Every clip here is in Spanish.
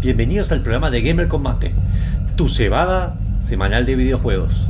Bienvenidos al programa de Gamer Combate, tu cebada semanal de videojuegos.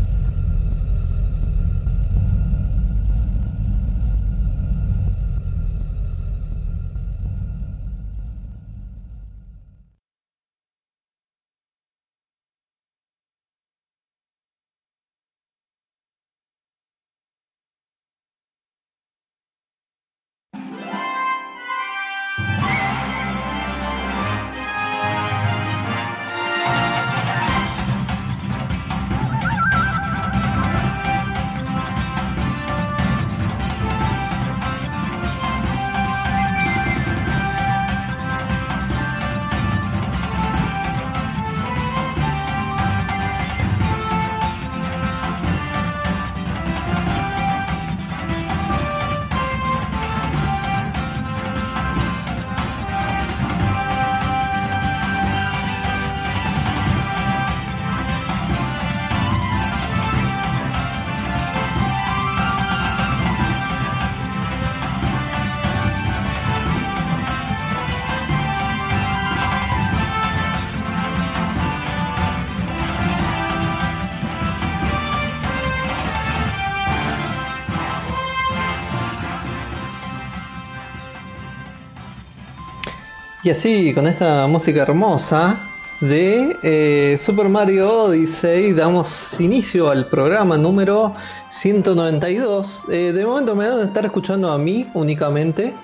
Y así, con esta música hermosa de eh, Super Mario Odyssey, damos inicio al programa número 192. Eh, de momento me van a estar escuchando a mí únicamente.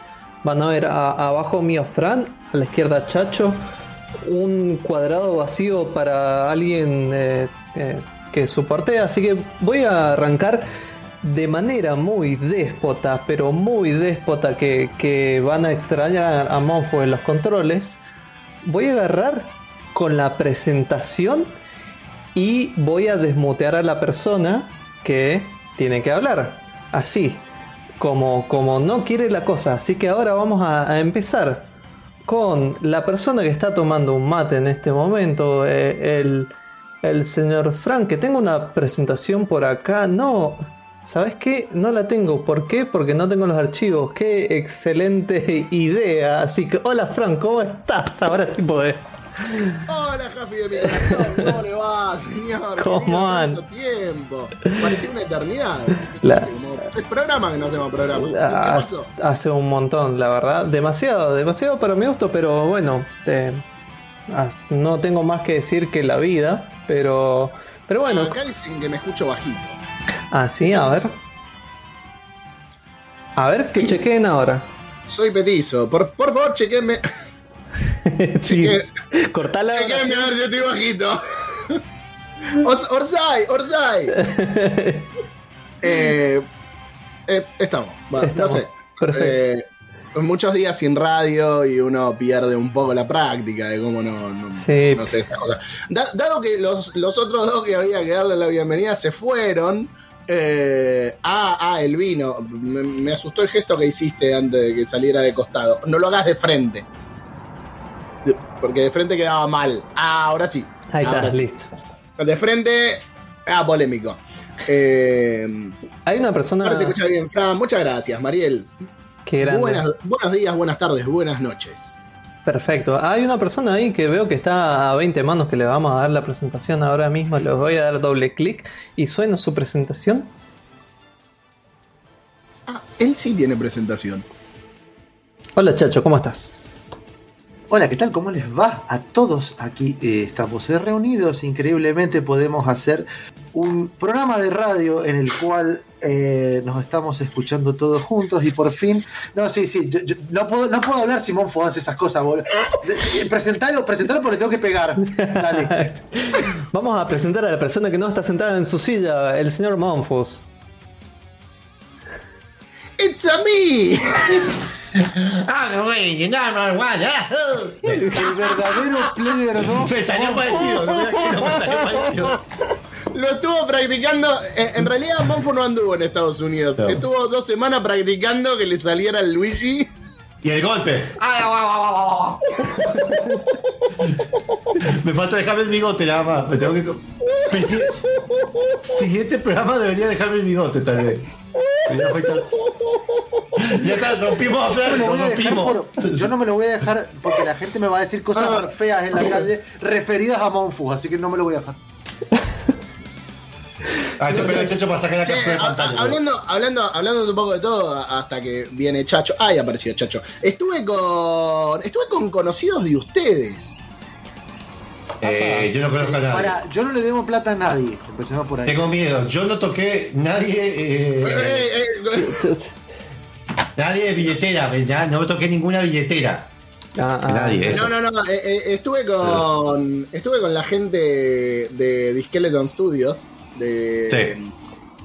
Van a ver abajo mío Fran, a la izquierda Chacho, un cuadrado vacío para alguien eh, que soporte. Así que voy a arrancar de manera muy déspota, pero muy déspota, que, van a extrañar a Monfo en los controles, voy a agarrar con la presentación y voy a desmutear a la persona que tiene que hablar. Así, como, como no quiere la cosa. Así que ahora vamos a, empezar con la persona que está tomando un mate en este momento, eh, el, el señor Frank, que tengo una presentación por acá. No, ¿Sabes qué? No la tengo. ¿Por qué? Porque no tengo los archivos. Qué excelente idea. Así que, hola Frank, ¿cómo estás? Ahora sí podés. Hola, Jafi de mi corazón. ¿Cómo le va, señor? ¿Cómo tanto tiempo? Parecía una eternidad. Hace como tres programas que no hacemos programa. Hace, hace un montón, la verdad. Demasiado, demasiado para mi gusto, pero bueno. Eh, no tengo más que decir que la vida, pero. Pero bueno. Acá dicen que me escucho bajito. Ah, sí, a ver. A ver, que chequeen ahora. Soy petizo. Por, por favor, chequenme. sí. Cortala. Chequenme a ver si estoy bajito. Orsay, Orsay. Eh, eh, estamos. No sé. Perfecto. Eh, muchos días sin radio y uno pierde un poco la práctica de cómo no, no, sé estas cosas. dado que los, los, otros dos que había que darle la bienvenida se fueron, eh, ah, ah, el vino. Me, asustó el gesto que hiciste antes de que saliera de costado. No lo hagas de frente. Porque de frente quedaba mal. Ah, ahora sí. Ahí está, listo. De frente, ah, polémico. Eh, Hay una persona. Ahora se escucha bien, Fran. Muchas gracias, Mariel. Qué buenos días, buenas tardes, buenas noches. Perfecto. Hay una persona ahí que veo que está a 20 manos que le vamos a dar la presentación ahora mismo. Les voy a dar doble clic y suena su presentación. Ah, él sí tiene presentación. Hola Chacho, ¿cómo estás? Hola, ¿qué tal? ¿Cómo les va? A todos aquí eh, estamos reunidos. Increíblemente podemos hacer un programa de radio en el cual eh, nos estamos escuchando todos juntos y por fin. No, sí, sí, no, puedo, no puedo hablar Simón Fodas esas cosas, boludo. Presentalo, presentalo porque tengo que pegar. Dale. Vamos a presentar a la persona que no está sentada en su silla, el señor Monfos. ¡It's a me! Ah, no, no, igual, El verdadero player no. Me salió parecido, no me salió parecido. Lo estuvo practicando. Eh, en realidad, Monfo no anduvo en Estados Unidos. Estuvo dos semanas practicando que le saliera el Luigi. Y el golpe. Me falta dejarme el bigote nada más. Me tengo que. Siguiente programa debería dejarme el bigote tal vez. ya está, rompimos rompimos. yo no me lo voy a dejar porque la gente me va a decir cosas ah. feas en la calle referidas a Monfus, así que no me lo voy a dejar. Ah, yo espero Chacho para sacar la captura de pantalla. Hablando, hablando, hablando un poco de todo, hasta que viene Chacho. Ay, apareció Chacho. Estuve con. Estuve con conocidos de ustedes. Eh, yo no conozco a nadie. Para, yo no le debo plata a nadie. Empecemos por ahí. Tengo miedo. Yo no toqué nadie. Eh, eh, eh nadie de billetera. No me toqué ninguna billetera. Ah, ah. nadie. Eso. No, no, no. estuve con. Estuve con la gente de, de Skeleton Studios. De, sí.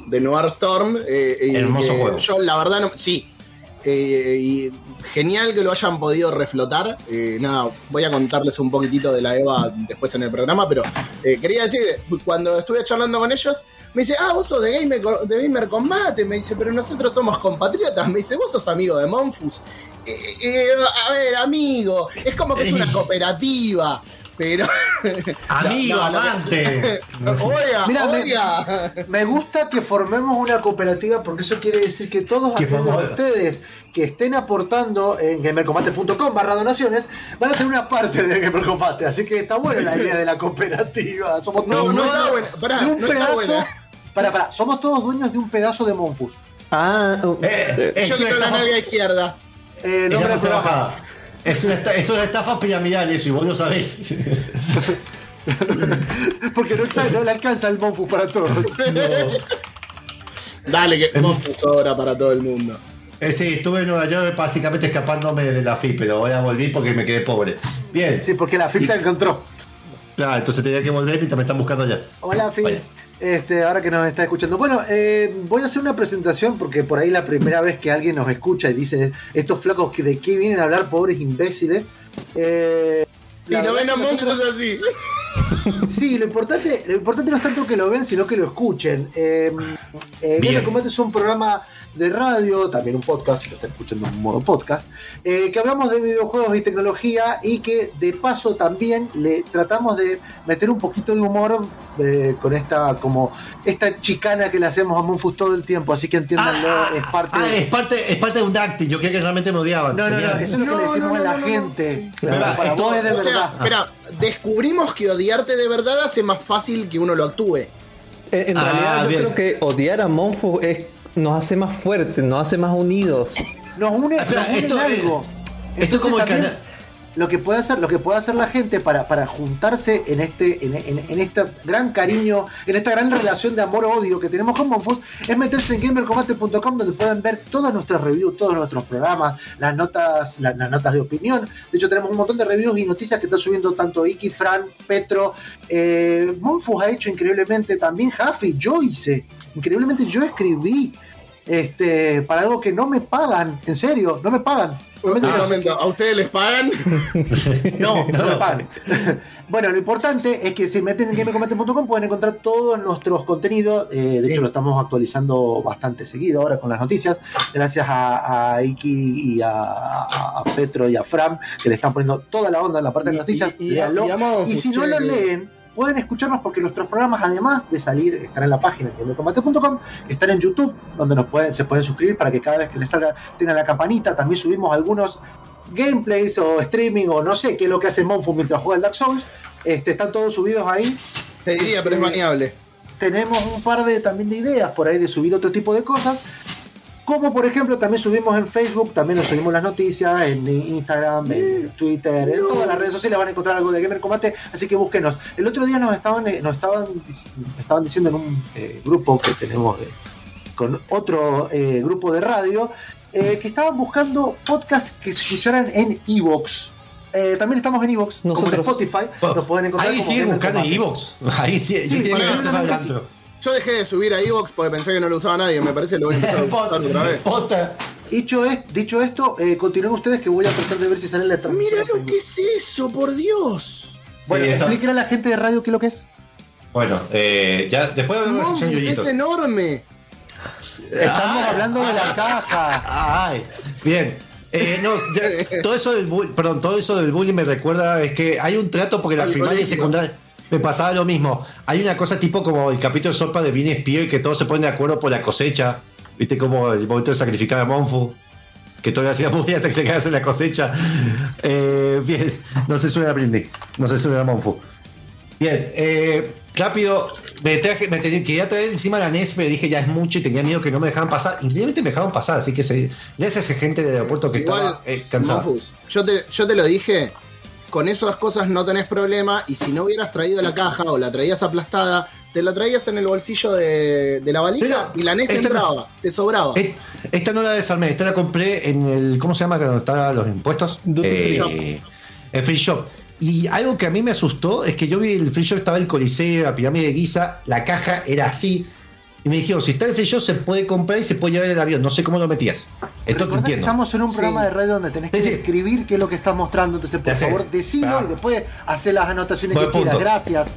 de Noir Storm. Hermoso juego. Yo, la verdad, no. Sí. y genial que lo hayan podido reflotar. Eh, nada, voy a contarles un poquitito de la EVA después en el programa, pero eh, quería decir, cuando estuve charlando con ellos, me dice, ah, vos sos de Gamer, de Gamer Combate, me dice, pero nosotros somos compatriotas, me dice, vos sos amigo de Monfus. Eh, a ver, amigo, es como que es una cooperativa. Pero. Amigo, amante. oiga, Mira, oiga. Me, gusta que formemos una cooperativa porque eso quiere decir que todos ustedes que estén aportando en gamercombate.com barra donaciones van a tener una parte de Gamer Combate. Así que está buena la idea de la cooperativa. Somos todos no, no buena. de un pedazo. Para, para, somos todos dueños de un pedazo de Monfus. Ah, eh, yo quiero la nalga izquierda. Eh, nombre de es una estafa, eso es estafa piramidal eso, y vos lo sabés. Porque no, no, le alcanza el Monfus para todos. Dale, que Monfus sobra para todo el mundo. Eh, sí, estuve en Nueva York básicamente escapándome de la FIP, pero voy a volver porque me quedé pobre. Bien. Sí, porque la FIP te encontró. Claro, entonces tenía que volver mientras me están buscando allá. Hola, FIP. Este, ahora que nos está escuchando. Bueno, eh, voy a hacer una presentación porque por ahí la primera vez que alguien nos escucha y dice estos flacos que de qué vienen a hablar, pobres imbéciles. Eh, y no ven a monstruos así. Sí, lo importante, lo importante no es tanto que lo ven, sino que lo escuchen. Eh, eh Combate es un programa de radio, también un podcast, lo está escuchando en modo podcast, eh, que hablamos de videojuegos y tecnología y que de paso también le tratamos de meter un poquito de humor eh, con esta como esta chicana que le hacemos a Monfus todo el tiempo, así que entiéndanlo, ah, es parte ah, es parte es parte de un acting, yo creo que realmente me odiaban. No, no, no, eso es lo que le decimos a la gente. para vos es de verdad. Espera, descubrimos que odiarte de verdad hace más fácil que uno lo actúe. En, realidad, ah, yo creo que odiar a Monfus es nos hace más fuertes, nos hace más unidos. Nos une, esto, algo. esto es como el canal lo que puede hacer, lo que puede hacer la gente para, para juntarse en este, en, en, este gran cariño, en esta gran relación de amor-odio que tenemos con Monfus, es meterse en gamercombate.com donde pueden ver todas nuestras reviews, todos nuestros programas, las notas, las, notas de opinión. De hecho, tenemos un montón de reviews y noticias que está subiendo tanto Iki, Fran, Petro. Eh, Monfus ha hecho increíblemente también Jaffi, yo hice, increíblemente yo escribí este, para algo que no me pagan, en serio, no me pagan ¿a ustedes les pagan? no, no me pagan. bueno, lo importante es que si meten en gamecombate.com pueden encontrar todos nuestros contenidos. Eh, de hecho, lo estamos actualizando bastante seguido ahora con las noticias. Gracias a, Iki y a, Petro y a Fram, que le están poniendo toda la onda en la parte de noticias. Y, y si no lo leen pueden escucharnos porque nuestros programas, además de salir, están en la página de están en YouTube, donde nos pueden, se pueden suscribir para que cada vez que les salga tengan la campanita. También subimos algunos gameplays o streaming o no sé qué es lo que hace Monfu mientras juega el Dark Souls. Este, están todos subidos ahí. Te diría, pero es este, baneable. Tenemos un par de también de ideas por ahí de subir otro tipo de cosas. Como por ejemplo, también subimos en Facebook, también nos subimos las noticias, en Instagram, en Twitter, en todas las redes sociales van a encontrar algo de Gamer Combate, así que búsquenos. El otro día nos estaban, eh, nos estaban, estaban diciendo en un eh, grupo que tenemos con otro eh, grupo de radio, que estaban buscando podcasts que se escucharan en Evox. también estamos en Evox, nosotros en Spotify, nos pueden encontrar. Ahí siguen buscando en Evox. Ahí sí, sí, yo yo dejé de subir a Evox porque pensé que no lo usaba nadie. Me parece que lo voy a empezar a usar otra vez. Dicho, es, dicho esto, eh, continúen ustedes que voy a tratar de ver si sale la transmisión. Mira lo que es eso, por Dios. Bueno, explíquenle a la gente de radio qué es lo que es. Bueno, eh, ya después de la sesión Es enorme. Estamos hablando de la caja. Ay, bien. Eh, no, todo eso del perdón, todo eso del bullying me recuerda es que hay un trato porque la primaria y secundaria me pasaba lo mismo. Hay una cosa tipo como el capítulo de Sopa de Vinny Spear que todos se ponen de acuerdo por la cosecha. ¿Viste como el momento de sacrificar a Monfu? que todavía hacía muy hasta que en la cosecha. Eh, bien, no se suena a Brindy, no se suena a Monfu. Bien, eh, rápido, me, traje, me quería traer encima la NES, pero dije ya es mucho y tenía miedo que no me dejaban pasar. Y realmente me dejaron pasar, así que se, gracias a esa gente del aeropuerto que estaba eh, cansada. yo, te, yo te lo dije, con esas cosas no tenés problema y si no hubieras traído la caja o la traías aplastada, te la traías en el bolsillo de, la valija y la NES te entraba, te sobraba. Esta no la desarmé, esta la compré en el, ¿cómo se llama cuando están los impuestos? Eh, en Free Shop. Y algo que a mí me asustó es que yo vi el free shop, estaba el Coliseo, la pirámide de Giza, la caja era así. Y me dijeron, si está el free shop se puede comprar y se puede llevar el avión. No sé cómo lo metías. Esto te entiendo. Estamos en un programa de radio donde tenés que escribir qué es lo que estás mostrando. Entonces, por favor, decilo y después hacer las anotaciones que quieras. Gracias.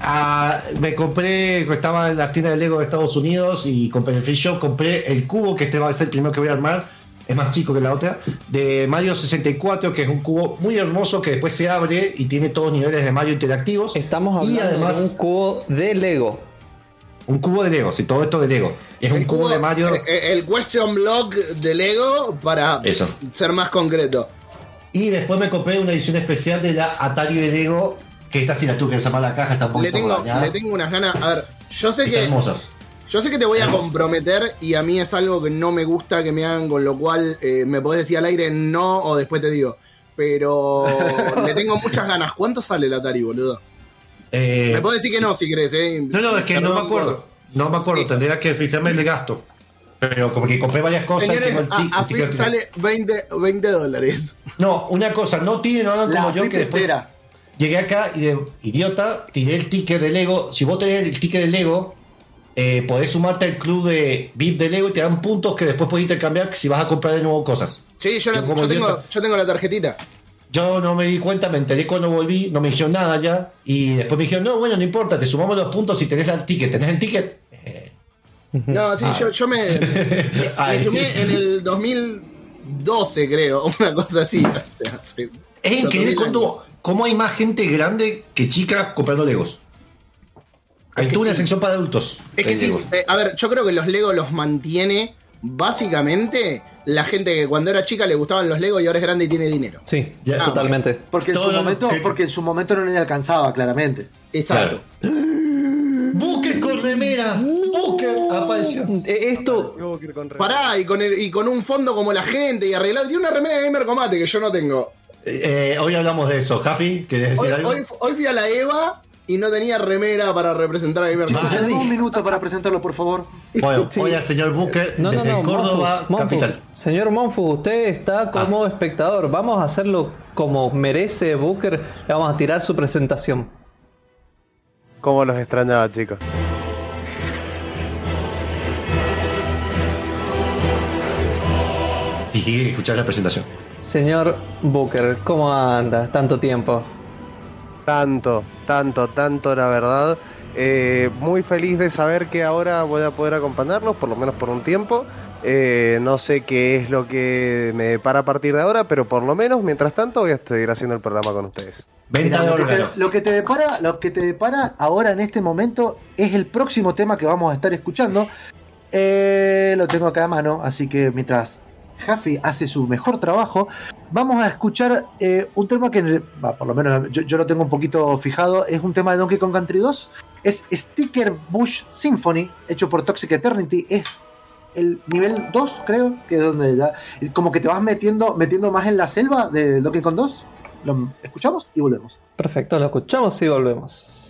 Ah, me compré, estaba en las tiendas de Lego de Estados Unidos y compré el free shop, compré el cubo, que este va a ser el primero que voy a armar es más chico que la otra, de Mario 64, que es un cubo muy hermoso que después se abre y tiene todos los niveles de Mario interactivos. Estamos hablando y además, de un cubo de Lego. Un cubo de Lego, sí, todo esto de Lego. Es un cubo, de Mario. El, question block de Lego para ser más concreto. Y después me compré una edición especial de la Atari de Lego, que esta sí la tuve que llamar la caja, está un le tengo, le tengo unas ganas. A ver, yo sé que. Hermosa yo sé que te voy a comprometer y a mí es algo que no me gusta que me hagan, con lo cual eh, me podés decir al aire no o después te digo. Pero le tengo muchas ganas. ¿Cuánto sale el Atari, boludo? Eh, me podés decir que no si crees, ¿eh? No, no, es que no me acuerdo. No me acuerdo, tendría que fijarme el gasto. Pero como que compré varias cosas. Señores, a, sale 20, 20, dólares. No, una cosa, no tiene, no hagan como yo que después. Llegué acá y de idiota tiré el ticket de Lego. Si vos tenés el ticket de Lego, eh, podés sumarte al club de VIP de Lego y te dan puntos que después puedes intercambiar si vas a comprar de nuevo cosas. Sí, yo, tengo, la tarjetita. Yo no me di cuenta, me enteré cuando volví, no me dijeron nada ya. Y después me dijeron, no, bueno, no importa, te sumamos los puntos si tenés el ticket. ¿Tenés el ticket? No, sí, yo, me, me, sumé en el 2012, creo, una cosa así. es increíble cómo hay más gente grande que chicas comprando Legos. Hay tú una sección para adultos. Es que sí, eh, a ver, yo creo que los Lego los mantiene básicamente la gente que cuando era chica le gustaban los Lego y ahora es grande y tiene dinero. Sí, ya, totalmente. Porque en, su momento, porque en su momento no le alcanzaba, claramente. Exacto. Busque con remera. Busque. Apareció. Eh, esto. Pará, y con, y con un fondo como la gente y arreglado. Tiene una remera de Gamer Combate que yo no tengo. Eh, hoy hablamos de eso. Jafi, ¿querés decir algo? Hoy, hoy, fui a la EVA y no tenía remera para representar a Gamer un minuto para presentarlo, por favor. Bueno, sí. señor Booker, no, desde Córdoba, capital. Señor Monfu, usted está como ah. espectador. Vamos a hacerlo como merece Booker. Le vamos a tirar su presentación. Como los extrañaba, chicos. Y escuchar la presentación. Señor Booker, ¿cómo anda? Tanto tiempo. Tanto, tanto, tanto, la verdad. Eh, muy feliz de saber que ahora voy a poder acompañarlos, por lo menos por un tiempo. Eh, no sé qué es lo que me depara a partir de ahora, pero por lo menos, mientras tanto, voy a seguir haciendo el programa con ustedes. lo, que te, depara, lo que te depara ahora en este momento es el próximo tema que vamos a estar escuchando. Eh, lo tengo acá a mano, así que mientras Jaffe hace su mejor trabajo, vamos a escuchar eh, un tema que, por lo menos yo, lo tengo un poquito fijado, es un tema de Donkey Kong Country 2, es Sticker Bush Symphony, hecho por Toxic Eternity, es el nivel 2, creo, que es donde ya, como que te vas metiendo, metiendo más en la selva de Donkey Kong 2. Lo escuchamos y volvemos. Perfecto, lo escuchamos y volvemos.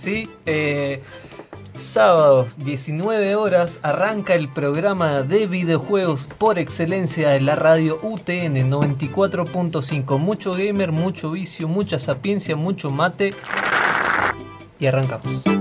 Sí, eh, sábados 19 horas arranca el programa de videojuegos por excelencia de la radio UTN 94.5. Mucho gamer, mucho vicio, mucha sapiencia, mucho mate. Y arrancamos.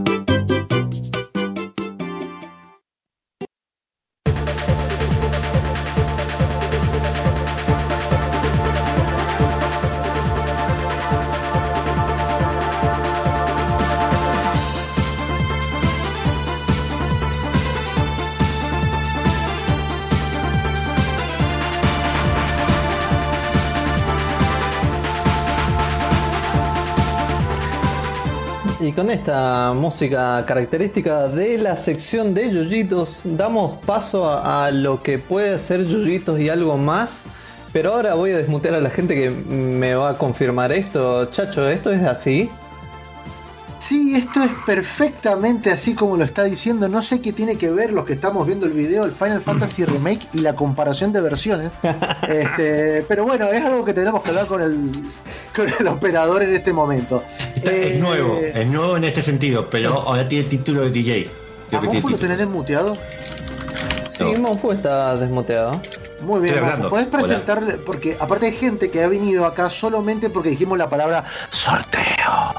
Con esta música característica de la sección de Yuyitos, damos paso a, lo que puede ser Yuyitos y algo más. Pero ahora voy a desmutear a la gente que me va a confirmar esto. Chacho, ¿esto es así? Sí, esto es perfectamente así como lo está diciendo. No sé qué tiene que ver los que estamos viendo el video, el Final Fantasy Remake y la comparación de versiones. Este, pero bueno, es algo que tenemos que hablar con el, con el operador en este momento. Es eh, nuevo, es nuevo en este sentido, pero ahora tiene título de DJ. ¿A Monfu lo tenés desmuteado? Sí, Monfu está desmuteado. Muy bien, puedes presentarle, porque aparte hay gente que ha venido acá solamente porque dijimos la palabra sorteo.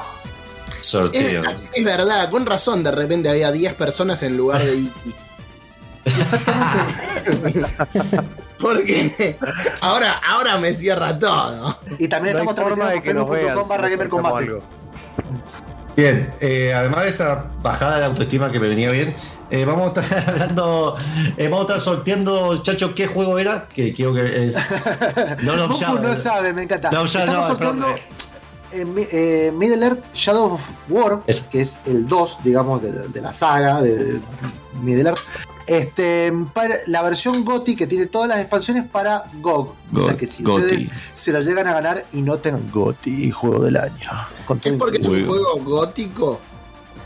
Sorteo. Es, verdad, con razón de repente había 10 personas en lugar de Iki. Exactamente. Porque ahora, ahora me cierra todo. Y también estamos trabajando nos vean, barra gamer combate. Bien, eh, además de esa bajada de autoestima que me venía bien, eh, vamos a estar hablando, eh, vamos a estar sorteando, chacho, ¿qué juego era? Que creo que es. No, no, no sabe, me encanta. No, ya, no, sorteando eh, Middle Earth Shadow of War, que es el 2, digamos, de, la saga de Middle Earth. Este, la versión GOTI que tiene todas las expansiones para GOG. o sea que si ustedes se lo llegan a ganar y no tengan GOTI, juego del año. ¿Es porque es un juego gótico?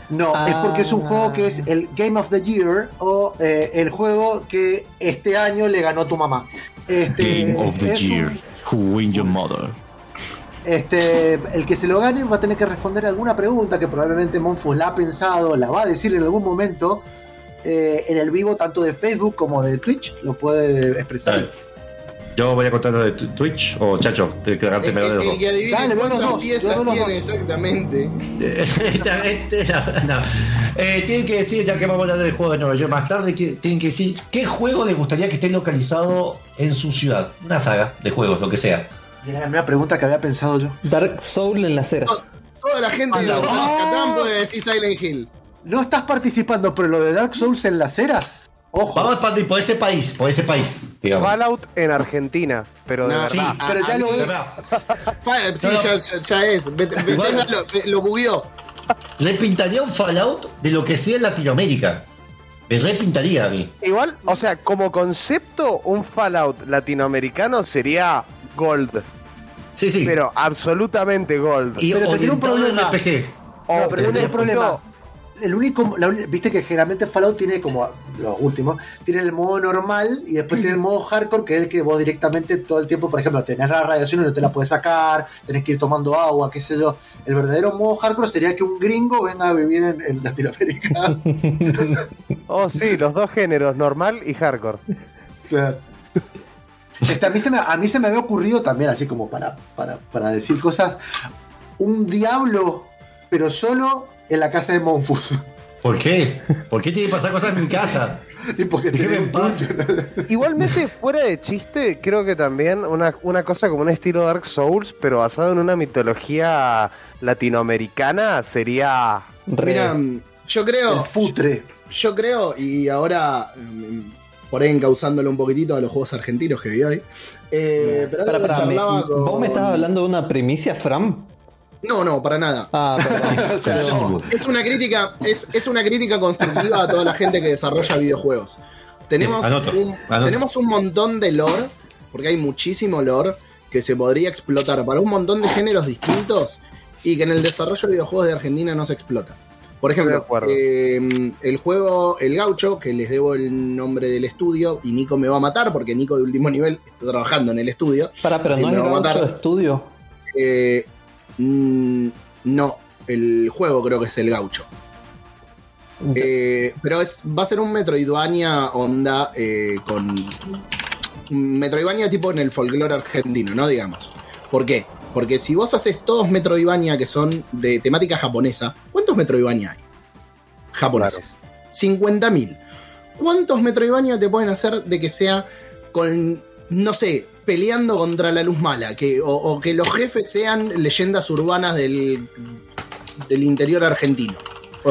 No, es porque es un juego que es el Game of the Year o eh, el juego que este año le ganó tu mamá. Este, Game of the Year. Who win your mother? Este, el que se lo gane va a tener que responder alguna pregunta que probablemente Monfus la ha pensado, la va a decir en algún momento eh, en el vivo, tanto de Facebook como de Twitch, lo puede expresar. Yo voy a contar lo de Twitch o Chacho, te que agarrarte medio de El que adivine Dale, cuántas piezas tiene exactamente. no. Eh, tienen que decir, ya que vamos a hablar del juego de Nueva York más tarde, tienen que decir qué juego les gustaría que esté localizado en su ciudad. Una saga de juegos, lo que sea. Era la primera pregunta que había pensado yo. Dark Soul en las eras. Toda la gente de Catán puede decir Silent Hill. No estás participando, pero lo de Dark Souls en las eras. Ojo. Vamos por ese país, por ese país. Fallout en Argentina, pero de verdad. Sí, pero ya lo es. sí, ya, es. lo, lo bugueó. Le pintaría un Fallout de lo que sea en Latinoamérica. Me repintaría a mí. Igual, o sea, como concepto, un Fallout latinoamericano sería Gold. Sí, sí. Pero absolutamente Gold. Y pero tiene un problema. RPG. No, pero tiene un problema. El único, viste que generalmente Fallout tiene como los últimos, tiene el modo normal y después tiene el modo hardcore, que es el que vos directamente todo el tiempo, por ejemplo, tenés la radiación y no te la puedes sacar, tenés que ir tomando agua, qué sé yo. El verdadero modo hardcore sería que un gringo venga a vivir en, Latinoamérica. oh, sí, los dos géneros, normal y hardcore. Claro. Este, a, mí se me, a mí se me había ocurrido también, así como para, para, decir cosas, un diablo, pero solo en la casa de Monfus. ¿Por qué? ¿Por qué tiene que pasar cosas en mi casa? Y porque tiene Igualmente, fuera de chiste, creo que también una, una, cosa como un estilo Dark Souls, pero basado en una mitología latinoamericana, sería. Mira, yo creo. futre. Yo, creo, y ahora mm, por ahí encauzándolo un poquitito a los juegos argentinos que vi hoy. Eh, pero ¿Vos me estás hablando de una primicia, Fram? No, no, para nada. Ah, es una crítica, es, una crítica constructiva a toda la gente que desarrolla videojuegos. Tenemos, un, tenemos un montón de lore, porque hay muchísimo lore que se podría explotar para un montón de géneros distintos y que en el desarrollo de videojuegos de Argentina no se explota. Por ejemplo, eh, el juego El Gaucho, que les debo el nombre del estudio, y Nico me va a matar porque Nico de último nivel está trabajando en el estudio. Para, pero no es el Gaucho Estudio. Eh, mm, no, el juego creo que es el gaucho. Eh, pero es, va a ser un Metroidvania onda eh, con. Metroidvania tipo en el folclore argentino, ¿no? Digamos. ¿Por qué? Porque si vos haces todos Metroidvania que son de temática japonesa, ¿cuántos Metroidvania hay? Japoneses. 50.000. ¿Cuántos Metroidvania te pueden hacer de que sea con, no sé, peleando contra la luz mala? Que, o, que los jefes sean leyendas urbanas del, del interior argentino.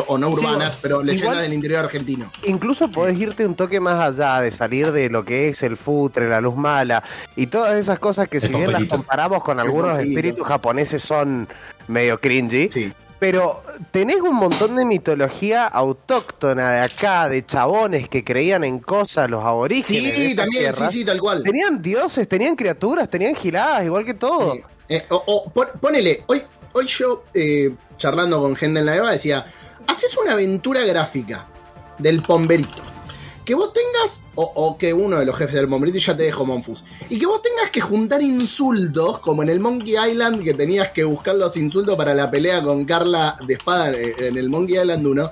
O, no urbanas, pero leyendas del interior argentino. Incluso podés irte un toque más allá de salir de lo que es el futre, la luz mala y todas esas cosas que si bien las comparamos con algunos espíritus japoneses son medio cringy. Sí. Pero tenés un montón de mitología autóctona de acá, de chabones que creían en cosas, los aborígenes. Sí, también, sí, sí, tal cual. Tenían dioses, tenían criaturas, tenían giladas, igual que todo. Eh, o, ponele, hoy, hoy yo, eh, charlando con gente en la EVA, decía, haces una aventura gráfica del pomberito. Que vos tengas, o, que uno de los jefes del pomberito ya te dejó Monfus, y que vos tengas que juntar insultos, como en el Monkey Island, que tenías que buscar los insultos para la pelea con Carla de espada en el Monkey Island 1,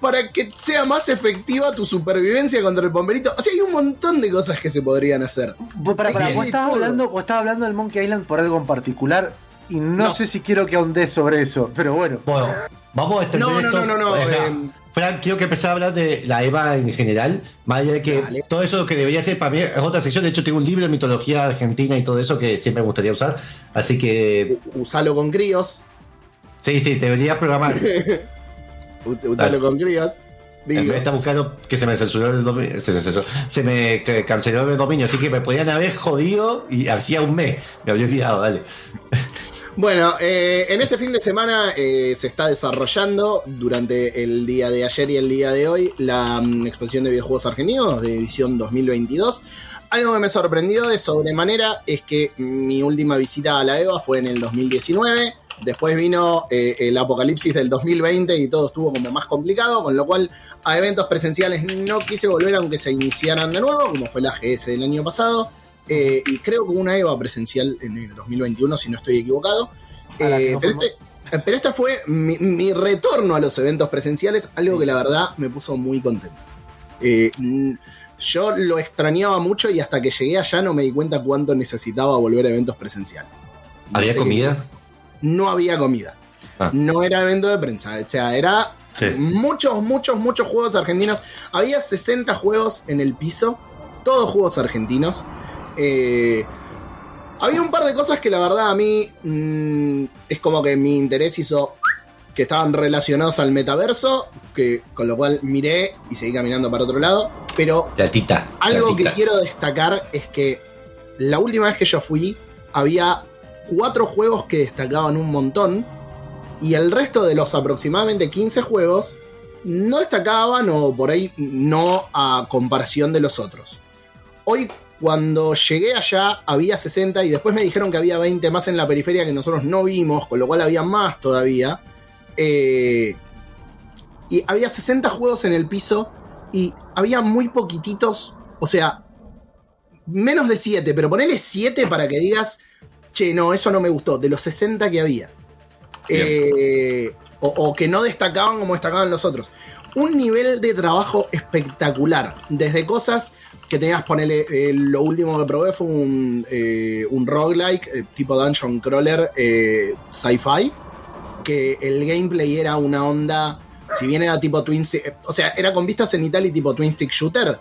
para que sea más efectiva tu supervivencia contra el pomberito. O sea, hay un montón de cosas que se podrían hacer. Para, para, ¿vos estabas hablando, vos estabas hablando del Monkey Island por algo en particular? Y no, sé si quiero que ahondé sobre eso, pero bueno. Bueno, vamos a extender no, esto. No, no, no, no. Frank, quiero que empezar a hablar de la EVA en general, más allá de que todo eso que debería ser para mí es otra sección. De hecho, tengo un libro de mitología argentina y todo eso que siempre me gustaría usar. Así que. Usalo con críos. Sí, sí, debería programar. Usalo con críos. Me está buscando que se me censuró el dominio. Se, se, me canceló el dominio, así que me podían haber jodido y hacía un mes. Me había olvidado, dale. Bueno, eh, en este fin de semana eh, se está desarrollando durante el día de ayer y el día de hoy la mm, exposición de videojuegos argentinos de edición 2022. Algo que me sorprendió de sobremanera es que mi última visita a la EVA fue en el 2019. Después vino eh, el apocalipsis del 2020 y todo estuvo como más complicado, con lo cual a eventos presenciales no quise volver aunque se iniciaran de nuevo, como fue la GS del año pasado. Eh, y creo que una EVA presencial en el 2021, si no estoy equivocado. Eh, este, pero, este, fue mi, retorno a los eventos presenciales, algo que la verdad me puso muy contento. Eh, yo lo extrañaba mucho y hasta que llegué allá no me di cuenta cuánto necesitaba volver a eventos presenciales. ¿Había comida? No había comida. Ah. No era evento de prensa, o sea, era muchos, muchos, muchos juegos argentinos. Había 60 juegos en el piso, todos juegos argentinos. Eh, había un par de cosas que la verdad a mí mm, es como que mi interés hizo que estaban relacionados al metaverso, que con lo cual miré y seguí caminando para otro lado. Pero algo que quiero destacar es que la última vez que yo fui había cuatro juegos que destacaban un montón y el resto de los aproximadamente 15 juegos no destacaban o por ahí no a comparación de los otros. Hoy cuando llegué allá había 60 y después me dijeron que había 20 más en la periferia que nosotros no vimos, con lo cual había más todavía. Eh, y había 60 juegos en el piso y había muy poquititos, o sea, menos de 7, pero ponele 7 para que digas, che, no, eso no me gustó, de los 60 que había. Eh, o, o, que no destacaban como destacaban los otros. Un nivel de trabajo espectacular, desde cosas que tenías, ponerle, eh, lo último que probé fue un, eh, un roguelike eh, tipo dungeon crawler sci-fi, que el gameplay era una onda, si bien era tipo twin stick, o sea, era con vistas en Italy tipo twin stick shooter,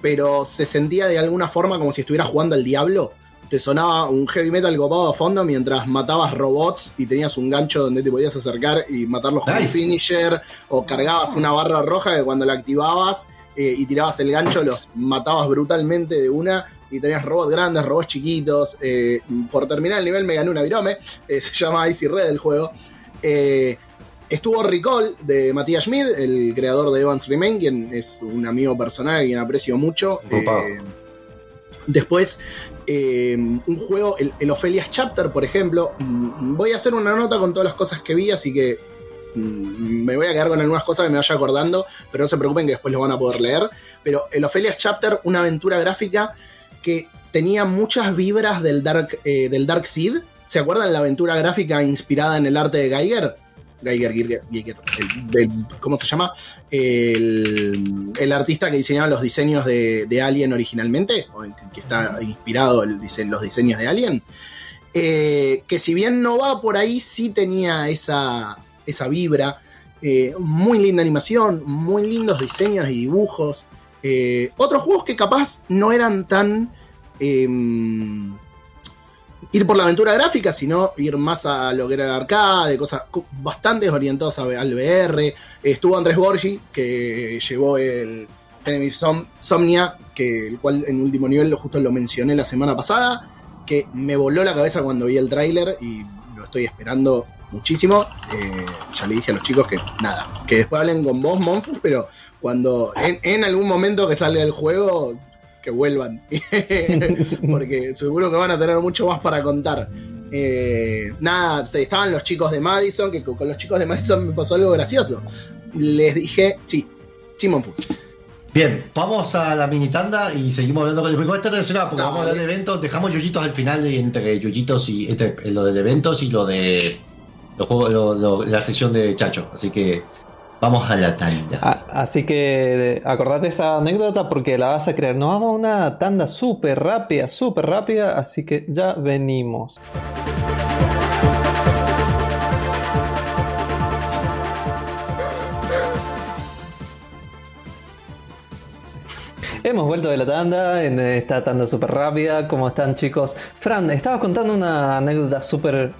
pero se sentía de alguna forma como si estuvieras jugando al diablo. Te sonaba un heavy metal copado a fondo mientras matabas robots y tenías un gancho donde te podías acercar y matarlos con un finisher, o cargabas una barra roja que cuando la activabas eh, y tirabas el gancho, los matabas brutalmente de una y tenías robots grandes, robots chiquitos. Eh, por terminar el nivel me gané una virome, eh, se llama Icy Red el juego. estuvo Recall de Matías Schmid, el creador de Evans Remain, quien es un amigo personal, quien aprecio mucho. después, un juego, el, el Ophelia's Chapter, por ejemplo. Mm, voy a hacer una nota con todas las cosas que vi, así que me voy a quedar con algunas cosas que me vaya acordando, pero no se preocupen que después lo van a poder leer. Pero el Ophelia's Chapter, una aventura gráfica que tenía muchas vibras del Dark, eh, del Dark Seed. ¿Se acuerdan la aventura gráfica inspirada en el arte de Geiger? Geiger, Geiger, ¿cómo se llama? El, artista que diseñaba los diseños de, Alien originalmente, que está inspirado en los diseños de Alien. Eh, que si bien no va por ahí, sí tenía esa, esa vibra. Eh, muy linda animación, muy lindos diseños y dibujos. Eh, otros juegos que capaz no eran tan em, ir por la aventura gráfica, sino ir más a lo que era el arcade, cosas bastante orientadas al VR. Estuvo Andrés Borgi, que llevó el Enemy Somnia, que el cual en último nivel justo lo mencioné la semana pasada, que me voló la cabeza cuando vi el tráiler y lo estoy esperando muchísimo. Eh, ya le dije a los chicos que nada, que después hablen con vos, Monfus, pero cuando en, algún momento que salga el juego, que vuelvan. Porque seguro que van a tener mucho más para contar. Eh, nada, estaban los chicos de Madison, que con, los chicos de Madison me pasó algo gracioso. Les dije, sí, sí, Monfus. Bien, vamos a la mini tanda y seguimos hablando con el juego. Está relacionado porque vamos a hablar de eventos. Dejamos yuyitos al final entre yuyitos y entre, lo del eventos y lo de la sesión de Chacho. Así que vamos a la tanda. Ah, así que acordate esa anécdota porque la vas a creer. Nos vamos a una tanda súper rápida, súper rápida. Así que ya venimos. Hemos vuelto de la tanda, en esta tanda súper rápida. ¿Cómo están chicos? Fran, estabas contando una anécdota súper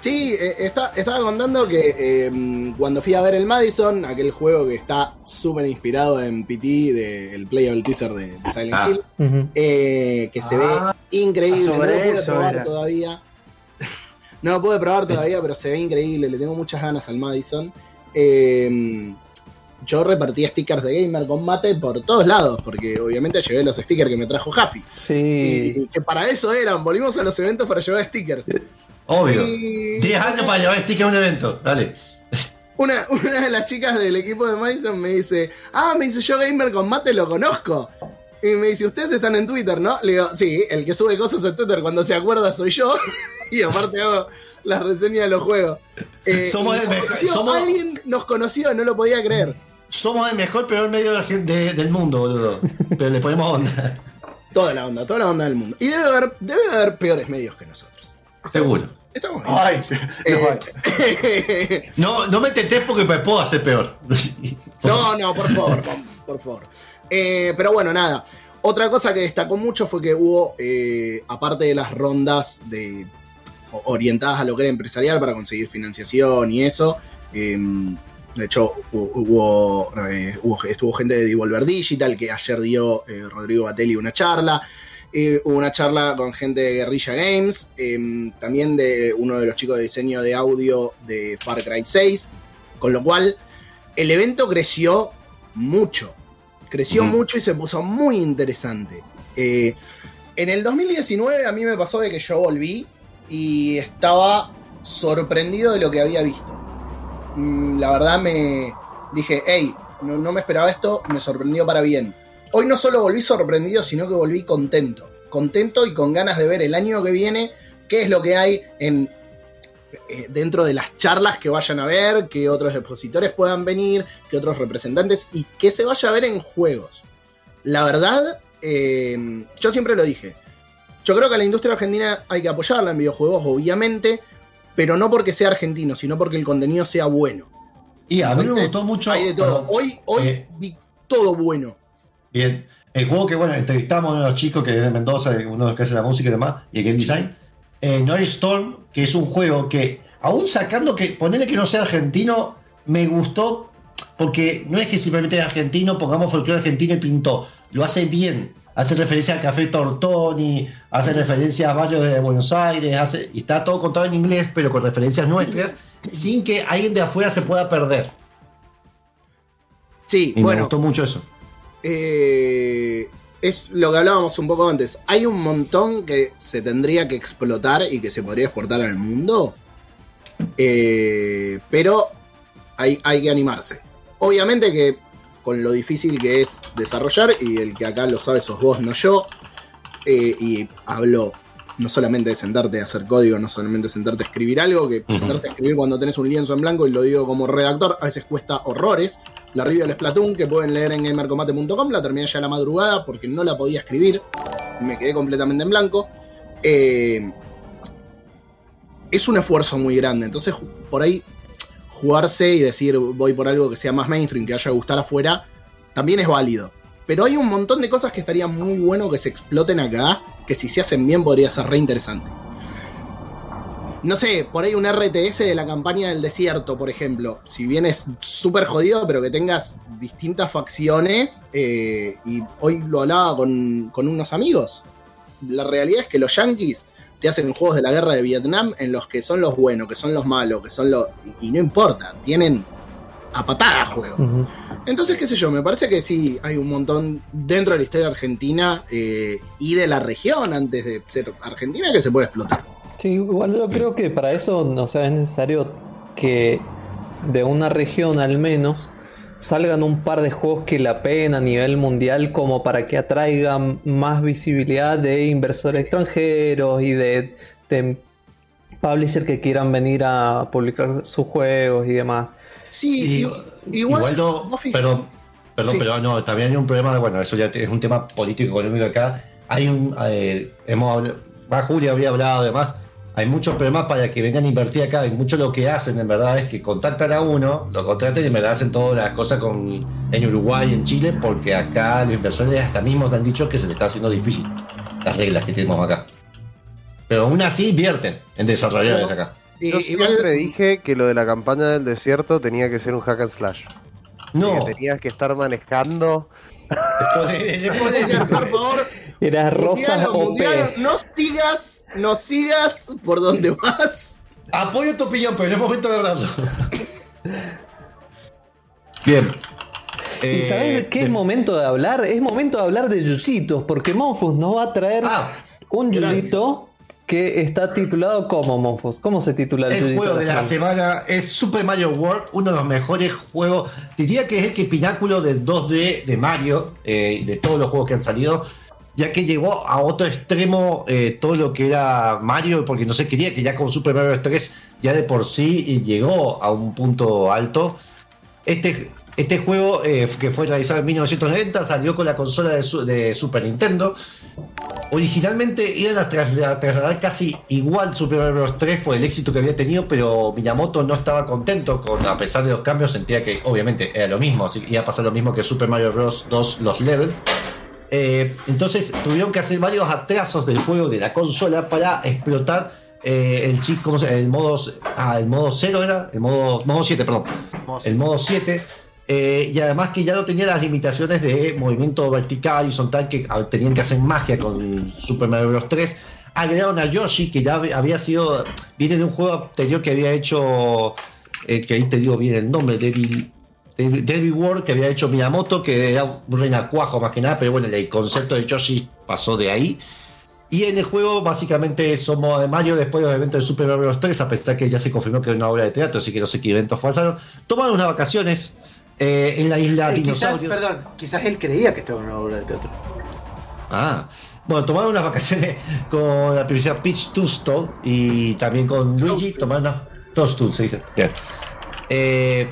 Sí, eh, estaba contando que em, cuando fui a ver el Madison, aquel juego que está súper inspirado en PT, del playable teaser de, Silent ah. Hill, eh, que se ve ah, increíble. No lo pude probar todavía. no lo pude probar todavía, pero se ve increíble. Le tengo muchas ganas al Madison. Em, yo repartía stickers de Gamer Combate por todos lados, porque obviamente llevé los stickers que me trajo Jaffi. Sí. Y, que para eso eran, volvimos a los eventos para llevar stickers. Obvio. 10 años para llevar sticker a un evento. Dale. Una, una, de las chicas del equipo de Madison me dice, ah, me dice yo Gamer Combate lo conozco. Y me dice, ustedes están en Twitter, ¿no? Le digo, sí, el que sube cosas en Twitter cuando se acuerda soy yo. y aparte hago las reseñas de los juegos. Eh, somos el mejor. Somos... Alguien nos conoció, no lo podía creer. Somos el mejor, peor medio del mundo, boludo. Pero le ponemos onda. Toda la onda, toda la onda del mundo. Y debe haber, debe haber peores medios que nosotros. Seguro. Estamos bien. Eh, no, no, me tetés porque me puedo hacer peor. no, no, por favor, por favor. Eh, pero bueno, nada. Otra cosa que destacó mucho fue que hubo, eh, aparte de las rondas de, orientadas a lo que era empresarial para conseguir financiación y eso, em, de hecho hubo, estuvo gente de Devolver Digital que ayer dio Rodrigo Batelli una charla. Eh, hubo una charla con gente de Guerrilla Games, em, también de uno de los chicos de diseño de audio de Far Cry 6, con lo cual el evento creció mucho, creció mucho y se puso muy interesante. Eh, en el 2019 a mí me pasó de que yo volví y estaba sorprendido de lo que había visto. Mm, la verdad me dije, hey, no me esperaba esto, me sorprendió para bien hoy no solo volví sorprendido, sino que volví contento. Contento y con ganas de ver el año que viene qué es lo que hay en, eh, dentro de las charlas que vayan a ver, que otros expositores puedan venir, que otros representantes y que se vaya a ver en juegos. La verdad, eh, yo siempre lo dije. Yo creo que a la industria argentina hay que apoyarla en videojuegos, obviamente, pero no porque sea argentino, sino porque el contenido sea bueno. Y a mí me gustó mucho. Hay de todo. Hoy, hoy eh, vi todo bueno. Bien. El juego que, bueno, entrevistamos a los chicos que es de Mendoza, uno de los que hace la música y demás, y el game design. Eh, Noise Storm, que es un juego que, aún sacando que, ponerle que no sea argentino, me gustó, porque no es que simplemente es argentino, pongamos folclore argentino y pintó. Lo hace bien. Hace referencia al Café Tortoni, hace referencia a barrios de Buenos Aires, hace, y está todo contado en inglés, pero con referencias nuestras, sin que alguien de afuera se pueda perder. Sí, y bueno. Me gustó mucho eso. Eh, es lo que hablábamos un poco antes. Hay un montón que se tendría que explotar y que se podría exportar al mundo. Eh, pero hay, hay, que animarse. Obviamente que con lo difícil que es desarrollar, y el que acá lo sabe sos vos, no yo, eh, y hablo no solamente de sentarte a hacer código, no solamente de sentarte a escribir algo, que sentarse a escribir cuando tenés un lienzo en blanco, y lo digo como redactor, a veces cuesta horrores. La review del Splatoon, que pueden leer en gamercombate.com, la terminé ya a la madrugada porque no la podía escribir, me quedé completamente en blanco. Eh, es un esfuerzo muy grande, entonces por ahí jugarse y decir voy por algo que sea más mainstream, que haya gustar afuera, también es válido. Pero hay un montón de cosas que estaría muy bueno que se exploten acá, que si se hacen bien podría ser re interesante. No sé, por ahí un RTS de la campaña del desierto, por ejemplo. Si bien es súper jodido, pero que tengas distintas facciones. Eh, y hoy lo hablaba con, con unos amigos. La realidad es que los yankees te hacen juegos de la guerra de Vietnam en los que son los buenos, que son los malos, que son los. Y no importa, tienen a patada juego. Entonces, qué sé yo, me parece que sí hay un montón dentro de la historia argentina eh, y de la región antes de ser argentina que se puede explotar. Sí, igual yo creo que para eso no sea, es necesario que de una región al menos salgan un par de juegos que la pena a nivel mundial como para que atraigan más visibilidad de inversores extranjeros y de, de publishers que quieran venir a publicar sus juegos y demás. Sí, igual, no, perdón, perdón, pero no, también hay un problema de, bueno, eso ya es un tema político económico acá. Hay un, eh, hemos más Julia había hablado además, hay muchos problemas para que vengan a invertir acá y mucho lo que hacen en verdad es que contactan a uno, lo contratan y en verdad hacen todas las cosas con, en Uruguay, en Chile, porque acá los inversores hasta mismos han dicho que se les está haciendo difícil las reglas que tenemos acá. Pero aún así invierten en desarrolladores acá. Yo siempre dije que lo de la campaña del desierto tenía que ser un hack and slash. No. Que tenías que estar manejando. por favor. Era rosa o No sigas, no sigas por donde vas. Apoyo tu opinión, pero en es momento de hablarlo. Bien. ¿Y sabes eh, qué es momento de hablar? Es momento de hablar de Yusitos, porque Monfus nos va a traer ah, un Yusito que está titulado como Monfos. ¿Cómo se titula el, el juego de la semana? Es Super Mario World, uno de los mejores juegos. Diría que es el que pináculo del 2D de Mario, eh, de todos los juegos que han salido, ya que llegó a otro extremo eh, todo lo que era Mario, porque no se quería que ya con Super Mario 3 ya de por sí llegó a un punto alto. Este, este juego, eh, que fue realizado en 1990, salió con la consola de Super Nintendo Originalmente iban a trasladar casi igual Super Mario Bros. 3 por el éxito que había tenido, pero Miyamoto no estaba contento con, a pesar de los cambios, sentía que obviamente era lo mismo, así iba a pasar lo mismo que Super Mario Bros. 2 los levels. Eh, entonces tuvieron que hacer varios atrasos del juego de la consola para explotar eh, el chip, el modo, ah, el modo 0 era, el modo, modo 7, perdón, el modo 7 eh, y además que ya no tenía las limitaciones de movimiento vertical y horizontal que ah, tenían que hacer magia con Super Mario Bros. 3. Agregaron a Yoshi, que ya había sido. Viene de un juego anterior que había hecho. Que ahí te digo bien el nombre, Devil, Devil World, que había hecho Miyamoto, que era un renacuajo más que nada, pero bueno, el concepto de Yoshi pasó de ahí. Y en el juego, básicamente, somos de Mario después del evento de Super Mario Bros. 3, a pesar que ya se confirmó que era una obra de teatro, así que no sé qué eventos pasaron. Tomaron unas vacaciones eh, en la isla eh, Dinosaurios. perdón, quizás él creía que estaba en una obra de teatro. Ah, bueno, tomaron unas vacaciones con la princesa Peach Tusto y también con Luigi, tomando. Toast se dice. Bien. Eh,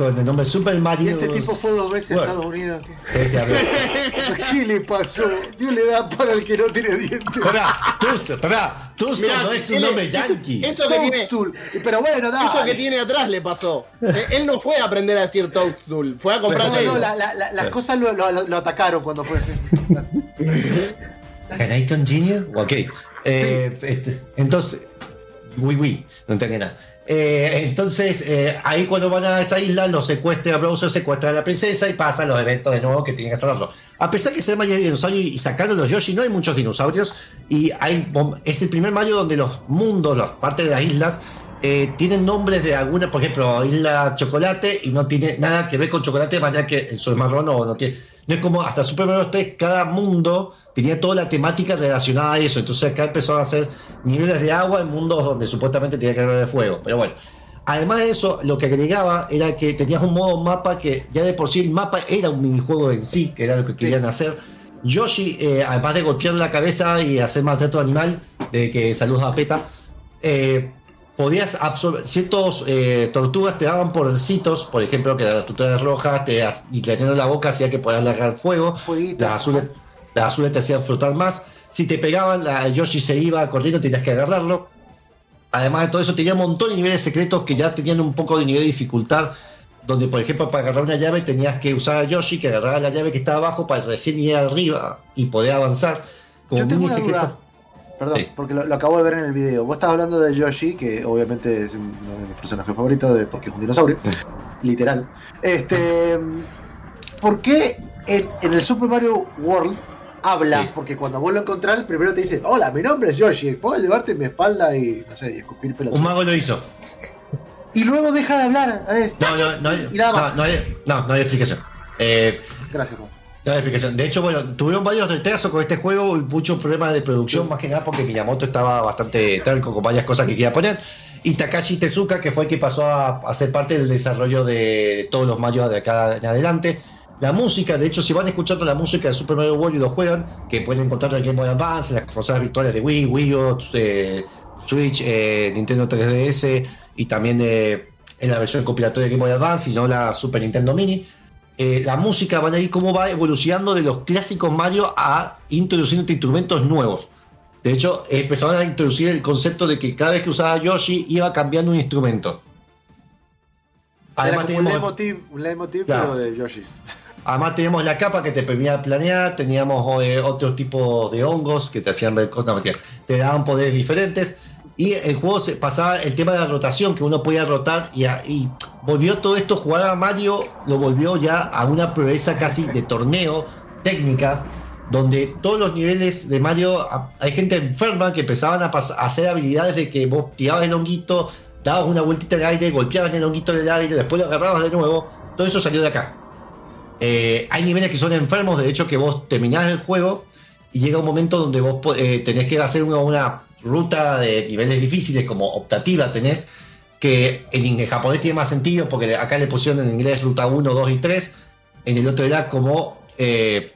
con el nombre Super Mario. este tipo fue dos veces a Estados Unidos. ¿Qué le pasó? Dios le da para el que no tiene dientes. Pará, Tusto, pará. No es un nombre yankee. Eso, que tiene. Pero bueno, dale. Eso que tiene atrás le pasó. Eh, él no fue a aprender a decir Toadstool, fue a comprar. No, no, la, la, las cosas lo, lo, lo, atacaron cuando fue. ¿Canaiton Jr.? Ok. Eh, este, entonces. Uy, uy, no entendí nada. Eh, entonces, eh, ahí cuando van a esa isla, los secuestra a Browser, secuestra a la princesa y pasan los eventos de nuevo que tienen que hacerlo. A pesar que se llama dinosaurio y sacaron los Yoshi, no hay muchos dinosaurios. Y hay, es el primer Mario donde los mundos, las partes de las islas, eh, tienen nombres de alguna, por ejemplo, Isla Chocolate y no tiene nada que ver con chocolate, de manera que el Sol Marrón no, no tiene. No es como hasta Super Mario 3, cada mundo tenía toda la temática relacionada a eso. Entonces acá empezaron a hacer niveles de agua en mundos donde supuestamente tenía que haber de fuego. Pero bueno. Además de eso, lo que agregaba era que tenías un modo mapa que ya de por sí el mapa era un minijuego en sí, que era lo que querían hacer. Yoshi, eh, además de golpear la cabeza y hacer maltrato animal, de que saludos a PETA, eh, podías absorber ciertos eh, tortugas te daban porcitos, por ejemplo, que las tortugas rojas te, y tenían la boca hacía que podías largar fuego, las azules, las azules te hacían flotar más. Si te pegaban, la Yoshi se iba corriendo, tenías que agarrarlo. Además de todo eso, tenía un montón de niveles secretos que ya tenían un poco de nivel de dificultad. Donde, por ejemplo, para agarrar una llave tenías que usar a Yoshi, que agarrara la llave que estaba abajo para recién ir arriba y poder avanzar. Como mini secreto. Perdón, porque lo, acabo de ver en el video. Vos estás hablando de Yoshi, que obviamente es uno de mis personajes favoritos de, porque es un dinosaurio. literal. Este. ¿Por qué en, el Super Mario World habla? Porque cuando vos lo encontrás, primero te dice: Hola, mi nombre es Yoshi. ¿Puedo llevarte en mi espalda y, no sé, y escupir pelotas? Un mago lo hizo. Y luego deja de hablar. No, no, no, hay, no, hay, no, no hay explicación. Eh, Gracias, explicación. De hecho, bueno, tuvieron varios retrasos con este juego y muchos problemas de producción, más que nada porque Miyamoto estaba bastante talco con varias cosas que quería poner. Y Takashi Tezuka, que fue el que pasó a, ser parte del desarrollo de todos los Mario de acá en adelante. La música, de hecho, si van escuchando la música de Super Mario World y lo juegan, que pueden encontrar en Game Boy Advance, en las consolas virtuales de Wii, Wii U, eh, Switch, eh, Nintendo 3DS y también eh, en la versión compilatoria de Game Boy Advance y no la Super Nintendo Mini la música van a ir cómo va evolucionando de los clásicos Mario a introduciendo instrumentos nuevos. De hecho, empezaron a introducir el concepto de que cada vez que usaba Yoshi iba cambiando un instrumento. Además, tenemos, un leitmotiv, pero de Yoshi. Además teníamos la capa que te permitía planear, teníamos eh, otros tipos de hongos que te hacían ver cosas, te daban poderes diferentes. Y el juego se pasaba el tema de la rotación, que uno podía rotar y, volvió todo esto, jugar a Mario lo volvió ya a una proeza casi de torneo técnica, donde todos los niveles de Mario, hay gente enferma que empezaban a, hacer habilidades de que vos tirabas el honguito, dabas una vueltita en el aire, golpeabas el honguito en el aire, después lo agarrabas de nuevo, todo eso salió de acá. Eh, hay niveles que son enfermos, de hecho que vos terminás el juego y llega un momento donde vos eh, tenés que hacer una, una ruta de niveles difíciles como optativa tenés, que en, japonés tiene más sentido porque acá le pusieron en inglés ruta 1, 2 y 3, en el otro era como... Eh,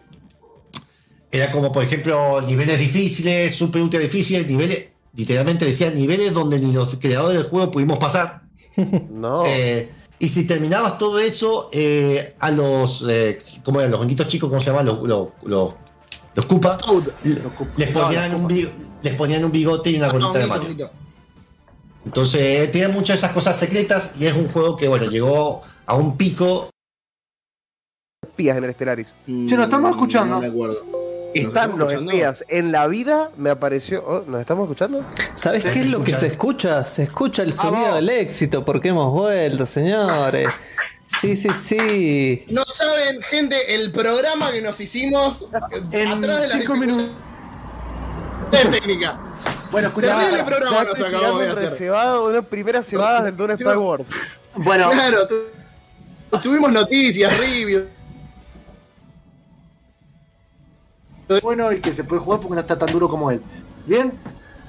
era como, por ejemplo, niveles difíciles, super ultra difíciles, niveles, literalmente decía niveles donde ni los creadores del juego pudimos pasar. No. Eh, y si terminabas todo eso, eh, a los, ¿cómo eran? Los honguitos chicos, ¿cómo se llaman? Los, los, los, los Koopa, les ponían un les ponían un bigote y una bolita de mano. Entonces, tiene muchas de esas cosas secretas y es un juego que, bueno, llegó a un pico. Espías en el Stellaris. Mm, sí, nos estamos escuchando. No me acuerdo. Están los espías. En la vida me apareció. Oh, ¿Nos estamos escuchando? ¿Sabes qué es lo que se escucha? Se escucha el sonido del éxito porque hemos vuelto, señores. Sí, sí, sí. No saben, gente, el programa que nos hicimos en atrás de cinco minutos de técnica. Bueno, escuchame. el programa nos acabamos de hacer. Cebado, una primera cebada del Star Wars. Bueno. Claro, tuvimos noticias, reviews. Bueno, y que se puede jugar porque no está tan duro como él. ¿Bien?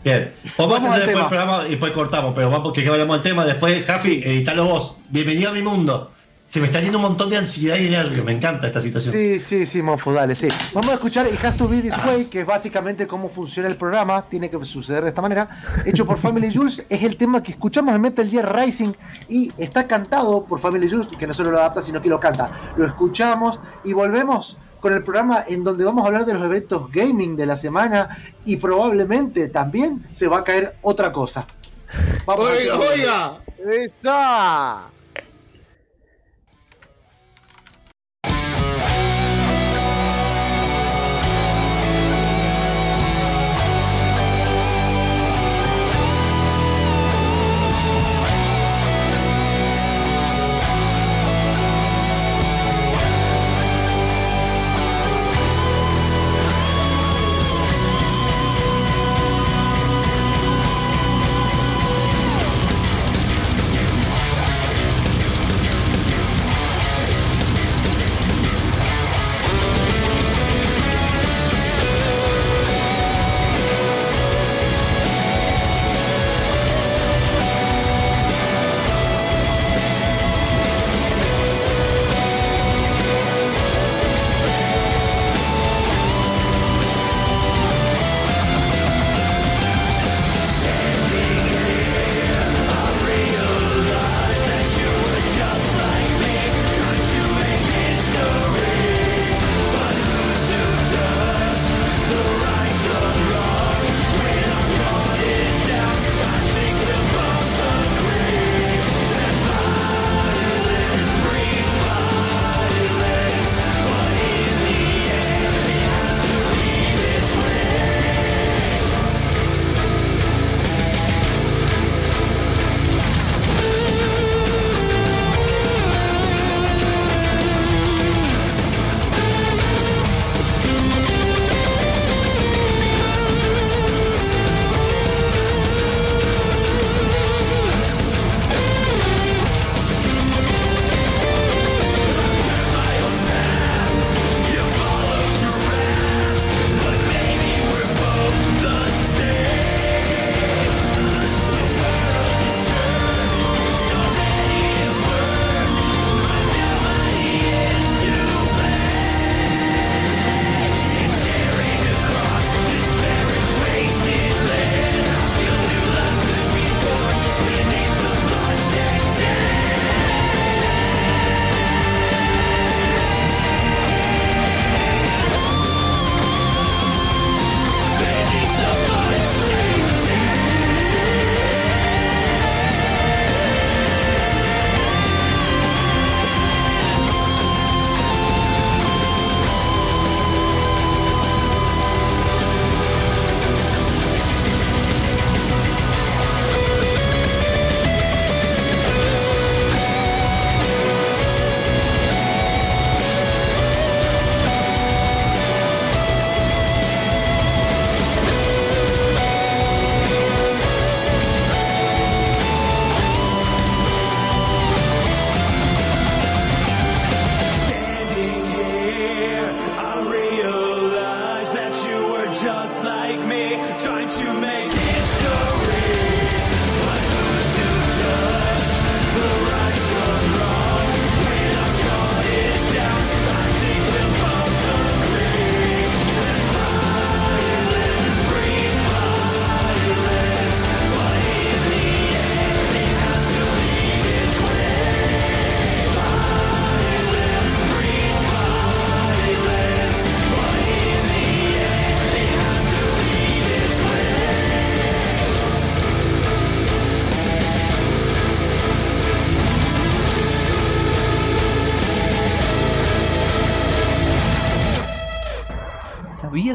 Bien, vamos, a tener después el programa y después cortamos, pero vamos porque que vayamos al tema. Después, Jafi, editalo vos. Bienvenido a mi mundo. Se me está yendo un montón de ansiedad y nervio. Me encanta esta situación. Sí, sí, sí, Monfo, dale, sí. Vamos a escuchar It Has to Be This. Way, que es básicamente cómo funciona el programa. Tiene que suceder de esta manera. Hecho por Family Jules. Es el tema que escuchamos en Metal Gear Rising y está cantado por Family Jules, que no solo lo adapta, sino que lo canta. Lo escuchamos y volvemos con el programa en donde vamos a hablar de los eventos gaming de la semana y probablemente también se va a caer otra cosa. Vamos oiga, oiga. Está.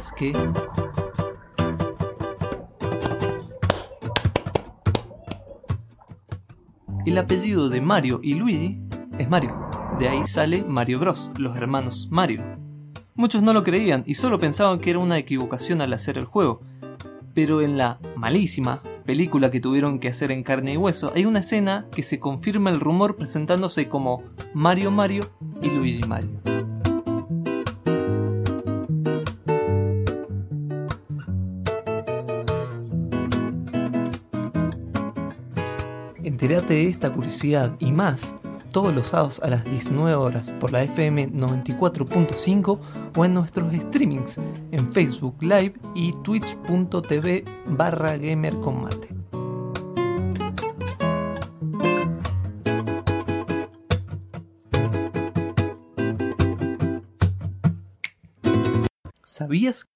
¿Sabías que... El apellido de Mario y Luigi es Mario. De ahí sale Mario Bros, los hermanos Mario. Muchos no lo creían y solo pensaban que era una equivocación al hacer el juego. Pero en la malísima película que tuvieron que hacer en carne y hueso, hay una escena que se confirma el rumor presentándose como Mario Mario y Luigi Mario. De esta curiosidad y más todos los sábados a las 19 horas por la FM 94.5 o en nuestros streamings en Facebook Live y twitch.tv barra gamercombate. ¿Sabías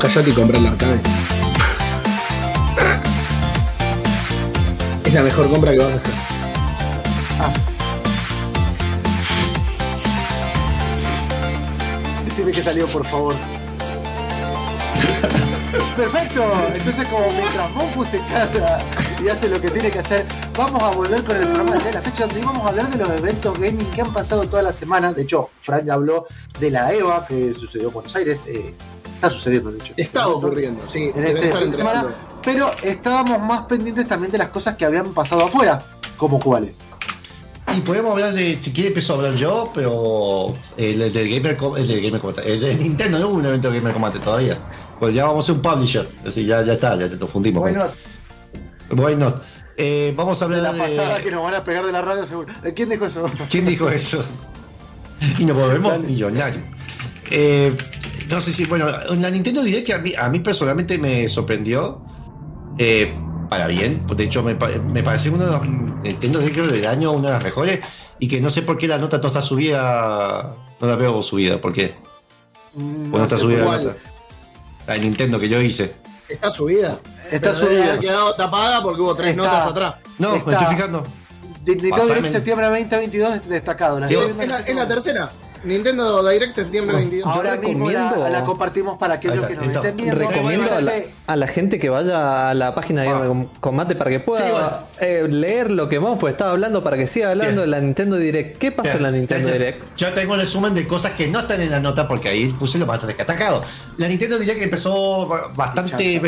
callate y compré el arcade. es la mejor compra que vas a hacer. Ah. Decime que salió, por favor. Perfecto, entonces como mientras Monfu se cata y hace lo que tiene que hacer, vamos a volver con el programa de la fecha donde íbamos a hablar de los eventos gaming que han pasado toda la semana. De hecho, Frank habló de la EVA que sucedió en Buenos Aires. Eh, Está sucediendo, de hecho. Está ocurriendo, sí. En este semana, pero estábamos más pendientes también de las cosas que habían pasado afuera, como cuáles. Y podemos hablar de, si quiere empiezo a hablar yo, pero el, el, de Gamer el de Gamer Combate, el de Nintendo no hubo un evento de Gamer Combate todavía. Pues ya vamos a ser un publisher, así ya, ya está, ya nos fundimos. Why not? Why not? Eh, vamos a hablar de la pasada que nos van a pegar de la radio seguro. ¿Quién dijo eso? ¿Quién dijo eso? y nos volvemos millonarios. Eh, no sé si, bueno, la Nintendo Direct que a mí, a mí personalmente me sorprendió. Eh, para bien. De hecho, me, me parece uno de los Nintendo Direct del año, una de las mejores. Y que no sé por qué la nota no está subida. No la veo subida. ¿Por qué? Mm, no, está subida la nota. La de Nintendo que yo hice. Está subida. Está subida. Ha quedado tapada porque hubo tres notas atrás. No, me estoy fijando. Nintendo Direct septiembre 2022 destacado. es, la, tercera. Nintendo Direct septiembre 22. Ahora mismo la, compartimos para aquellos que nos estén viendo. Recomiendo a la, gente que vaya a la página de ah. Combate para que pueda eh, leer lo que Monfo estaba hablando para que siga hablando de la Nintendo Direct. ¿Qué pasó en la Nintendo Direct? Yo tengo el resumen de cosas que no están en la nota porque ahí puse lo más destacado. La Nintendo Direct empezó bastante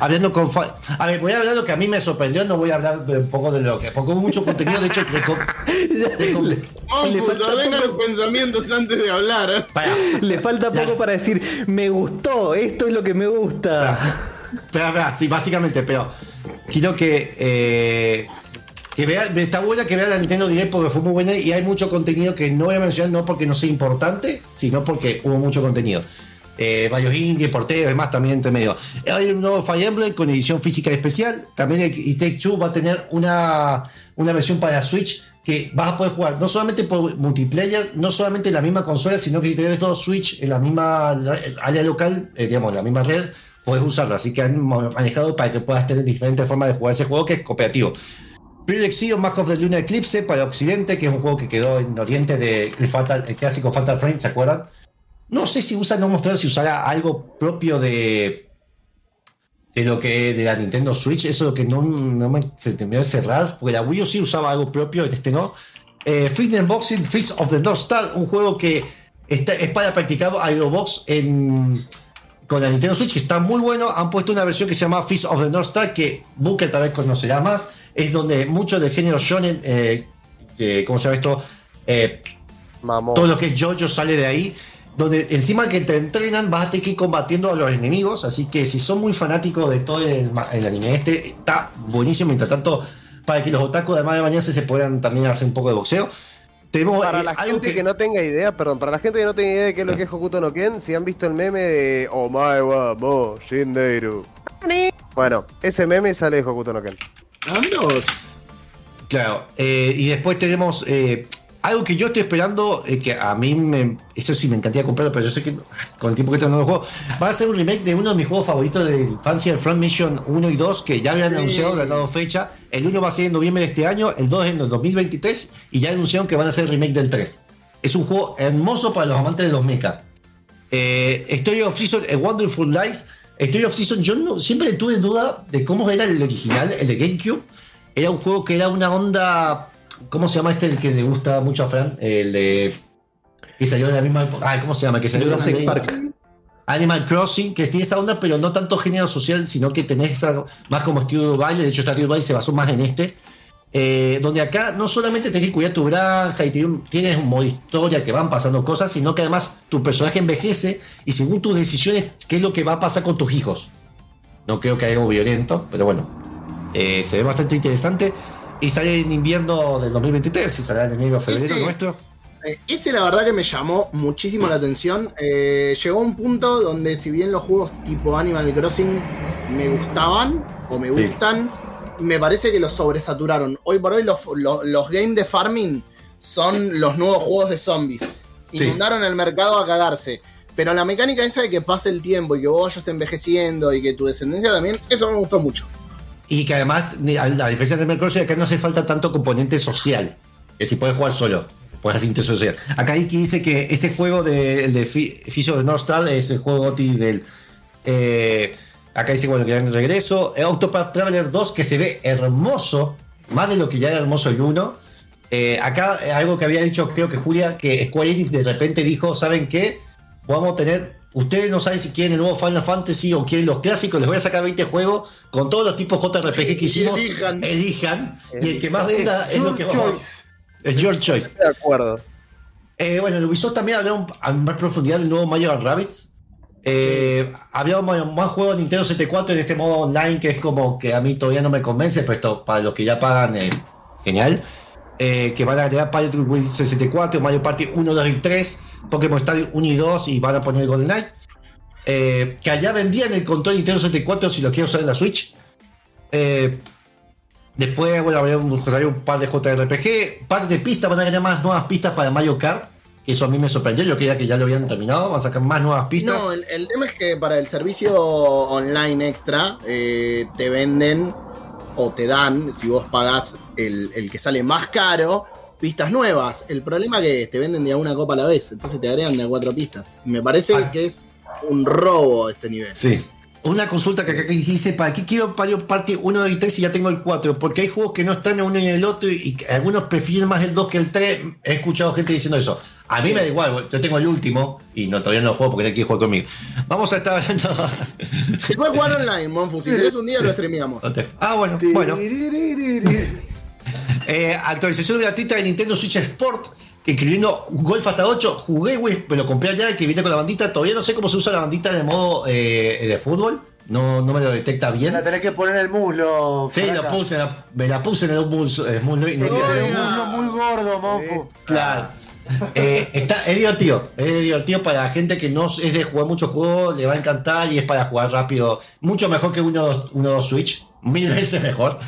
hablando con. A ver, voy a hablar de lo que a mí me sorprendió, no voy a hablar un poco de lo que. Porque hubo mucho contenido, de hecho. ordena los pensamientos antes de hablar. Le falta poco para decir, me gustó, esto es lo que me gusta. Espera, sí, básicamente, pero quiero que. Eh, que vea, está buena que vea la Nintendo Direct porque fue muy buena y hay mucho contenido que no voy a mencionar, no porque no sea importante, sino porque hubo mucho contenido. Eh, varios indie, porteros, demás también entre medio. Hay un nuevo Fire Emblem con edición física especial. También el Take Two va a tener una, una versión para Switch que vas a poder jugar no solamente por multiplayer, no solamente en la misma consola, sino que si tienes todo Switch en la misma área local, eh, digamos, en la misma red, puedes usarlo. Así que han manejado para que puedas tener diferentes formas de jugar ese juego que es cooperativo. Project Zero, Mask of the Lunar Eclipse para Occidente, que es un juego que quedó en Oriente de el, clásico Fatal Frame, ¿se acuerdan? No sé si usa, no mostró si usará algo propio de de lo que de la Nintendo Switch, eso es lo que no, me se terminó de cerrar, porque la Wii U sí usaba algo propio, este no. Eh, Boxing, Fist of the North Star, un juego que está, es para practicar Aerobox en, con la Nintendo Switch, que está muy bueno. Han puesto una versión que se llama Fist of the North Star, que Booker tal vez conocerá más. Es donde mucho del género shonen, eh, ¿cómo se llama esto? Eh, todo lo que es JoJo sale de ahí donde encima que te entrenan vas a tener que ir combatiendo a los enemigos, así que si son muy fanáticos de todo el, anime este, está buenísimo, mientras tanto, para que los otakus además de bañarse se puedan también hacer un poco de boxeo. para eh, la gente que... no tenga idea, perdón, para la gente que no tenga idea de qué es lo que es Hokuto no Ken, si han visto el meme de my wa mo Shindeiru. Bueno, ese meme sale de Hokuto no Ken. Claro, eh, y después tenemos eh, algo que yo estoy esperando, eh, que a mí me, eso sí me encantaría comprarlo, pero yo sé que con el tiempo que tengo no lo juego, va a ser un remake de uno de mis juegos favoritos de infancia, el Front Mission 1 y 2, que ya habían anunciado, le han dado fecha. El 1 va a ser en noviembre de este año, el 2 en el 2023, y ya anunciaron que van a hacer el remake del 3. Es un juego hermoso para los amantes de los mecha. Story of Season, A Wonderful Lies. Story of Season, yo no, siempre tuve duda de cómo era el original, el de GameCube era un juego que era una onda. ¿Cómo se llama este el que le gusta mucho a Fran? El de. Que salió de la misma época. Ah, ¿cómo se llama? Que salió Jurassic Park. Animal Crossing, que tiene esa onda, pero no tanto género social, sino que tenés esa, más como estilo de baile. De hecho, de baile se basó más en este. Eh, donde acá no solamente tenés que cuidar tu granja y tienes un modo historia que van pasando cosas, sino que además tu personaje envejece y según tus decisiones, qué es lo que va a pasar con tus hijos. No creo que haya algo violento, pero bueno, eh, se ve bastante interesante y sale en invierno del 2023 y sale en enero febrero nuestro. Eh, ese la verdad que me llamó muchísimo la atención. Eh, llegó a un punto donde si bien los juegos tipo Animal Crossing me gustaban o me gustan, me parece que los sobresaturaron. Hoy por hoy los, los, games de farming son los nuevos juegos de zombies. Inundaron el mercado a cagarse. Pero la mecánica esa de que pase el tiempo y que vos vayas envejeciendo y que tu descendencia también, eso me gustó mucho. Y que además, a diferencia de Mercury, acá no hace falta tanto componente social. Que si puedes jugar solo, puedes hacer social. Acá Iki dice que ese juego de, de Fisio de Nostal es el juego OTI del. Eh, acá dice, bueno, que ya en regreso. Autopath Traveler 2, que se ve hermoso, más de lo que ya era hermoso el 1. Eh, acá, eh, algo que había dicho, creo que Julia, que Square Enix de repente dijo: ¿Saben qué? Vamos a tener Ustedes no saben si quieren el nuevo Final Fantasy o quieren los clásicos. Les voy a sacar 20 juegos con todos los tipos JRPG que hicimos. Elijan. elijan y el que más venda es, lo que va Es your choice. De acuerdo. Eh, bueno, en Ubisoft también hablaron a más profundidad del nuevo Mario Rabbits. Eh, había más, juegos de Nintendo 74 en este modo online que es como que a mí todavía no me convence, pero esto para los que ya pagan, eh, genial. Eh, que van a agregar Mario 64, Mario Party 1, 2 y 3 Pokémon Stadium 1 y 2 y van a poner Golden Knight. Eh, que allá vendían el control Nintendo 64 si lo quiero usar en la Switch. Eh, después, bueno, había un, un, par de JRPG, par de pistas, van a agregar más nuevas pistas para Mario Kart. Eso a mí me sorprendió, yo creía que ya lo habían terminado, van a sacar más nuevas pistas. No, el, tema es que para el servicio online extra te venden o te dan, si vos pagás el, el que sale más caro, pistas nuevas. El problema es que te venden de a una copa a la vez, entonces te agregan de a cuatro pistas. Me parece ah. que es un robo este nivel. Sí. Una consulta que acá dice, ¿para qué quiero Mario Party 1 y 3 si ya tengo el 4? Porque hay juegos que no están en uno y en el otro y algunos prefieren más el 2 que el 3. He escuchado gente diciendo eso. A mí me da igual, yo tengo el último y no todavía no lo juego porque quiere jugar conmigo. Vamos a estar hablando. Se puede jugar online, Monfu. Si querés un día lo streameamos. Ah, bueno, bueno. Eh, actualización gratuita de Nintendo Switch Sport, incluyendo Golf hasta 8. Jugué, güey, me lo compré allá, que viene con la bandita. Todavía no sé cómo se usa la bandita de modo eh, de fútbol. No, no me lo detecta bien. La tenés que poner en el muslo. Sí, lo puse, me la puse en el muslo. El muslo, y muslo muy gordo, monfo. Claro. Eh, está, es divertido, es divertido para la gente que no es de jugar muchos juegos, le va a encantar y es para jugar rápido, mucho mejor que uno, uno Switch, mil veces mejor.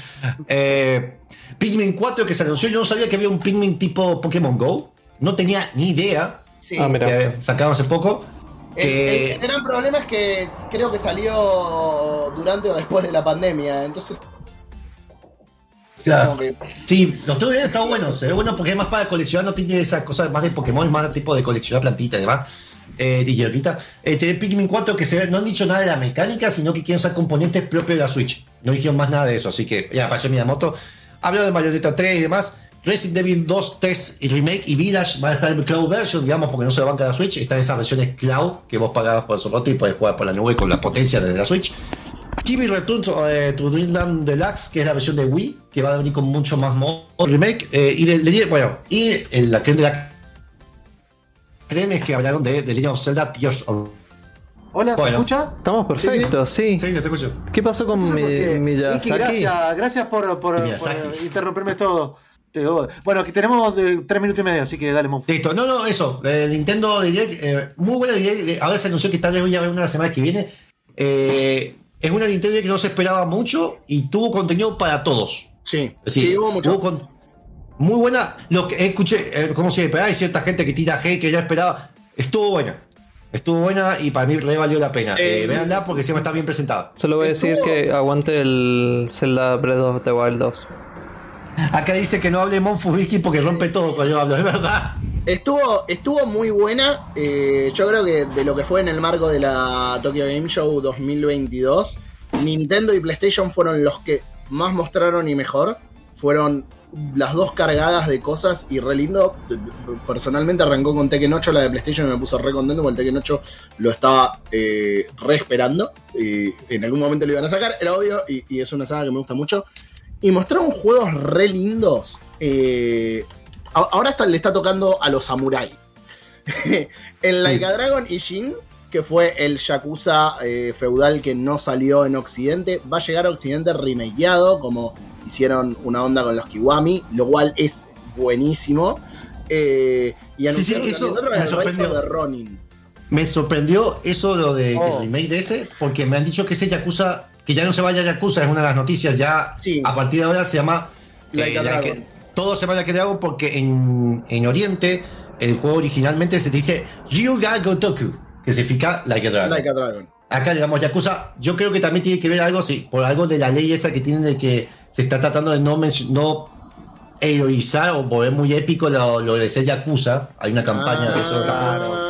Eh, Pikmin 4 que se anunció, yo no sabía que había un Pikmin tipo Pokémon Go, no tenía ni idea. Sí. Ah, que sacaron hace poco. El, gran problema es que creo que salió durante o después de la pandemia, entonces Sí, los estuve viendo, está bueno, se ve bueno porque es más para coleccionar, no tiene esas cosas más de Pokémon, más tipo de coleccionar plantitas y demás. Eh, de hierbita. Eh, tiene Pikmin 4 que se ve, no han dicho nada de la mecánica, sino que quieren usar componentes propios de la Switch. No dijeron más nada de eso, así que ya apareció Miyamoto. Habló de Bayonetta 3 y demás. Resident Evil 2, 3 y Remake y Village van a estar en Cloud Version, digamos, porque no se lo banca la Switch. Están esas versiones Cloud que vos pagabas por su y puedes jugar por la nube con la potencia de la Switch. Kimi Return eh, to Dreamland Deluxe, que es la versión de Wii, que va a venir con mucho más modo remake. Eh, y de, bueno, y el, la crema de la crema es que hablaron de The Legend of Zelda Tears of Hola, ¿se escucha? Estamos perfectos, sí. Sí, te escucho. ¿Qué pasó con mi, Miyazaki? gracias, gracias por, por, interrumpirme todo. Bueno, aquí tenemos eh, tres minutos y medio, así que dale, Monfo. Listo, no, no, eso. El Nintendo Direct, muy buena Direct. Ahora se anunció que tal vez voy a ver una semana que viene. Eh, es una Nintendo que no se esperaba mucho y tuvo contenido para todos. Sí, sí, hubo mucho. muy buena. Lo que escuché, eh, como se hay cierta gente que tira G que ya esperaba. Estuvo buena. Estuvo buena y para mí le valió la pena. Eh, eh veanla porque se está bien presentada. Solo voy a decir que aguante el Zelda Breath of the Wild 2. Acá dice que no hable Monfubiki porque rompe todo cuando yo hablo, es verdad. Estuvo, estuvo muy buena. Eh, yo creo que de lo que fue en el marco de la Tokyo Game Show 2022, Nintendo y PlayStation fueron los que más mostraron y mejor. Fueron las dos cargadas de cosas y re lindo. Personalmente arrancó con Tekken 8, la de PlayStation, y me puso re contento porque el Tekken 8 lo estaba eh, re esperando. Y en algún momento lo iban a sacar, era obvio, y, es una saga que me gusta mucho. Y mostraron juegos re lindos. Eh, ahora le está tocando a los samuráis. en Laika Dragon y Shin, que fue el Yakuza eh, feudal que no salió en Occidente, va a llegar a Occidente remakeado, como hicieron una onda con los Kiwami, lo cual es buenísimo. Eh, y anunciaron eso me sorprendió. de Ronin. Me sorprendió eso lo de oh. remake de ese, porque me han dicho que ese Yakuza, que ya no se vaya a Yakuza, es una de las noticias, ya a partir de ahora se llama eh, todo se llama Like Dragon porque en, en, Oriente el juego originalmente se dice Ryuga Gotoku, que significa Like a Dragon. Like a Dragon. Acá digamos Yakuza, yo creo que también tiene que ver algo, sí, por algo de la ley esa que tienen de que se está tratando de no, no heroizar o volver muy épico lo, de ser Yakuza. Hay una campaña de eso. Claro.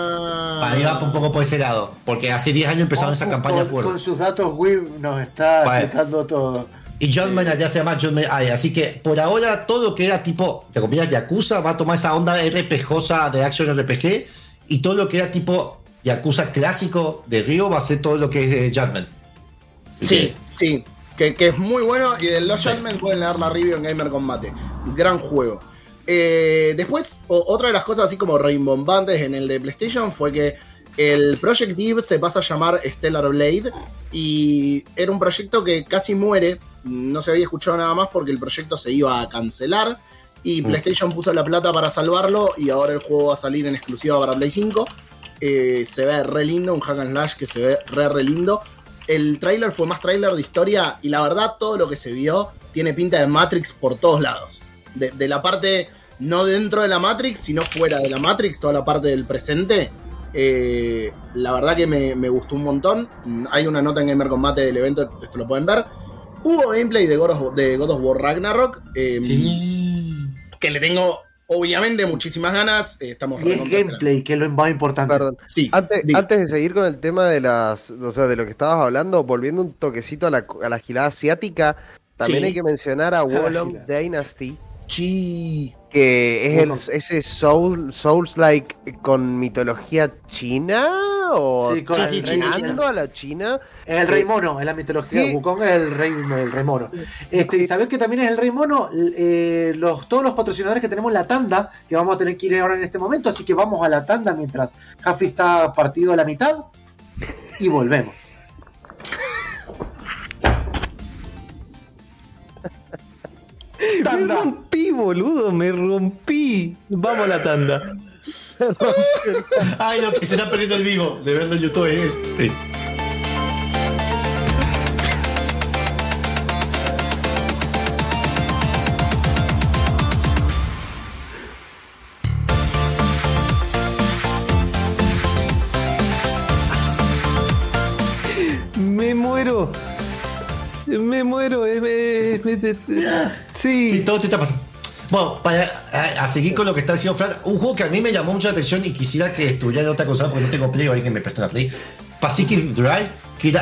Ahí va un poco por ese lado. Porque hace 10 años empezaron esa campaña fuerte. Con sus datos web nos está explicando todo. Y John Maynard ya se llama John Maynard. Así que por ahora todo lo que era tipo, de comillas, Yakuza va a tomar esa onda RPGosa de Action RPG. Y todo lo que era tipo Yakuza clásico de Río va a ser todo lo que es de Judgment. Sí, sí que, es muy bueno. Y del Lost Judgment pueden leer la review en Gamer Combate. Gran juego. Eh, después, otra de las cosas así como reimbombantes en el de PlayStation fue que el Project Eve se pasa a llamar Stellar Blade y era un proyecto que casi muere, no se había escuchado nada más porque el proyecto se iba a cancelar y. PlayStation puso la plata para salvarlo y ahora el juego va a salir en exclusiva para Play 5. Eh, se ve re lindo, un hack and slash que se ve re re lindo el tráiler fue más tráiler de historia y la verdad todo lo que se vio tiene pinta de Matrix por todos lados. De, la parte no dentro de la Matrix, sino fuera de la Matrix, toda la parte del presente. Eh, la verdad que me, gustó un montón. Hay una nota en Gamer Combate del evento, esto lo pueden ver. Hubo gameplay de God of, de God of War Ragnarok. Em, que le tengo Obviamente, muchísimas ganas. Eh, estamos y es gameplay, que es lo más importante. Perdón. Sí, antes, antes, de seguir con el tema de las. O sea, de lo que estabas hablando, volviendo un toquecito a la, a la gilada asiática, también hay que mencionar a Wolong Dynasty. Sí que es ese Soul, Souls like con mitología china o sí, con a la China. Es el rey mono, en la mitología de Wukong es el rey, el rey mono. Este, y sabes que también es el rey mono, eh, los, todos los patrocinadores que tenemos en la tanda, que vamos a tener que ir ahora en este momento, así que vamos a la tanda mientras Jaffi está partido a la mitad y volvemos. Me rompí, boludo, me rompí. Vamos a la tanda. Ay, lo que se está perdiendo el vivo de verlo en YouTube. Eh. Me muero. Me muero. Sí. Sí, todo te está pasando. Bueno, para a, seguir con lo que está diciendo Fran, un juego que a mí me llamó mucho la atención y quisiera que estuviera otra cosa porque no tengo Play, alguien me prestó la Play. Pacific Drive, que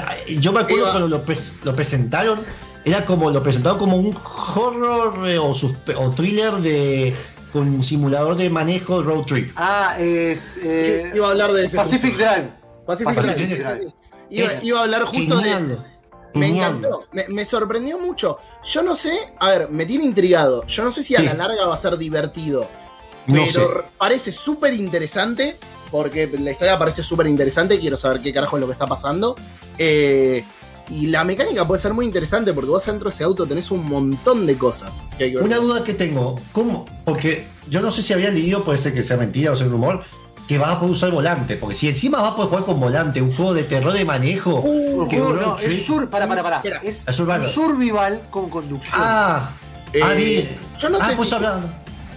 yo me acuerdo cuando lo, lo, presentaron, era como lo presentaron como un horror eh, o, o thriller de con simulador de manejo road trip. Ah, es. Eh, iba a hablar de ese Pacific Drive. Pacific, Drive. Iba, a hablar justo de eso. Me encantó, me, sorprendió mucho. Yo no sé, a ver, me tiene intrigado. Yo no sé si a la larga va a ser divertido. pero parece súper interesante, porque la historia parece súper interesante. Quiero saber qué carajo es lo que está pasando. Eh, y la mecánica puede ser muy interesante porque vos dentro de ese auto tenés un montón de cosas. Una duda que tengo, ¿cómo? Porque yo no sé si había leído, puede ser que sea mentira o sea un rumor, que vas a poder usar volante. Porque si encima vas a poder jugar con volante, un juego de terror de manejo. Uh, que no, es sur, para, para, para. Es, un survival con conducción. Ah, ah bien. Yo no ah, sé pues si.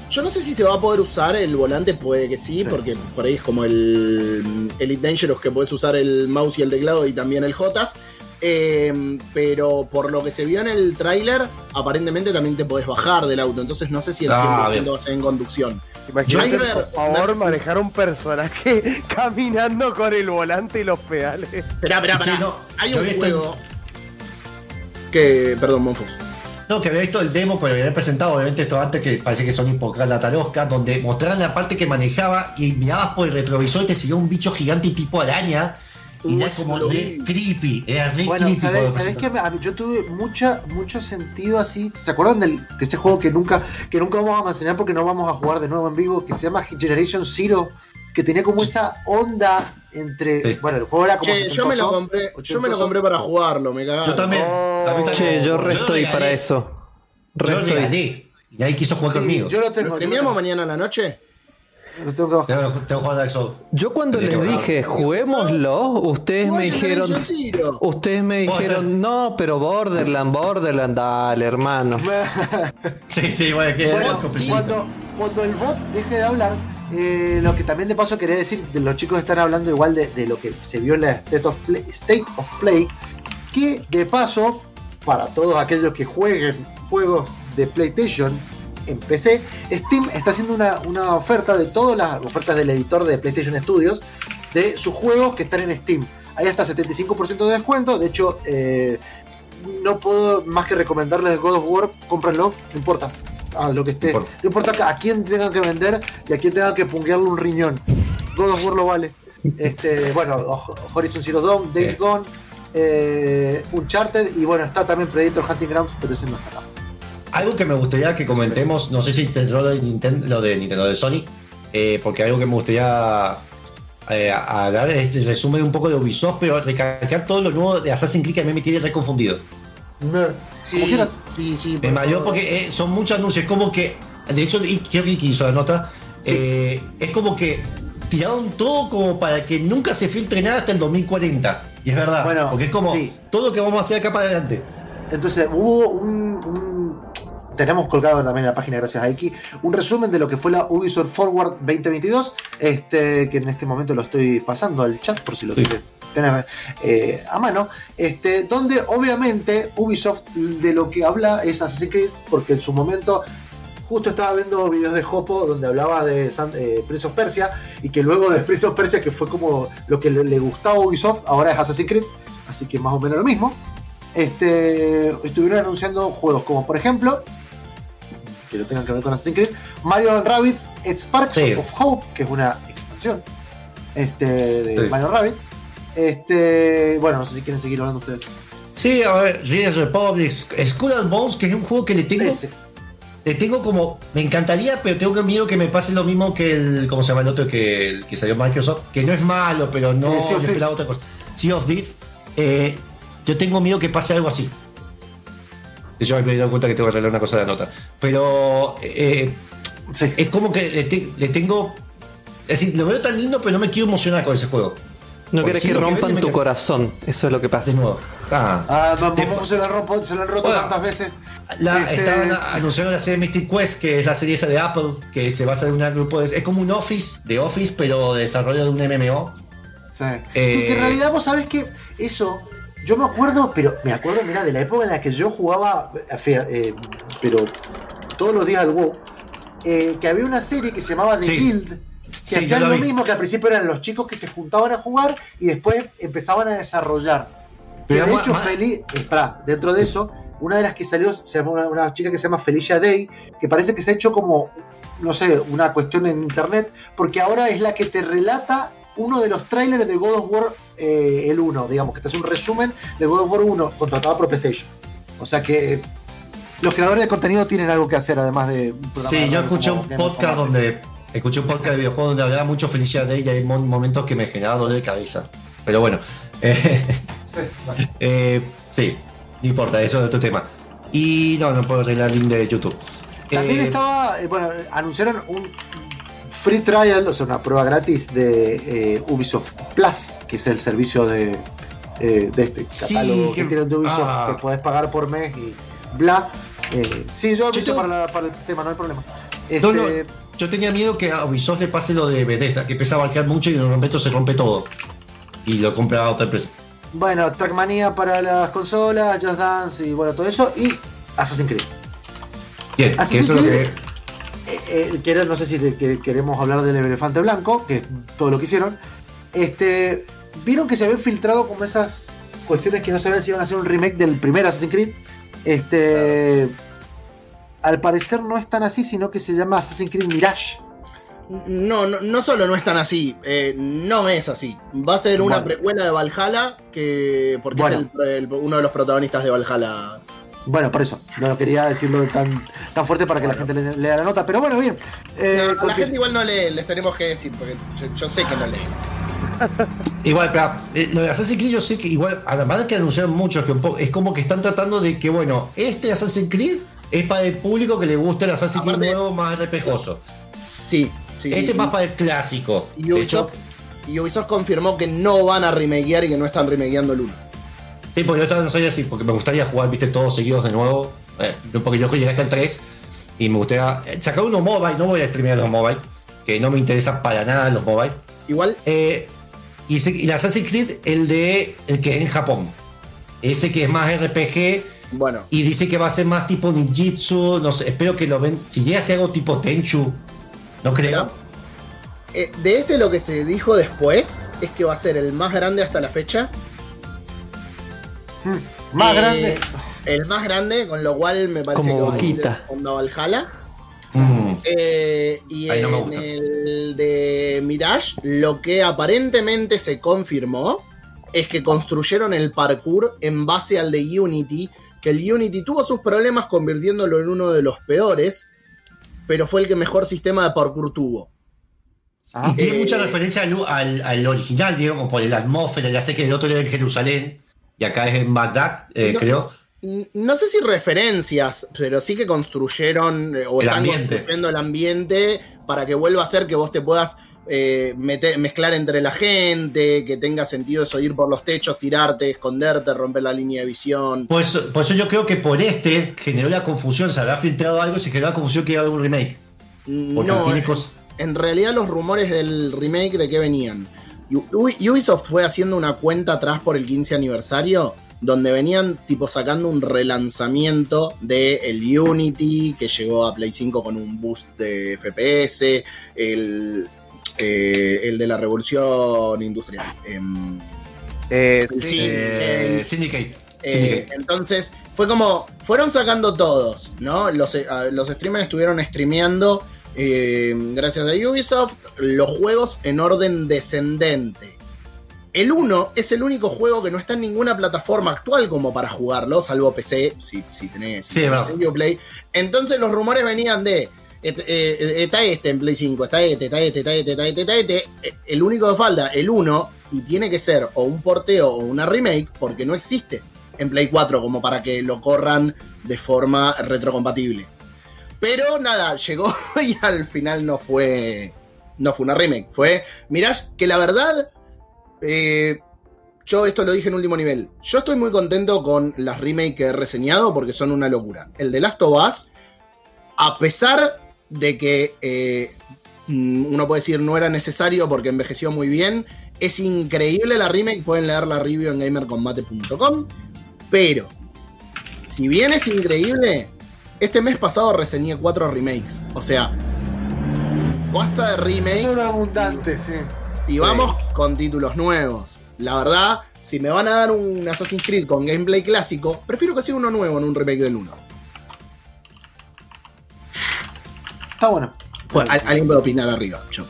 Yo no sé si se va a poder usar el volante, puede que sí, porque por ahí es como el Elite Dangerous que puedes usar el mouse y el teclado y también el JOTAS. Eh, pero por lo que se vio en el tráiler, aparentemente también te podés bajar del auto. Entonces no sé si el 100% ah, va a ser en conducción. Imagínate, por favor, manejar un personaje caminando con el volante y los pedales. Espera, espera, espera. Hay un juego que. Perdón, Monfos. No, que había visto el demo que había presentado, obviamente esto antes que parece que son por la Tarosca, donde mostraban la parte que manejaba y mirabas por el retrovisor y te seguía un bicho gigante tipo araña y era como re creepy, era re bueno, creepy. ¿sabes, qué? Yo tuve mucha, mucho sentido así. ¿Se acuerdan de ese juego que nunca, que nunca vamos a mencionar porque no vamos a jugar de nuevo en vivo? Que se llama Generation Zero, que tenía como esa onda entre. Bueno, el juego era como. Che, yo me lo compré, yo me lo compré para jugarlo, me cagaron. Yo también. Oh. Che, yo resto ahí para eso. Resto yo Y ahí quiso jugar conmigo. Yo lo tengo. ¿Lo mañana a la noche? Yo cuando les dije juguémoslo, ustedes me dijeron, ustedes me dijeron, no, pero Borderland, Borderland, dale, hermano. sí, sí, bueno, que cuando, cuando el bot deje de hablar, eh, lo que también de paso quería decir, de los chicos están hablando igual de, de lo que se vio en la State of, Play, State of Play, que de paso, para todos aquellos que jueguen juegos de PlayStation, en PC, Steam está haciendo una, oferta de todas las ofertas del editor de PlayStation Studios de sus juegos que están en Steam. Hay hasta 75% de descuento. De hecho, eh, no puedo más que recomendarles God of War, cómprenlo, no importa. A lo que esté. No importa a quién tengan que vender y a quién tengan que punguearle un riñón. God of War lo vale. Este, bueno, Horizon Zero Dawn, Days. Gone, eh, Uncharted y bueno, está también Predator Hunting Grounds, pero ese no está acá algo que me gustaría que comentemos, no sé si te lo de Nintendo, lo de Nintendo, de Sony, eh, porque algo que me gustaría eh, dar es el resumen un poco de Ubisoft, pero recalcar todo lo nuevo de Assassin's Creed que a mí me tiene reconfundido. Sí, sí, sí. Me mayor porque eh, son muchos anuncios, como que, de hecho, Ricky hizo la nota, es como que tiraron todo como para que nunca se filtre nada hasta el 2040. Y es verdad, bueno, porque es como todo lo que vamos a hacer acá para adelante. Entonces hubo un tenemos colgado también en la página, gracias a Iki, un resumen de lo que fue la Ubisoft Forward 2022, este, que en este momento lo estoy pasando al chat por si lo quieres tener eh, a mano, este, donde obviamente Ubisoft de lo que habla es Assassin's Creed, porque en su momento justo estaba viendo videos de Jopo donde hablaba de eh, Prince of Persia y que luego de Prince of Persia, que fue como lo que le, gustaba a Ubisoft, ahora es Assassin's Creed, así que más o menos lo mismo. Este, estuvieron anunciando juegos como por ejemplo que lo tengan que ver con Assassin's Creed. Mario Rabbids Sparks of Hope, que es una expansión este, de Mario Rabbids. Este, bueno, no sé si quieren seguir hablando ustedes. Sí, a ver, Riders Republic, Skull and Bones, que es un juego que le tengo. Le tengo como. Me encantaría, pero tengo miedo que me pase lo mismo que el. ¿Cómo se llama el otro que, que salió Microsoft? Que no es malo, pero no. Eh, esperaba otra cosa. Sea of Thief. Eh, yo tengo miedo que pase algo así. Yo me he dado cuenta que tengo que arreglar una cosa de la nota. Pero eh, es como que le, tengo. Es decir, lo veo tan lindo, pero no me quiero emocionar con ese juego. No quieres que rompan tu corazón, eso es lo que pasa. De nuevo. Ah, ah se, lo rompo, se lo han roto tantas veces. La, este... Estaban anunciando la serie Mystic Quest, que es la serie esa de Apple, que se basa en un grupo de. Es como un Office, de Office, pero de desarrollo de un MMO. Sí, eh, sí que en realidad vos sabés que eso yo me acuerdo, pero me acuerdo, mira, de la época en la que yo jugaba, eh, pero todos los días al WoW, eh, que había una serie que se llamaba The Guild, que hacían lo, mismo, que al principio eran los chicos que se juntaban a jugar y después empezaban a desarrollar. Pero de hecho, Feli, dentro de eso, una de las que salió se llama una, chica que se llama Felicia Day, que parece que se ha hecho como, no sé, una cuestión en internet, porque ahora es la que te relata uno de los trailers de God of War eh, el 1, digamos, que te hace un resumen de God of War 1 contratado por PlayStation. O sea que los creadores de contenido tienen algo que hacer además de... Sí, yo escuché un podcast donde... Escuché un podcast de videojuegos donde hablaba mucho felicidad de ella y hay momentos que me generaba dolor de cabeza. Pero bueno. Eh, eh, sí, no importa, eso es otro tema. Y no, no puedo arreglar el link de YouTube. También estaba, bueno, anunciaron un free trial, o sea, una prueba gratis de eh, Ubisoft Plus, que es el servicio de, eh, de este catálogo que, tienen de Ubisoft ah. que podés pagar por mes y bla. Eh, sí, yo aviso para, el tema, no hay problema. Este, yo tenía miedo que a Ubisoft le pase lo de Bethesda, que empezaba a quedar mucho y de momento se rompe todo. Y lo compra otra empresa. Bueno, Trackmania para las consolas, Just Dance y bueno, todo eso. Y Assassin's Creed. Bien, que eso es lo que eh, eh, no sé si queremos hablar del elefante blanco, que es todo lo que hicieron. Este, vieron que se habían filtrado como esas cuestiones que no sabían si iban a hacer un remake del primer Assassin's Creed. Este, al parecer no es tan así, sino que se llama Assassin's Creed Mirage. No, no, no solo no es tan así, eh, no es así. Va a ser una precuela de Valhalla, que porque es uno de los protagonistas de Valhalla bueno, por eso, no quería decirlo tan, tan fuerte para que la gente lea la nota, pero bueno, bien. Eh, la gente igual no lee, les tenemos que decir, porque yo, sé que no leen. igual, pero eh, lo de Assassin's Creed yo sé que igual, además de que anunciaron muchos, que es como que están tratando de que, bueno, este Assassin's Creed es para el público que le gusta el Assassin's Creed nuevo más repejoso. Sí, sí. Este es más para el clásico. Y Ubisoft, y Ubisoft confirmó que no van a remakear y que no están remakeando el 1. Sí, porque yo no soy así, porque me gustaría jugar, viste, todos seguidos de nuevo. Eh, porque yo llegué hasta el 3 y me gustaría eh, sacar uno mobile, no voy a streamear los mobile, que no me interesa para nada los mobile. Igual. Eh, y, y el Assassin's Creed, el de el que es en Japón. Ese que es más RPG. Bueno. Y dice que va a ser más tipo ninjitsu. No sé, espero que lo ven. Si llega a ser algo tipo Tenchu, no creo. de ese lo que se dijo después es que va a ser el más grande hasta la fecha más eh, grande. El más grande, con lo cual me parece que va a Valhalla. Mm. Eh, y en el de Mirage, lo que aparentemente se confirmó es que construyeron el parkour en base al de Unity, que el Unity tuvo sus problemas convirtiéndolo en uno de los peores, pero fue el que mejor sistema de parkour tuvo. y tiene mucha referencia al, original, digamos, por la atmósfera, ya sé que el otro era en Jerusalén, y acá es en Bagdad, eh, creo. No sé si referencias, pero sí que construyeron eh, o están construyendo el ambiente para que vuelva a ser que vos te puedas eh, mezclar entre la gente, que tenga sentido eso, ir por los techos, tirarte, esconderte, romper la línea de visión. Pues, por eso yo creo que por este generó la confusión, se habrá filtrado algo y se generó la confusión que iba a haber un remake. no, en realidad los rumores del remake de qué venían Ubisoft fue haciendo una cuenta atrás por el 15 aniversario donde venían tipo sacando un relanzamiento de el Unity que llegó a Play 5 con un boost de FPS, el, eh, el de la revolución industrial. Em, eh, sí, eh, Syndicate. entonces, fue como, fueron sacando todos, ¿no? Los, los streamers estuvieron streameando eh, gracias a Ubisoft, los juegos en orden descendente. El 1 es el único juego que no está en ninguna plataforma actual como para jugarlo, salvo PC, si, si tenés sí, Play. Entonces los rumores venían de eh, eh, está este en Play 5, está este, está este, está este, está este, está este. El único que falta, el 1, y tiene que ser o un porteo o una remake, porque no existe en Play 4 como para que lo corran de forma retrocompatible. Pero nada, llegó y al final no fue. No fue una remake. Fue. Mirás que la verdad. Eh, yo esto lo dije en último nivel. Yo estoy muy contento con las remakes que he reseñado porque son una locura. El de Last of Us, a pesar de que eh, uno puede decir no era necesario porque envejeció muy bien, es increíble la remake. Pueden leer la review en gamercombate.com. Pero, si bien es increíble, este mes pasado reseñé cuatro remakes. O sea, basta de remakes. Son abundantes, sí. Y vamos con títulos nuevos. La verdad, si me van a dar un Assassin's Creed con gameplay clásico, prefiero que sea uno nuevo en un remake del 1. Está bueno. alguien puede opinar arriba. Yo.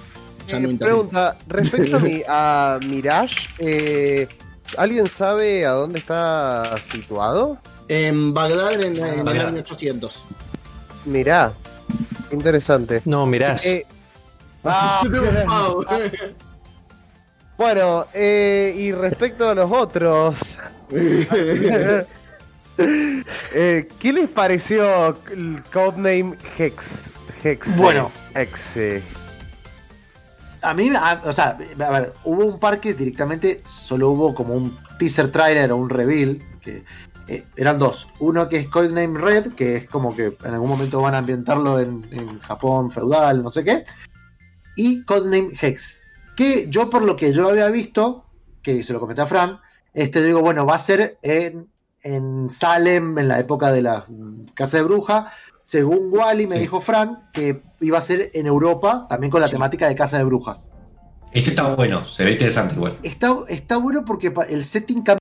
Ya no pregunta, respecto a, Mirage, eh, ¿alguien sabe a dónde está situado? En Bagdad en, el año 800. Mirá, interesante. No, mirá. Eh, ah, bueno, eh, y respecto a los otros. eh, ¿Qué les pareció el codename Hex? Hex. Bueno. Hex. a mí, o sea, a ver, hubo un par que directamente solo hubo como un teaser trailer o un reveal, que eh, eran dos. Uno que es Codename Red, que es como que en algún momento van a ambientarlo en, Japón feudal, no sé qué. Y Codename Hex, que yo por lo que yo había visto, que se lo comenté a Fran, este digo, bueno, va a ser en, en Salem, en la época de la Casa de Bruja, según Wally me dijo Fran que iba a ser en Europa, también con la temática de Casa de Brujas. Ese está bueno, se ve interesante igual. Está, está bueno porque el setting cambia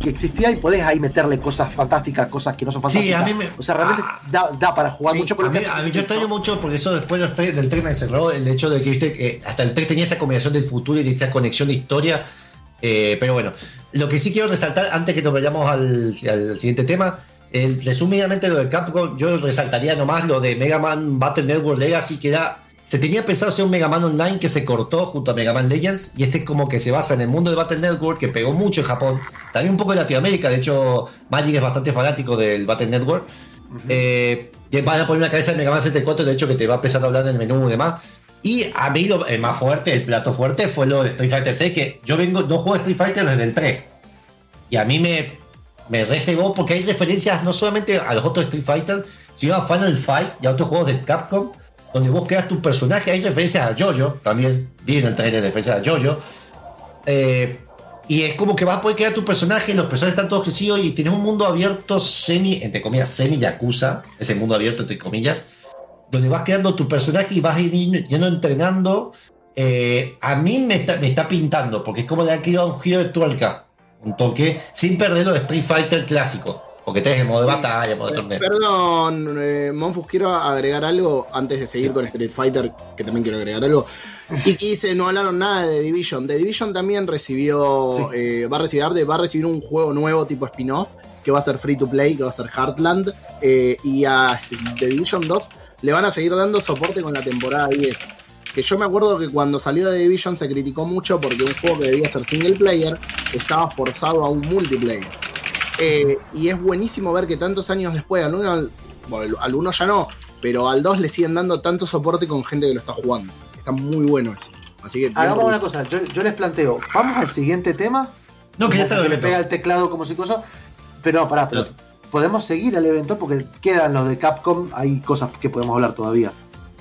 que existía y podés ahí meterle cosas fantásticas, cosas que no son fantásticas. Sí, a mí me... O sea, realmente ah. da, para jugar mucho con a mí, a mí yo extraño mucho porque eso después del 3 me cerró el hecho de que viste hasta el 3 tenía esa combinación del futuro y esa conexión de historia. Eh, pero bueno, lo que sí quiero resaltar antes que nos vayamos al siguiente tema resumidamente lo de Capcom, yo resaltaría nomás lo de Mega Man Battle Network Legacy, que era. Se tenía pensado hacer un Mega Man Online que se cortó junto a Mega Man Legends, y este es como que se basa en el mundo de Battle Network, que pegó mucho en Japón, también un poco en Latinoamérica, de hecho, Magic es bastante fanático del Battle Network. Eh, van a poner una cabeza de Mega Man 74, de hecho, que te va a empezar a hablar en el menú y demás. Y a mí lo el más fuerte, el plato fuerte, fue lo de Street Fighter 6, que yo vengo, no juego Street Fighter desde el 3. Y a mí me me recebó porque hay referencias no solamente a los otros Street Fighter, sino a Final Fight y a otros juegos de Capcom, donde vos creas tu personaje. Hay referencias a Jojo, también vi en el trailer referencias a Jojo. Eh, y es como que vas a poder crear tu personaje, los personajes están todos crecidos y tienes un mundo abierto semi, entre comillas, semi yakuza, ese mundo abierto entre comillas, donde vas creando tu personaje y vas yendo entrenando. Eh, a mí me está, me está pintando, porque es como le han quedado un giro de tuerca un toque, sin perder lo de Street Fighter clásico. Porque tenés el modo de batalla, modo de torneo. Perdón, eh, Monfus, quiero agregar algo antes de seguir con Street Fighter, que también quiero agregar algo. Y dice, no hablaron nada de The Division. The Division también recibió, eh, va a recibir va a recibir un juego nuevo tipo spin-off, que va a ser free to play, que va a ser Heartland. Eh, y a The Division 2 le van a seguir dando soporte con la temporada 10 que yo me acuerdo que cuando salió de Division se criticó mucho porque un juego que debía ser single player estaba forzado a un multiplayer. Eh, y es buenísimo ver que tantos años después, al uno, al uno ya no, pero al 2 le siguen dando tanto soporte con gente que lo está jugando. Está muy bueno eso. Así que Hagamos una cosa, yo, les planteo, vamos al siguiente tema. No, que ya está. le pega el teclado como si cosa. Pero pará, pero podemos seguir el evento porque quedan los de Capcom, hay cosas que podemos hablar todavía.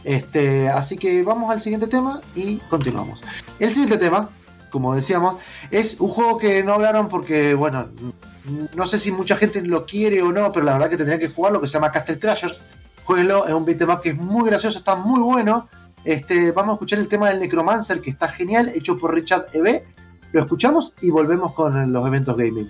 Este, así que vamos al siguiente tema y continuamos. El siguiente tema, como decíamos, es un juego que no hablaron porque, bueno, no sé si mucha gente lo quiere o no, pero la verdad que tendría que jugar lo que se llama Castle Crashers. Jueguenlo, es un beatmap que es muy gracioso, está muy bueno. Este, vamos a escuchar el tema del Necromancer, que está genial, hecho por Richard E.B. Lo escuchamos y volvemos con los eventos gaming.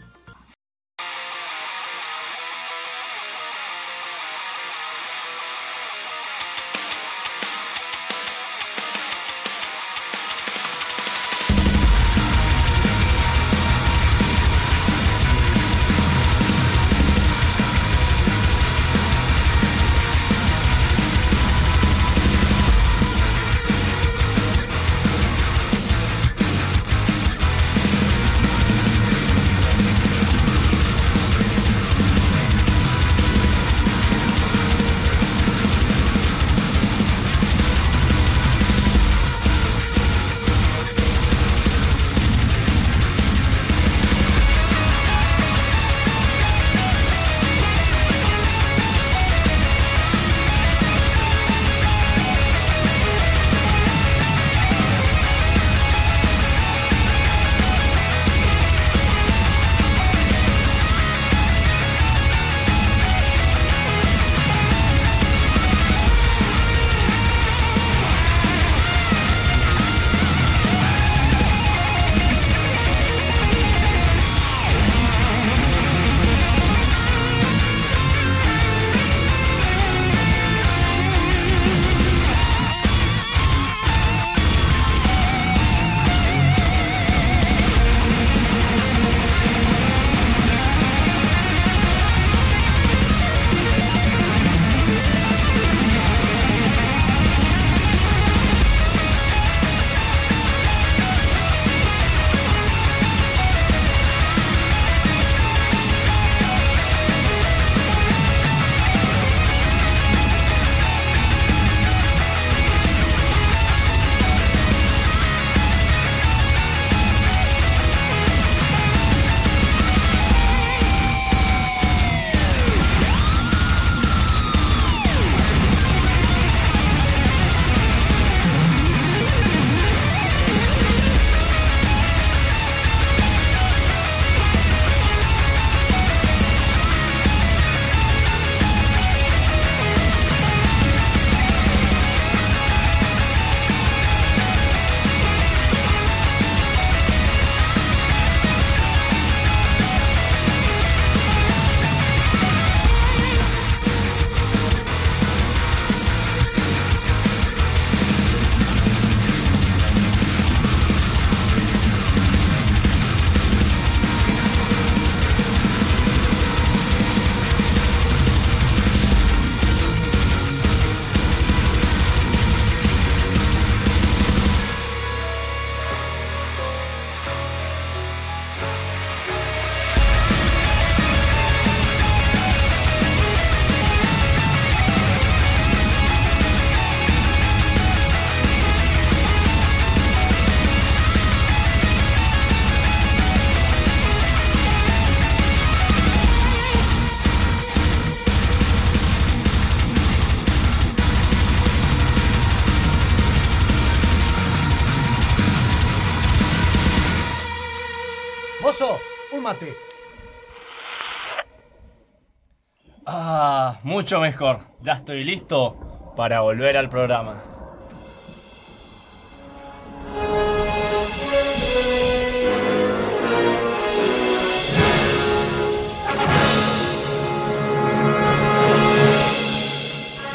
Mucho mejor. Ya estoy listo para volver al programa.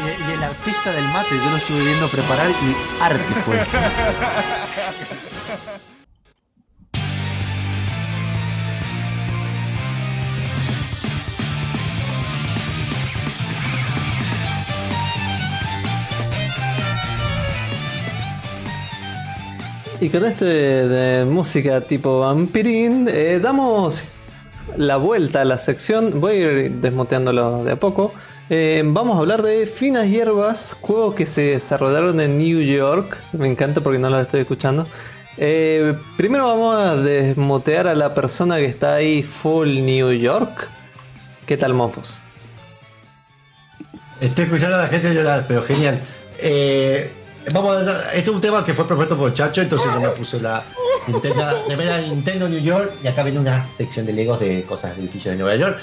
Y, el artista del mate, yo lo estuve viendo preparar y arte fue. Y con este de música tipo vampirín, eh, damos la vuelta a la sección. Voy a ir desmuteándolo de a poco. Eh, vamos a hablar de Finas Hierbas, juegos que se desarrollaron en New York. Me encanta porque no lo estoy escuchando. Eh, primero vamos a desmutear a la persona que está ahí full New York. ¿Qué tal, mofos? Estoy escuchando a la gente llorar, pero genial. Vamos a, este es un tema que fue propuesto por Chacho, entonces yo me puse la Nintendo, Nintendo New York y acá viene una sección de Legos de cosas de edificios de Nueva York.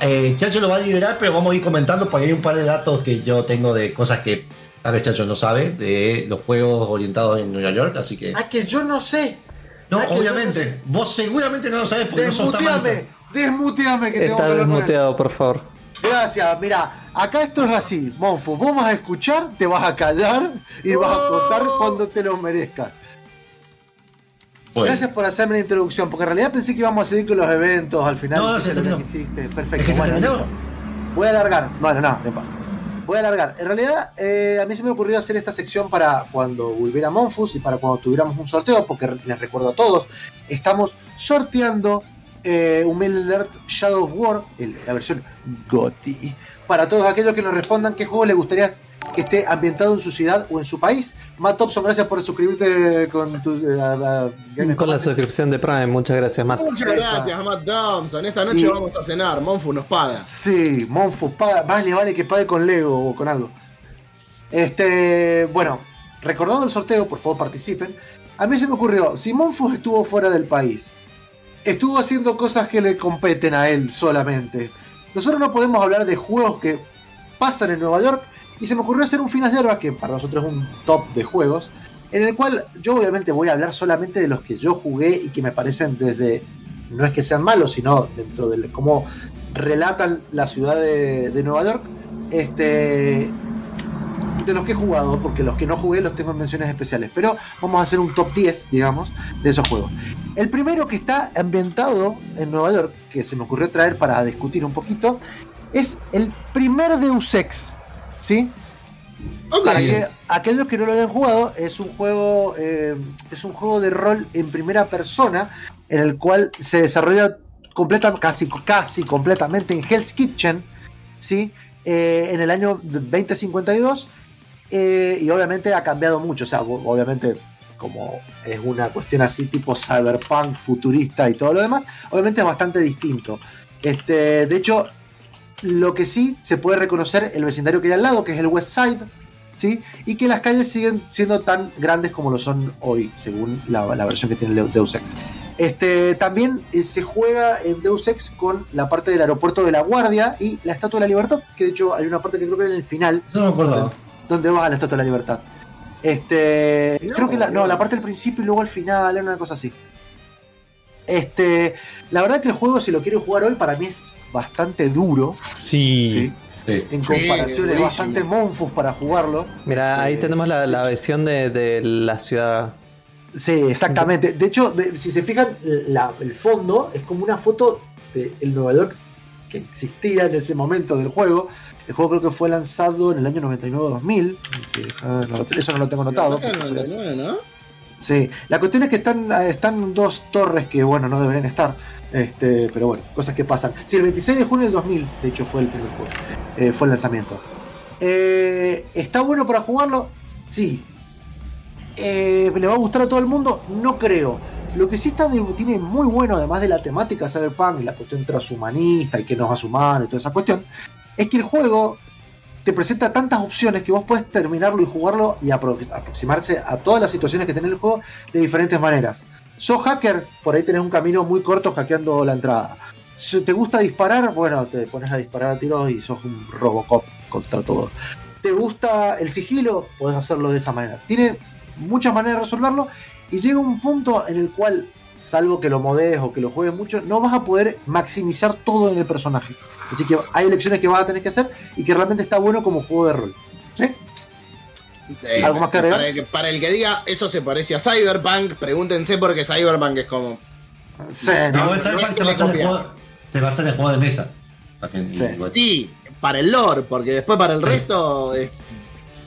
Eh, Chacho lo va a liderar, pero vamos a ir comentando porque hay un par de datos que yo tengo de cosas que a ver Chacho no sabe de los juegos orientados en Nueva York, así que. Ah, que yo no sé. No, ah, obviamente. Vos seguramente no lo sabes porque no sos tan Desmuteame, que Está desmuteado, por favor. Gracias, mira, acá esto es así, Monfo, vos vas a escuchar, te vas a callar y vas a contar cuando te lo merezcas. Gracias por hacerme la introducción, porque en realidad pensé que íbamos a seguir con los eventos al final. No, se terminó. Perfecto. Voy a alargar. Bueno, no, Voy a alargar. En realidad, eh, a mí se me ocurrió hacer esta sección para cuando volviera Monfus y para cuando tuviéramos un sorteo, porque les recuerdo a todos, estamos sorteando eh, un Mail Alert Shadow of War, la versión GOTI, para todos aquellos que nos respondan qué juego les gustaría que esté ambientado en su ciudad o en su país. Matt Thompson, gracias por suscribirte con tu. Eh, con la suscripción de Prime, muchas gracias, Matt. Muchas gracias, Matt Thompson. Esta noche vamos a cenar. Monfu nos paga. Sí, Monfu paga. Más le vale que pague con Lego o con algo. Este, bueno, recordando el sorteo, por favor participen. A mí se me ocurrió, si Monfu estuvo fuera del país estuvo haciendo cosas que le competen a él solamente. Nosotros no podemos hablar de juegos que pasan en Nueva York y se me ocurrió hacer un Finas Hierbas, que para nosotros es un top de juegos, en el cual yo obviamente voy a hablar solamente de los que yo jugué y que me parecen desde, no es que sean malos, sino dentro de cómo relatan la ciudad de, de Nueva York. Este, de los que he jugado, porque los que no jugué los tengo en menciones especiales, pero vamos a hacer un top 10, digamos, de esos juegos. El primero que está ambientado en Nueva York, que se me ocurrió traer para discutir un poquito, es el primer Deus Ex, ¿sí? Para que aquellos que no lo hayan jugado, es un juego, eh, es un juego de rol en primera persona, en el cual se desarrolla completa, casi, casi completamente en Hell's Kitchen, ¿sí? Eh, en el año 2052 eh, y obviamente ha cambiado mucho, o sea, obviamente como es una cuestión así tipo cyberpunk, futurista y todo lo demás, obviamente es bastante distinto. Este, de hecho, lo que sí se puede reconocer el vecindario que hay al lado, que es el West Side, ¿sí? y que las calles siguen siendo tan grandes como lo son hoy, según la, versión que tiene Deus Ex. Este, también eh, se juega en Deus Ex con la parte del aeropuerto de la Guardia y la Estatua de la Libertad, que de hecho hay una parte que creo que en el final. No me acuerdo. Donde vas a la Estatua de la Libertad. Este, creo que la, no, la parte del principio y luego al final, era una cosa así. Este, la verdad que el juego, si lo quiero jugar hoy, para mí es bastante duro. Sí. En comparación, es bastante monfus para jugarlo. Mira, ahí eh, tenemos la, la versión de, la ciudad. Sí, exactamente. De hecho, si se fijan, el fondo es como una foto del Nueva York que existía en ese momento del juego. El juego creo que fue lanzado en el año 99-2000. eso no lo tengo notado. Sí, la cuestión es que están, están dos torres que, bueno, no deberían estar. Este, pero bueno, cosas que pasan. Sí, el 26 de junio del 2000, de hecho, fue el primer juego. Eh, fue el lanzamiento. Eh, ¿Está bueno para jugarlo? Sí. Eh, ¿Le va a gustar a todo el mundo? No creo. Lo que sí está, tiene muy bueno, además de la temática Cyberpunk y la cuestión transhumanista y que nos hace humano y toda esa cuestión, es que el juego te presenta tantas opciones que vos puedes terminarlo y jugarlo y aproximarse a todas las situaciones que tiene el juego de diferentes maneras. sos hacker, por ahí tenés un camino muy corto hackeando la entrada. Si te gusta disparar, bueno, te pones a disparar a tiros y sos un Robocop contra todo. ¿Te gusta el sigilo? Puedes hacerlo de esa manera. Tiene muchas maneras de resolverlo y llega un punto en el cual, salvo que lo modees o que lo juegues mucho, no vas a poder maximizar todo en el personaje. Así que hay elecciones que vas a tener que hacer y que realmente está bueno como juego de rol. ¿Sí? Eh, ¿Algo más que agregar? Para el que, diga eso se parece a Cyberpunk, pregúntense porque Cyberpunk es como. Sí, no, Cyberpunk se basa, en el juego, se basa en el juego de mesa. Sí. para el lore, porque después para el resto es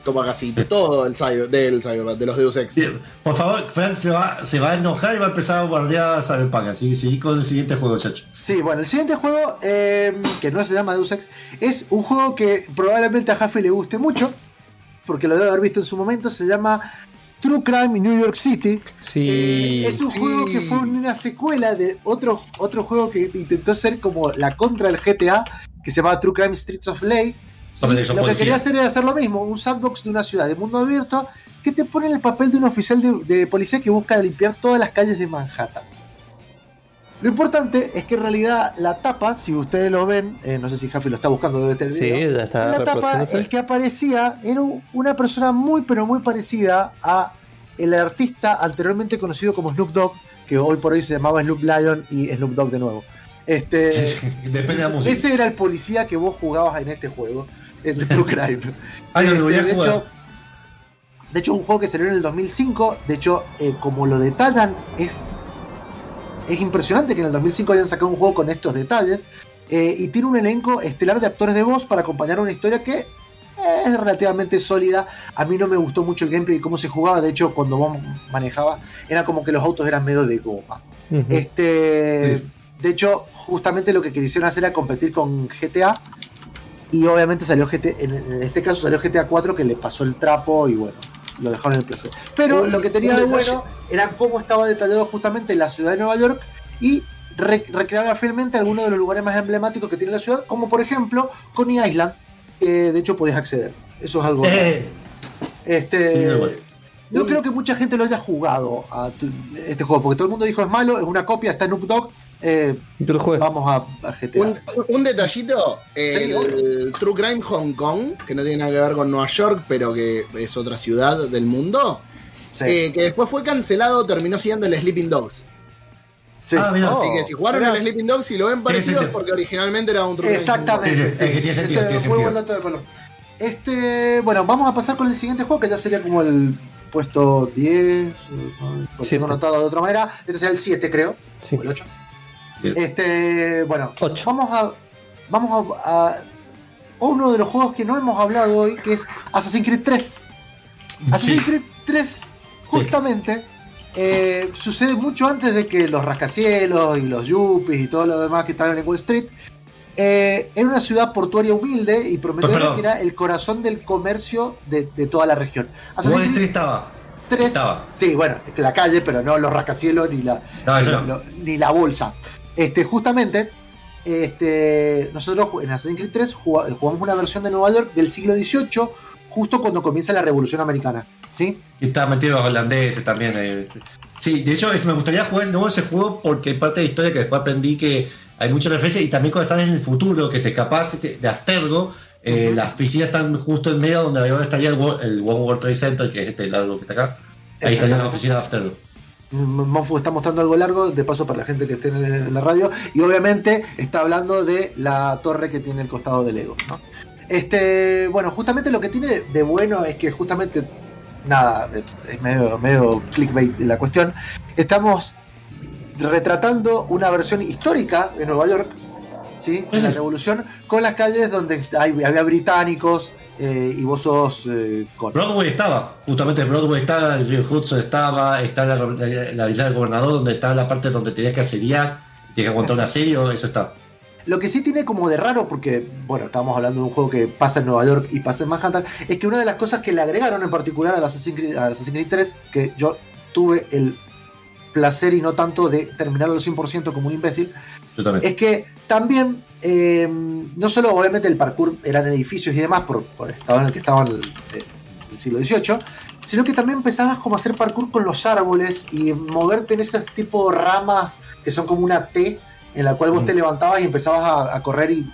toma casi todo el cyber, del Cyberpunk, de los Deus Ex. por favor, Fran se va, se va a enojar y va a empezar a bombardear Cyberpunk. Así sí, con el siguiente juego, chacho. Sí, bueno, el siguiente juego, eh, que no se llama Deus Ex, es un juego que probablemente a Jaffe le guste mucho porque lo debe haber visto en su momento, se llama True Crime in New York City. Sí. Eh, es un juego que fue una secuela de otro, otro juego que intentó ser como la contra del GTA, que se llama True Crime Streets of Lo que quería hacer era hacer lo mismo, un sandbox de una ciudad de mundo abierto que te pone en el papel de un oficial de policía que busca limpiar todas las calles de Manhattan. Lo importante es que en realidad la tapa, si ustedes lo ven, eh, no sé si Jaffe lo está buscando, debe estar Sí, ya está La tapa, el que aparecía era una persona muy, pero muy parecida a el artista anteriormente conocido como Snoop Dogg, que hoy por hoy se llamaba Snoop Lion y Snoop Dogg de nuevo. Este, Depende de la música. Ese era el policía que vos jugabas en este juego, en True Crime. ah, este, de, hecho, de hecho, un juego que salió en el 2005, de hecho, eh, como lo detallan, es es impresionante que en el 2005 hayan sacado un juego con estos detalles. Eh, y tiene un elenco estelar de actores de voz para acompañar una historia que es relativamente sólida. A mí no me gustó mucho el gameplay y cómo se jugaba. De hecho, cuando vos manejabas, era como que los autos eran medio de goma. este, De hecho, justamente lo que quisieron hacer era competir con GTA. Y obviamente salió GTA, en este caso salió GTA 4 que le pasó el trapo y bueno, lo dejaron en el PC. Pero lo que tenía de bueno era cómo estaba detallado justamente la ciudad de Nueva York y recreaba fielmente algunos de los lugares más emblemáticos que tiene la ciudad, como por ejemplo Coney Island, que de hecho podías acceder. Eso es algo. Eh. Este. No creo que mucha gente lo haya jugado a este juego, porque todo el mundo dijo es malo, es una copia, está en Updog, eh, vamos a, GTA. Un, detallito: el True Crime Hong Kong, que no tiene nada que ver con Nueva York, pero que es otra ciudad del mundo, eh, que después fue cancelado, terminó siendo el Sleeping Dogs. Ah, mira. Así que si jugaron el Sleeping Dogs y lo ven parecido es porque originalmente era un True Exactamente. Crime. que tiene sentido. Tiene sentido. Este, bueno, vamos a pasar con el siguiente juego, que ya sería como el puesto 10, lo tengo anotado de otra manera. Este sería el 7, creo. Sí. O el 8. Este, bueno, vamos a vamos a, uno de los juegos que no hemos hablado hoy, que es Assassin's Creed 3. Assassin's Creed 3, justamente, eh, sucede mucho antes de que los rascacielos y los yuppies y todo lo demás que estaban en Wall Street. Eh, era una ciudad portuaria humilde y prometió que era el corazón del comercio de, toda la región. Wall Street estaba. Estaba. Sí, bueno, la calle, pero no los rascacielos ni la, ni la bolsa. Este, justamente, este, nosotros en Assassin's Creed 3 jugamos una versión de Nueva York del siglo XVIII, justo cuando comienza la Revolución Americana. ¿sí? Y está metido los holandeses también. Eh. Sí, de hecho me gustaría jugar de nuevo ese juego porque hay parte de historia que después aprendí que hay muchas referencias y también cuando estás en el futuro, que te escapas de Astergo, eh, las oficinas están justo en medio donde estaría el, el World Trade Center, que es este lado que está acá. Ahí estaría la oficina de Astergo. Mofu está mostrando algo largo, de paso para la gente que esté en la radio, y obviamente está hablando de la torre que tiene el costado del ego. Este, bueno, justamente lo que tiene de bueno es que justamente, nada, es medio, medio clickbait la cuestión, estamos retratando una versión histórica de Nueva York, ¿sí? de la revolución, con las calles donde había británicos, eh, y vos sos eh, Broadway estaba, justamente Broadway estaba, el río Hudson estaba, está la, la, villa del gobernador, donde está la parte donde tenías que asediar, tenías que aguantar un asedio, eso está. Lo que sí tiene como de raro, porque, bueno, estamos hablando de un juego que pasa en Nueva York y pasa en Manhattan, es que una de las cosas que le agregaron en particular a Assassin's Creed, Assassin's Creed 3, que yo tuve el placer y no tanto de terminarlo al 100% como un imbécil, es que también eh, no solo obviamente el parkour eran edificios y demás por, el estado en el que estaban el, el siglo XVIII, sino que también empezabas como a hacer parkour con los árboles y moverte en ese tipo de ramas que son como una T en la cual vos te mm. levantabas y empezabas a, correr y,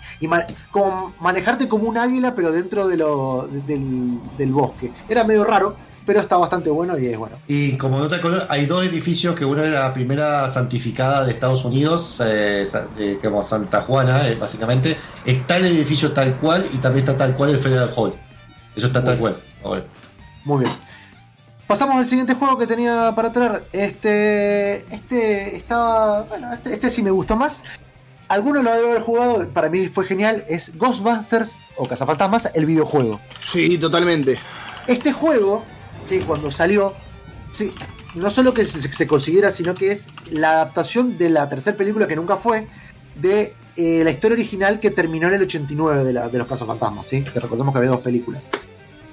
como manejarte como un águila pero dentro de lo, del, bosque. Era medio raro, pero está bastante bueno y es bueno. Y como no te acuerdas, hay dos edificios que una es la primera santificada de Estados Unidos, eh, eh, como Santa Juana, eh, básicamente. Está el edificio tal cual y también está tal cual el Federal Hall. Eso está tal cual. Muy bien. Pasamos al siguiente juego que tenía para traer. Este. Este estaba. Bueno, este, este sí me gustó más. Algunos lo deben haber jugado, para mí fue genial. Es Ghostbusters o Cazafantasmas, el videojuego. Sí, totalmente. Este juego, sí, cuando salió, sí, no solo que se, consiguiera, sino que es la adaptación de la tercera película que nunca fue, de eh, la historia original que terminó en el 89 de, los Cazafantasmas, ¿sí? Que recordemos que había dos películas.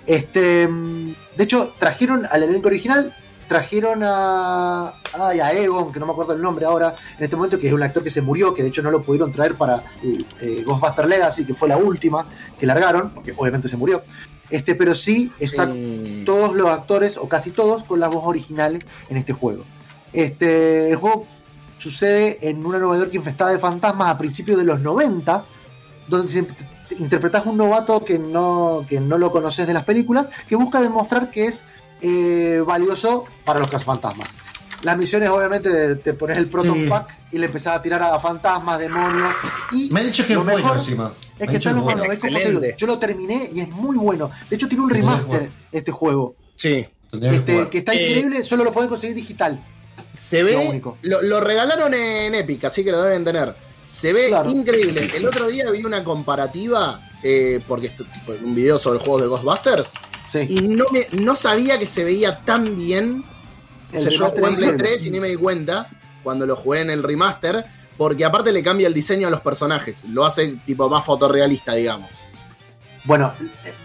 Este, de hecho, trajeron al elenco original, trajeron a, a Egon, que no me acuerdo el nombre ahora, en este momento, que es un actor que se murió, que de hecho no lo pudieron traer para eh, eh, Ghostbuster Legacy, que fue la última que largaron, porque obviamente se murió. Este, pero sí están todos los actores, o casi todos, con las voz originales en este juego. Este, el juego sucede en una Nueva York infestada de fantasmas a principios de los 90, donde se interpretas un novato que no, que no lo conoces de las películas, que busca demostrar que es eh, valioso para los cazafantasmas. Las misiones, obviamente, te pones el Proton Pack y le empezás a tirar a fantasmas, demonios. Y Me ha dicho que es bueno encima. Es que está Yo lo terminé y es muy bueno. De hecho, tiene un remaster este juego. Sí. Este, que está increíble, solo lo podés conseguir digital. Se ve. Lo, lo, regalaron en Epic, así que lo deben tener. Se ve increíble. El otro día vi una comparativa, eh, porque un video sobre juegos de Ghostbusters, y no, me, no sabía que se veía tan bien. El yo jugué en Play 3 y ni me di cuenta cuando lo jugué en el remaster, porque aparte le cambia el diseño a los personajes, lo hace tipo más fotorrealista, digamos. Bueno,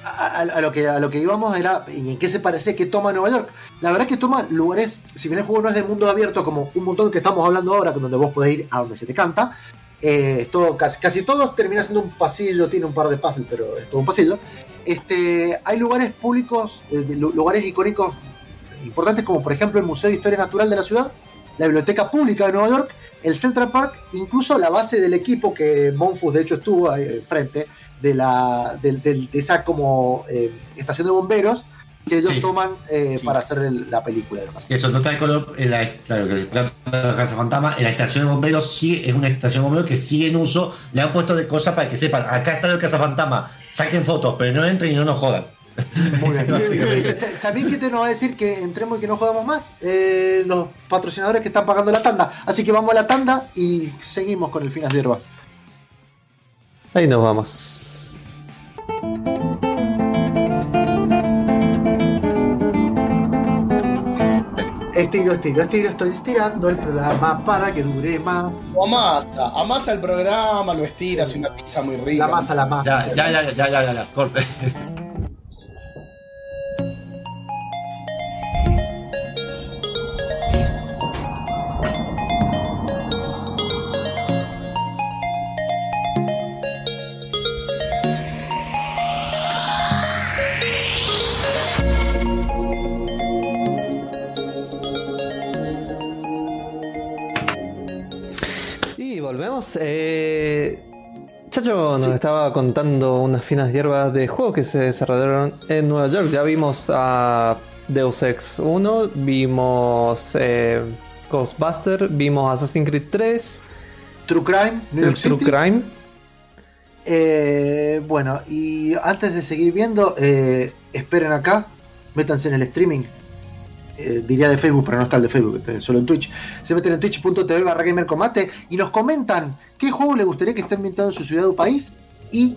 a, lo que, a lo que íbamos era en qué se parece que toma Nueva York. La verdad es que toma lugares, si bien el juego no es de mundo abierto como un montón que estamos hablando ahora, donde vos podés ir a donde se te canta, eh, todo, casi, casi todos termina siendo un pasillo, tiene un par de puzzles, pero es todo un pasillo. Este, hay lugares públicos, eh, lugares icónicos importantes, como por ejemplo el Museo de Historia Natural de la ciudad, la Biblioteca Pública de Nueva York, el Central Park, incluso la base del equipo que Monfus de hecho estuvo ahí frente de, la, de, esa como eh, estación de bomberos que ellos toman eh, para hacer la película. Eso, no está color, en la, claro, que la Casa Fantasma, en la estación de bomberos sí es una estación de bomberos que sigue en uso, le han puesto de cosas para que sepan, acá está el Casa Fantasma, saquen fotos, pero no entren y no nos jodan. Muy bien. ¿Sabéis que te nos va a decir que entremos y que no jodamos más? Eh, los patrocinadores que están pagando la tanda. Así que vamos a la tanda y seguimos con el Finas Hierbas. Ahí nos vamos. Estiro, estiro, estiro, estoy estirando el programa para que dure más. O amasa, amasa el programa, lo estiras, una pizza muy rica. La masa, la masa. Ya, ya, ya, ya, ya, ya, ya, corte. Eh, Chacho nos estaba contando unas finas hierbas de juegos que se desarrollaron en Nueva York. Ya vimos a Deus Ex 1, vimos eh, Ghostbuster, vimos Assassin's Creed 3, True Crime, True Crime. Eh, bueno, y antes de seguir viendo, eh, esperen acá, métanse en el streaming eh, diría de Facebook, pero no está el de Facebook, solo en Twitch. Se meten en twitch.tv barra gamercombate y nos comentan qué juego le gustaría que esté ambientado en su ciudad o país y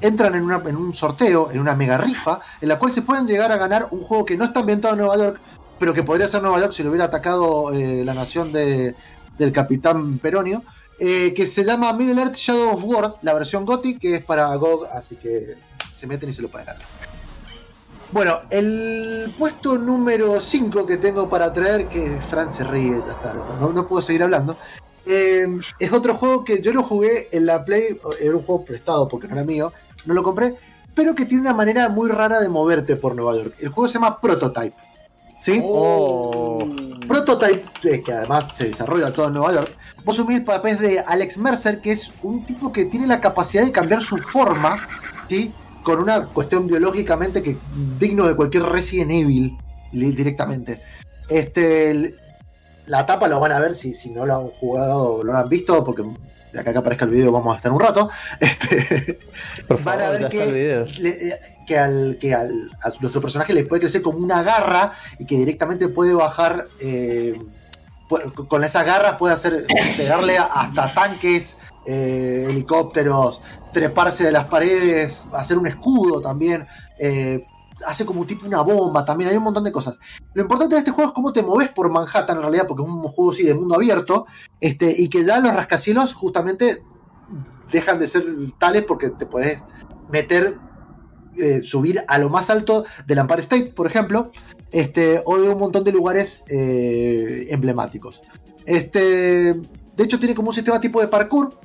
entran en, un sorteo, en una mega rifa, en la cual se pueden llegar a ganar un juego que no está ambientado en Nueva York, pero que podría ser Nueva York si lo hubiera atacado eh, la nación de, del capitán Peronio, eh, que se llama Middle Earth Shadow of War, la versión GOTY, que es para GOG, así que se meten y se lo pueden ganar. Bueno, el puesto número 5 que tengo para traer, que Fran se ríe, no, puedo seguir hablando, eh, es otro juego que yo lo jugué en la Play, era un juego prestado porque no era mío, no lo compré, pero que tiene una manera muy rara de moverte por Nueva York. El juego se llama Prototype. ¿Sí? Oh. Prototype, eh, que además se desarrolla todo en Nueva York, vos asumís el papel de Alex Mercer, que es un tipo que tiene la capacidad de cambiar su forma, ¿sí? Con una cuestión biológicamente que digno de cualquier Resident Evil directamente. Este, la tapa lo van a ver si, si no lo han jugado, lo han visto, porque de acá que aparezca el video vamos a estar un rato. Este, van a ver que, que, al, que al, a nuestro personaje le puede crecer como una garra y que directamente puede bajar. Eh, con esa garra puede hacer pegarle hasta tanques, eh, helicópteros, treparse de las paredes, hacer un escudo también. Eh, hace como tipo una bomba también, hay un montón de cosas. Lo importante de este juego es cómo te moves por Manhattan en realidad, porque es un juego así de mundo abierto, este, y que ya los rascacielos justamente dejan de ser tales porque te puedes meter, eh, subir a lo más alto del Empire State, por ejemplo, este, o de un montón de lugares emblemáticos. Este, de hecho, tiene como un sistema tipo de parkour.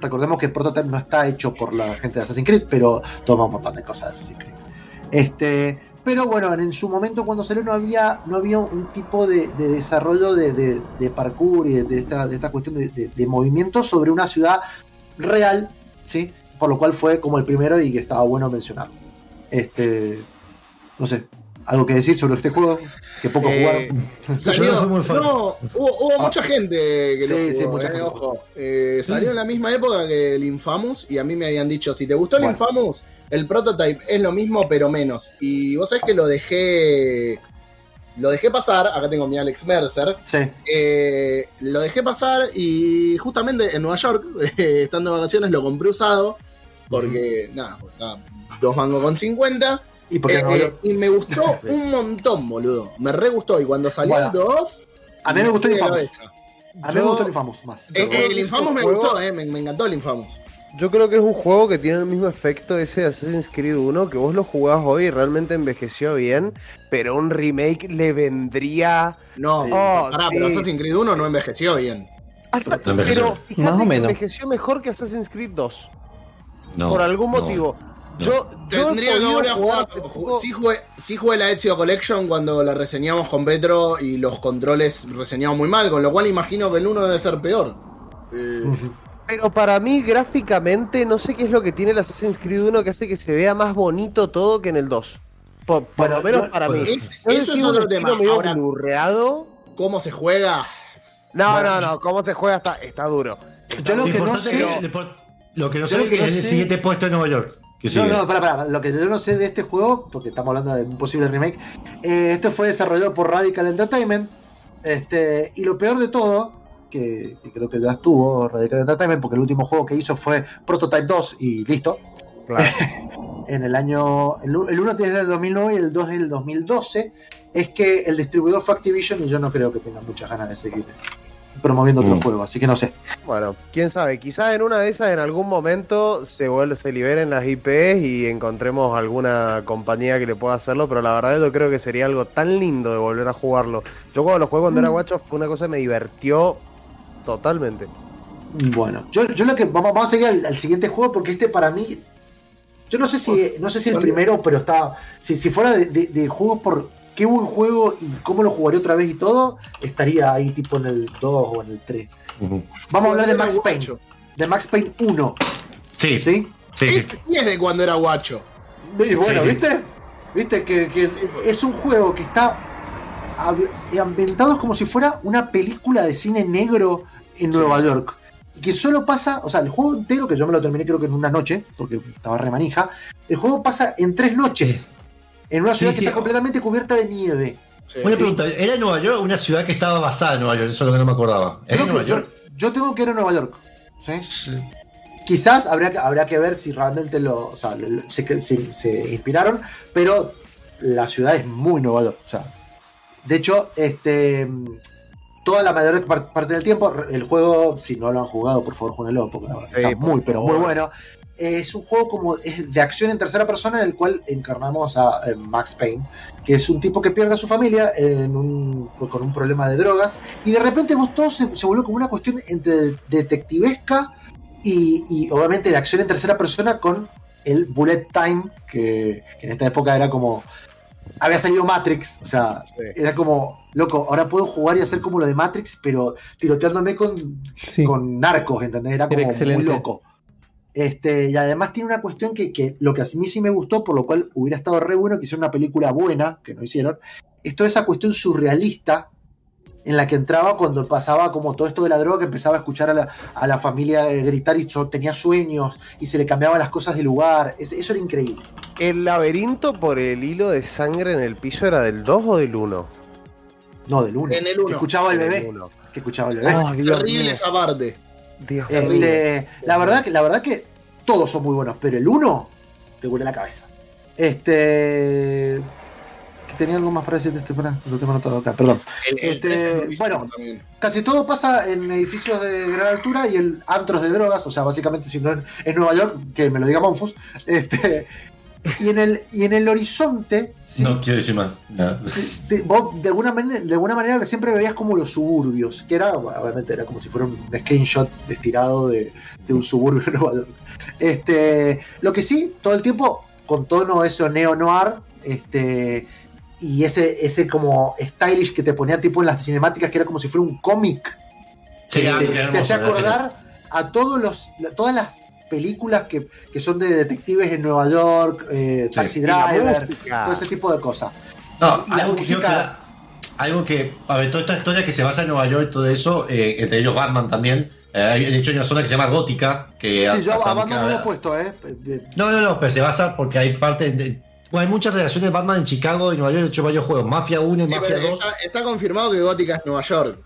Recordemos que el no está hecho por la gente de Assassin's Creed, pero toma un montón de cosas de Assassin's Creed. Este, pero bueno, en su momento cuando salió no había, no había un tipo de, desarrollo de, parkour y de, esta, esta, cuestión de, movimiento sobre una ciudad real, ¿sí? Por lo cual fue como el primero y que estaba bueno mencionar. Este, no sé, algo que decir sobre este juego que poco eh, jugaron. no, hubo, ah. mucha gente que lo jugó, eh, ojo. Eh, salió en la misma época que el Infamous y a mí me habían dicho, si te gustó el Infamous, el prototype es lo mismo, pero menos. Y vos sabés que lo dejé. Lo dejé pasar. Acá tengo mi Alex Mercer. Sí. Eh, lo dejé pasar y justamente en Nueva York, estando de vacaciones, lo compré usado. Porque, nada, dos mangos con 50. ¿Y, eh, eh, y me gustó un montón, boludo. Me re gustó. Y cuando salió el 2. A mí me gustó el Infamous. A mí me gustó el Infamous más. el Infamous me gustó, eh, me, me encantó el Infamous. Yo creo que es un juego que tiene el mismo efecto ese de Assassin's Creed 1, que vos lo jugás hoy y realmente envejeció bien, pero un remake le vendría... No, oh, pero Assassin's Creed 1 no envejeció bien. pero más o menos. envejeció mejor que Assassin's Creed 2. No, por algún motivo. Yo, tendría que volver a jugar. Sí jugué, sí jugué, la Ezio Collection cuando la reseñamos con Petro y los controles reseñaban muy mal, con lo cual imagino que el 1 debe ser peor. Eh, pero para mí, gráficamente, no sé qué es lo que tiene el Assassin's Creed 1 que hace que se vea más bonito todo que en el 2. Por, lo menos para mí. eso es otro tema. Ahora, ¿Cómo se juega? No, no, no. Cómo se juega está, está duro. yo lo, que no sé. lo que no sé es el siguiente puesto en Nueva York. No, no, para, para. Lo que yo no sé de este juego, porque estamos hablando de un posible remake, eh, este fue desarrollado por Radical Entertainment. Este, y lo peor de todo que, creo que ya estuvo Radical Entertainment, porque el último juego que hizo fue Prototype 2 y listo. en el año. El, 1 es del 2009 y el 2 del 2012. Es que el distribuidor fue Activision y yo no creo que tenga muchas ganas de seguir promoviendo otro mm. juego, así que no sé. Bueno, quién sabe, quizás en una de esas en algún momento se vuelve, se liberen las IPs y encontremos alguna compañía que le pueda hacerlo, pero la verdad yo creo que sería algo tan lindo de volver a jugarlo. Yo cuando lo juego cuando era mm. guacho fue una cosa que me divirtió Totalmente. Bueno, yo, lo que. Vamos, a seguir al, siguiente juego porque este para mí. Yo no sé si. No sé si el primero, pero está. Si, si fuera de, de, juegos por qué buen juego y cómo lo jugaría otra vez y todo, estaría ahí tipo en el 2 o en el 3. Vamos a hablar de Max Payne. De Max Payne 1. Sí. ¿Sí? Sí, sí. es de cuando era guacho. bueno, ¿viste? ¿Viste? Que, que es, un juego que está ambientado como si fuera una película de cine negro en Nueva York. Que solo pasa, o sea, el juego entero, que yo me lo terminé creo que en una noche, porque estaba remanija, el juego pasa en tres noches. En una ciudad que está completamente cubierta de nieve. Una pregunta, ¿era Nueva York una ciudad que estaba basada en Nueva York? Eso es lo que no me acordaba. ¿Era Nueva York? Yo, tengo que ir a Nueva York. Quizás habría que, habría que ver si realmente lo, o sea, se, se, inspiraron, pero la ciudad es muy Nueva York. O sea, de hecho, este toda la mayor parte del tiempo. El juego, si no lo han jugado, por favor, jueguenlo, porque está muy, pero muy bueno. Es un juego como de acción en tercera persona en el cual encarnamos a eh, Max Payne, que es un tipo que pierde a su familia con un problema de drogas, y de repente vos todo se, volvió como una cuestión entre detectivesca y, obviamente de acción en tercera persona con el bullet time, que, que en esta época era como había salido Matrix, o sea, era como, loco, ahora puedo jugar y hacer como lo de Matrix, pero tiroteándome con, con narcos, ¿entendés? Era como muy loco. Este, y además tiene una cuestión que, lo que a mí sí me gustó, por lo cual hubiera estado re bueno que hiciera una película buena, que no hicieron, es toda esa cuestión surrealista en la que entraba cuando pasaba como todo esto de la droga, que empezaba a escuchar a la, familia gritar y yo tenía sueños y se le cambiaban las cosas de lugar. eso era increíble. ¿El laberinto por el hilo de sangre en el piso era del 2 o del 1? No, del 1. En el 1. Escuchaba el bebé. Que escuchaba el bebé. Oh, terrible esa parte. Dios este, la verdad que la verdad que todos son muy buenos, pero el 1 te huele la cabeza. Este tenía algo más para decir de este plan, lo tengo anotado acá, perdón. Este, bueno, casi todo pasa en edificios de gran altura y en antros de drogas, o sea, básicamente si no en, Nueva York, que me lo diga Monfus, este, y en el, y en el horizonte. no quiero decir más. De, vos, de, alguna manera, de alguna manera siempre veías como los suburbios, que era, obviamente, era como si fuera un screenshot estirado de, de un suburbio de Nueva York. Este, lo que sí, todo el tiempo, con tono eso neo-noir, este, y ese, ese como stylish que te ponía tipo en las cinemáticas que era como si fuera un cómic. Sí, te, hacía acordar a todos los, todas las películas que, son de detectives en Nueva York, eh, Taxi Driver, todo ese tipo de cosas. No, algo, que, algo que, a ver, toda esta historia que se basa en Nueva York y todo eso, eh, entre ellos Batman también. Eh, de hecho, hay una zona que se llama Gótica. Que sí, yo a Batman no lo he puesto, ¿eh? No, no, no, pero se basa porque hay parte de, hay muchas relaciones de Batman en Chicago y Nueva York. De hecho, varios juegos. Mafia 1 y Mafia 2. Está, confirmado que Gótica es Nueva York.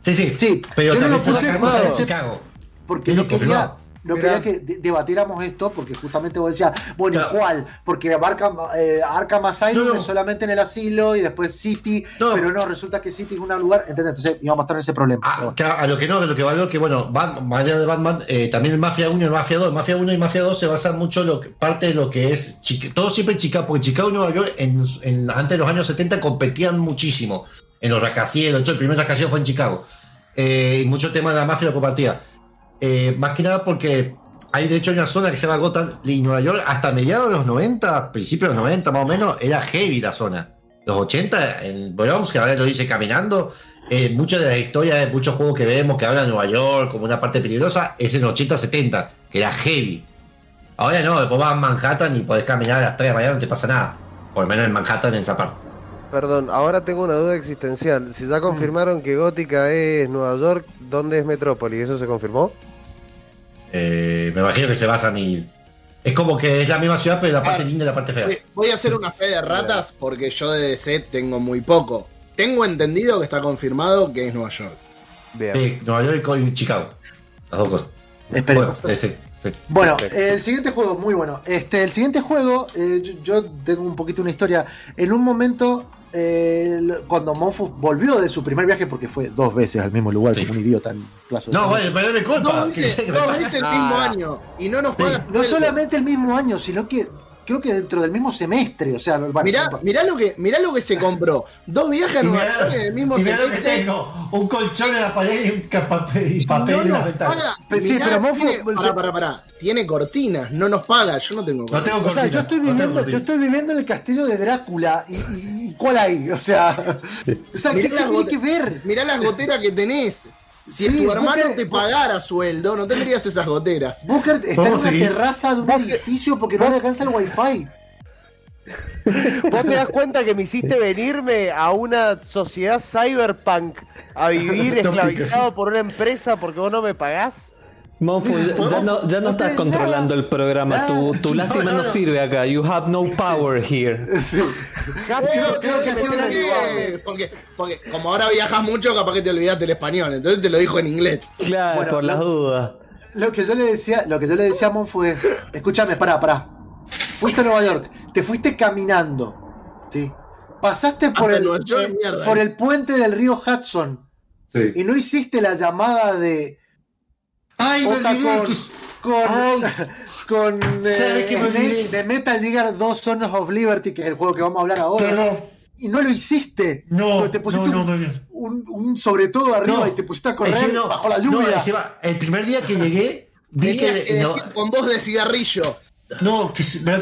Sí, sí. Sí, pero también se en Chicago. Porque lo quería, no quería que debatiéramos esto porque justamente vos decías, bueno, ¿cuál? Porque Arkham, eh, Arkham Asylum es solamente en el asilo y después City, pero no, resulta que City es un lugar, ¿entendés? Entonces íbamos a estar en ese problema. Ah, a, lo que no, a lo que valgo que, bueno, más allá de Batman, eh, también el Mafia 1 y el Mafia 2, Mafia 1 y Mafia 2 se basan mucho lo que, parte de lo que es, todo siempre en Chicago, porque Chicago y Nueva York en, antes de los años 70 competían muchísimo. En los rascacielos, el primer rascacielos fue en Chicago. Eh, y mucho tema de la mafia lo compartía. Eh, más que nada porque hay de hecho una zona que se llama Gotham y Nueva York hasta mediados de los 90, principios de los 90 más o menos, era heavy la zona. Los 80 en Bronx, que ahora lo dice caminando, eh, muchas de las historias de muchos juegos que vemos que hablan de Nueva York como una parte peligrosa es en los 80-70, que era heavy. Ahora no, después vas a Manhattan y podés caminar a las 3 de la mañana, no te pasa nada. Por lo menos en Manhattan en esa parte. Perdón, ahora tengo una duda existencial. Si ya confirmaron que Gótica es Nueva York, ¿dónde es Metrópolis? ¿Eso se confirmó? Eh, me imagino que se basan y. Es como que es la misma ciudad, pero la parte linda y la parte fea. Voy a hacer una fe de ratas porque yo de DC tengo muy poco. Tengo entendido que está confirmado que es Nueva York. Sí, Nueva York y Chicago. Las dos cosas. Esperemos. Bueno, el siguiente juego, muy bueno. Este, el siguiente juego, eh, yo, tengo un poquito una historia. En un momento, eh, cuando Monfus volvió de su primer viaje, porque fue dos veces al mismo lugar, como un idiota en plazo No, bueno, pero me culpa. No, dice, no, el mismo año. Y no nos paga. No solamente el mismo año, sino que creo que dentro del mismo semestre, o sea, mirá, mirá, lo que mirá lo que se compró. Dos viajes a Nueva York en el mismo semestre. Que tengo un colchón en la pared y, un papel, y papel no en la ventana. sí, pero tiene, pará, pará, pará. Tiene cortinas, no nos paga, yo no tengo cortinas. No tengo cortinas. O sea, yo estoy viviendo, yo estoy viviendo en el castillo de Drácula y, y, ¿cuál hay? O sea, o sea ¿qué tiene que ver? Mirá las goteras que tenés. Si tu hermano te pagara sueldo, no tendrías esas goteras. Booker está en una terraza de un edificio porque no le alcanza el wifi. ¿Vos te das cuenta que me hiciste venirme a una sociedad cyberpunk a vivir esclavizado por una empresa porque vos no me pagás? Monfu, ya no, ya no estás controlando el programa. Tu, tu lástima no sirve acá. You have no power here. Sí. Creo, creo que una porque, porque como ahora viajas mucho, capaz que te olvidaste el español. Entonces te lo dijo en inglés. Claro, por las dudas. Lo que yo le decía, lo que yo le decía a Monfu es, escúchame, pará, pará. Fuiste a Nueva York, te fuiste caminando. ¿sí? Pasaste por, el, por el puente del río Hudson. Sí. Y no hiciste la llamada de Ay, me olvidé con, con, con eh, de Metal Gear 2 Sons of Liberty, que es el juego que vamos a hablar ahora. y no lo hiciste. No, te pusiste no, no, no, un, un, sobre todo arriba y te pusiste a correr bajo la lluvia. el primer día que llegué, vi que. que con voz de cigarrillo. No, que me,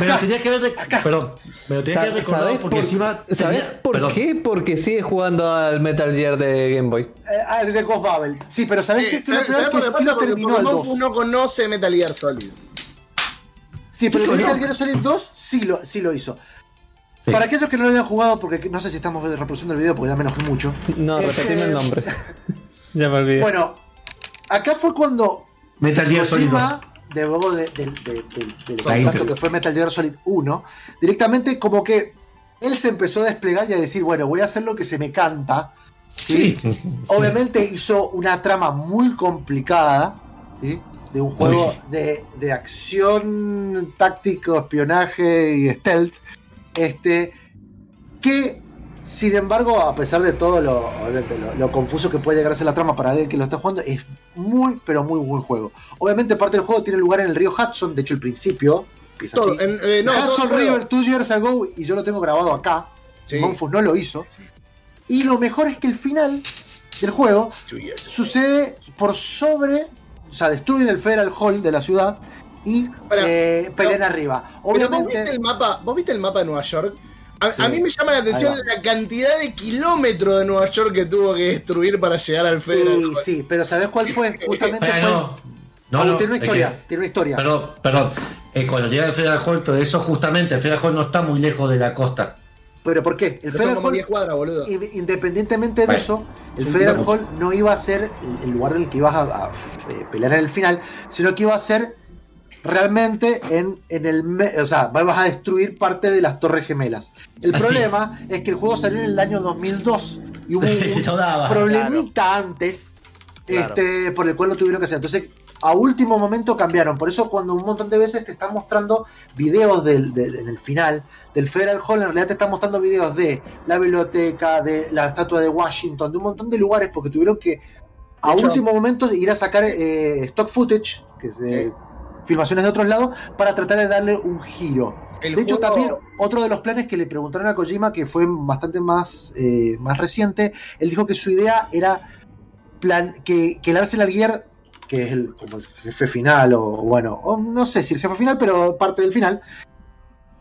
me lo tenía que ver. Acá. Perdón, me lo tenía que haber recordado porque encima. ¿Sabes por qué? Porque sigue jugando al Metal Gear de Game Boy. Eh, al de Ghost Babel. Sí, pero ¿sabés qué? ¿sabés, ¿sabés que sí lo terminó el 2. no conoce Metal Gear Solid. Sí, pero el Metal Gear Solid 2 sí lo, sí lo hizo. Para aquellos que no lo habían jugado, porque no sé si estamos reproduciendo el video porque ya me enojé mucho. No, este... repetime el nombre. ya me olvidé. Bueno, acá fue cuando. Metal Gear Solid 2 de luego de, de, de, que fue Metal Gear Solid 1, directamente como que él se empezó a desplegar y a decir, bueno, voy a hacer lo que se me canta. ¿sí? Obviamente hizo una trama muy complicada, de un juego de, de, acción, táctico, espionaje y stealth, este, que sin embargo, a pesar de todo lo, confuso que puede llegar a ser la trama para alguien que lo está jugando, es muy, pero muy buen juego. Obviamente, parte del juego tiene lugar en el río Hudson, de hecho, el principio empieza así. Eh, Hudson River, two years ago, y yo lo tengo grabado acá. Sí. Monfus no lo hizo. Y lo mejor es que el final del juego sucede por sobre, o sea, destruyen el Federal Hall de la ciudad y eh, pelean arriba. Obviamente, ¿vos viste, el mapa, ¿Vos viste el mapa de Nueva York? A, mí me llama la atención la cantidad de kilómetros de Nueva York que tuvo que destruir para llegar al Federal. Sí, sí, pero ¿sabes cuál fue? Justamente fue. No, no, tiene una historia, tiene una historia. Perdón, perdón. Eh, cuando llega el Federal Hall, todo eso justamente, el Federal Hall no está muy lejos de la costa. ¿Pero por qué? El Federal Hall, 10 cuadras, boludo. Independientemente de eso, el Federal Hall no iba a ser el lugar en el que ibas a, eh, pelear en el final, sino que iba a ser realmente en, en el... O sea, vas a destruir parte de las Torres Gemelas. El problema es que el juego salió en el año 2002 y hubo un problemita antes este, por el cual lo tuvieron que hacer. Entonces, a último momento cambiaron. Por eso cuando un montón de veces te están mostrando videos del, en el final del Federal Hall, en realidad te están mostrando videos de la biblioteca, de la estatua de Washington, de un montón de lugares, porque tuvieron que a último momento ir a sacar eh, stock footage, que es filmaciones de otros lados para tratar de darle un giro. de hecho, también otro de los planes que le preguntaron a Kojima, que fue bastante más, eh, más reciente, él dijo que su idea era plan que, que el Arsenal Gear, que es el, como el jefe final, o bueno, no sé si el jefe final, pero parte del final,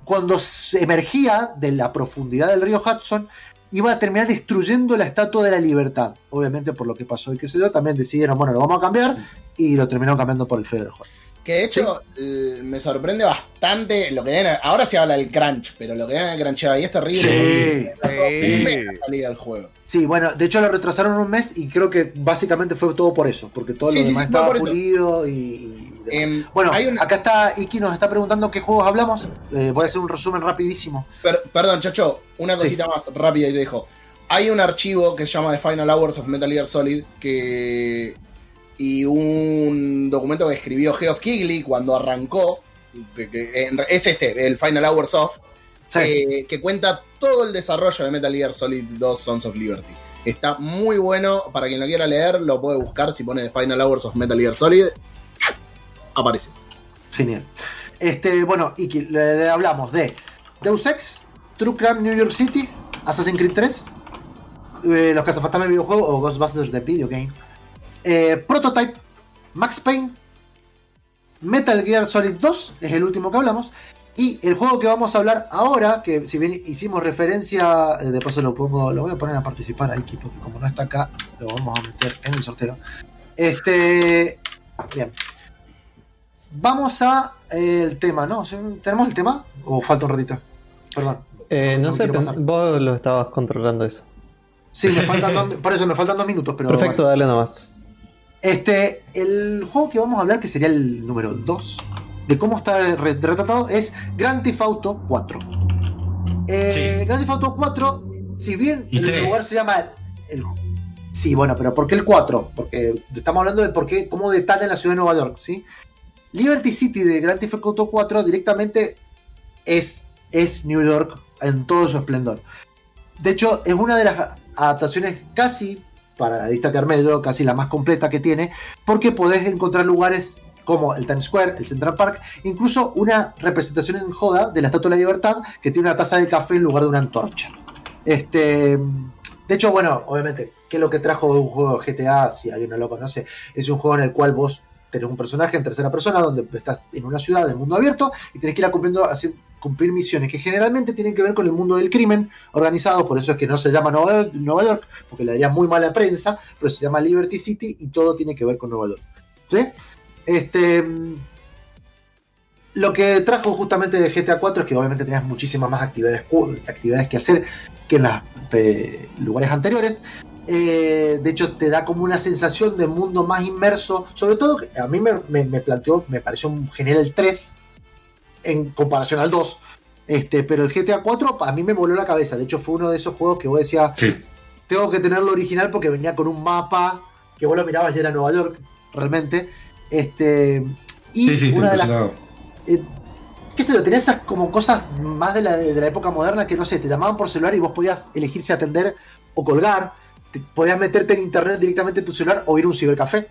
cuando se emergía de la profundidad del río Hudson, iba a terminar destruyendo la estatua de la libertad. Obviamente por lo que pasó y qué sé yo, también decidieron, bueno, lo vamos a cambiar y lo terminaron cambiando por el Federal Hall. Que de hecho me sorprende bastante lo que viene. Ahora se habla del crunch, pero lo que viene del crunch ahí es terrible. Sí, salida del juego. Sí, bueno, de hecho lo retrasaron un mes y creo que básicamente fue todo por eso, porque todo lo demás estaba pulido y. Em, bueno, acá está Iki nos está preguntando qué juegos hablamos. Eh, voy a hacer un resumen rapidísimo. perdón, Chacho, una cosita más rápida y te dejo. Hay un archivo que se llama The Final Hours of Metal Gear Solid que y un documento que escribió Geoff Keighley cuando arrancó, que, es este, el Final Hours of, eh, que cuenta todo el desarrollo de Metal Gear Solid 2 Sons of Liberty. Está muy bueno, para quien lo quiera leer, lo puede buscar si pone Final Hours of Metal Gear Solid. Aparece. Genial. Este, bueno, y le hablamos de Deus Ex, True Crime New York City, Assassin's Creed 3, eh, Los Cazafantasmas del videojuego o Ghostbusters de Video Game. Eh, Prototype, Max Payne, Metal Gear Solid 2, es el último que hablamos. Y el juego que vamos a hablar ahora, que si bien hicimos referencia, eh, después se lo pongo, lo voy a poner a participar aquí, porque como no está acá, lo vamos a meter en el sorteo. Este. Bien. Vamos a eh, el tema, ¿no? ¿Tenemos el tema? ¿O falta un ratito? Perdón. no, sé, vos lo estabas controlando eso. Sí, me faltan por eso me faltan dos minutos, pero. Perfecto, dale nomás. Este, el juego que vamos a hablar, que sería el número 2, de cómo está retratado, es Grand Theft Auto 4. Eh, Grand Theft Auto 4, si bien el lugar se llama el, Sí, bueno, pero ¿por qué el 4? Porque estamos hablando de por qué, cómo detalla la ciudad de Nueva York, ¿sí? Liberty City de Grand Theft Auto 4 directamente es, es New York en todo su esplendor. De hecho, es una de las adaptaciones casi para la lista Carmelo, casi la más completa que tiene, porque podés encontrar lugares como el Times Square, el Central Park, incluso una representación en joda de la Estatua de la Libertad que tiene una taza de café en lugar de una antorcha. Este, de hecho, bueno, obviamente, ¿qué es lo que trajo un juego GTA? Si alguien no lo conoce, es un juego en el cual vos tenés un personaje en tercera persona donde estás en una ciudad de mundo abierto y tenés que ir cumpliendo, cumplir misiones que generalmente tienen que ver con el mundo del crimen organizado, por eso es que no se llama Nueva York, porque le daría muy mala prensa, pero se llama Liberty City y todo tiene que ver con Nueva York. ¿Sí? Este, lo que trajo justamente de GTA 4 es que obviamente tenías muchísimas más actividades, actividades que hacer que en los lugares anteriores. Eh, de hecho, te da como una sensación de mundo más inmerso. Sobre todo, a mí me, planteó, me pareció genial el 3 en comparación al 2. Este, pero el GTA 4 a mí me voló la cabeza. De hecho, fue uno de esos juegos que vos decías, tengo que tenerlo original porque venía con un mapa que vos lo mirabas y era Nueva York, realmente. Este, y sí, sí, una de las, eh, qué sé yo, tenías esas como cosas más de la, de la época moderna que no sé, te llamaban por celular y vos podías elegir si atender o colgar podías meterte en internet directamente en tu celular o ir a un cibercafé.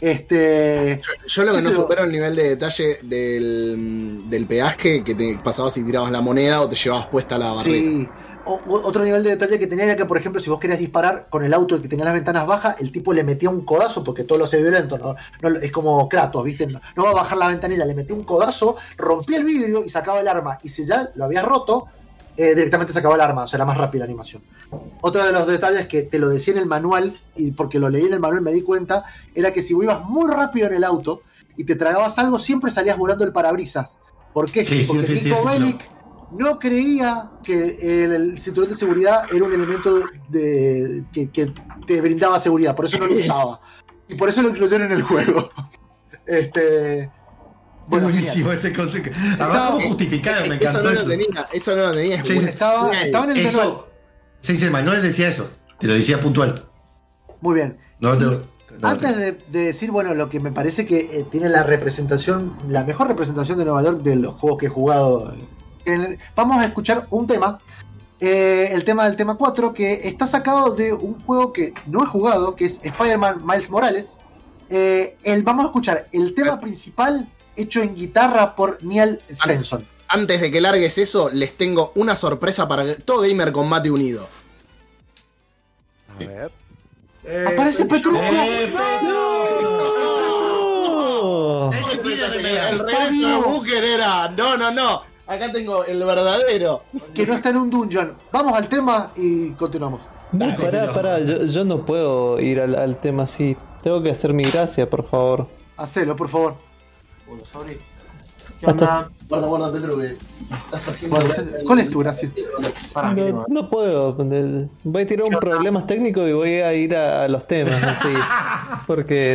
Este, yo, lo que no supero el nivel de detalle del, del peaje que te pasabas y tirabas la moneda o te llevabas puesta la barrera. Sí. otro nivel de detalle que tenía era que, por ejemplo, si vos querías disparar con el auto que tenía las ventanas bajas, el tipo le metía un codazo, porque todo lo hace violento, ¿no? es como Kratos, ¿viste? No, no, va a bajar la ventanilla, le metía un codazo, rompía el vidrio y sacaba el arma. Y si ya lo habías roto, eh, directamente se acabó el arma, o sea, era más rápida la animación. Otro de los detalles que te lo decía en el manual, y porque lo leí en el manual me di cuenta, era que si ibas muy rápido en el auto y te tragabas algo, siempre salías volando el parabrisas. ¿Por qué? porque Nico Bellic no creía que el, cinturón de seguridad era un elemento de, que, te brindaba seguridad, por eso no lo usaba. Y por eso lo incluyeron en el juego. Este, Buenísimo ese concepto. Además, ¿cómo justificar? Me encantó eso. No eso. Tenía, eso no lo tenía. Sí, estaba, estaba, en el eso, Sí, sí, Manuel decía eso. Te lo decía puntual. Muy bien. Antes de, decir, bueno, lo que me parece que eh, tiene la representación, la mejor representación de Nueva York de los juegos que he jugado, vamos a escuchar un tema. Eh, el tema del tema 4, que está sacado de un juego que no he jugado, que es Spider-Man Miles Morales. Eh, el, vamos a escuchar el tema ah. principal hecho en guitarra por Neil Stenson. Antes de que largues eso, les tengo una sorpresa para todo Gamer Combate Unido. A ver. Eh, ¡Aparece Petrucco! ¡Eh, El regreso de Booker era. No, no, no. Acá tengo el verdadero. Que no está en un dungeon. Vamos al tema y continuamos. pará, pará. Yo, no puedo ir al, al tema así. Tengo que hacer mi gracia, por favor. Hacelo, por favor. Bueno, sorry. ¿Qué onda? Guarda, guarda, Pedro, que estás haciendo. ¿Cuál es tu gracia? No, no, puedo. Voy a tirar un problemas técnicos y voy a ir a, los temas, así. Porque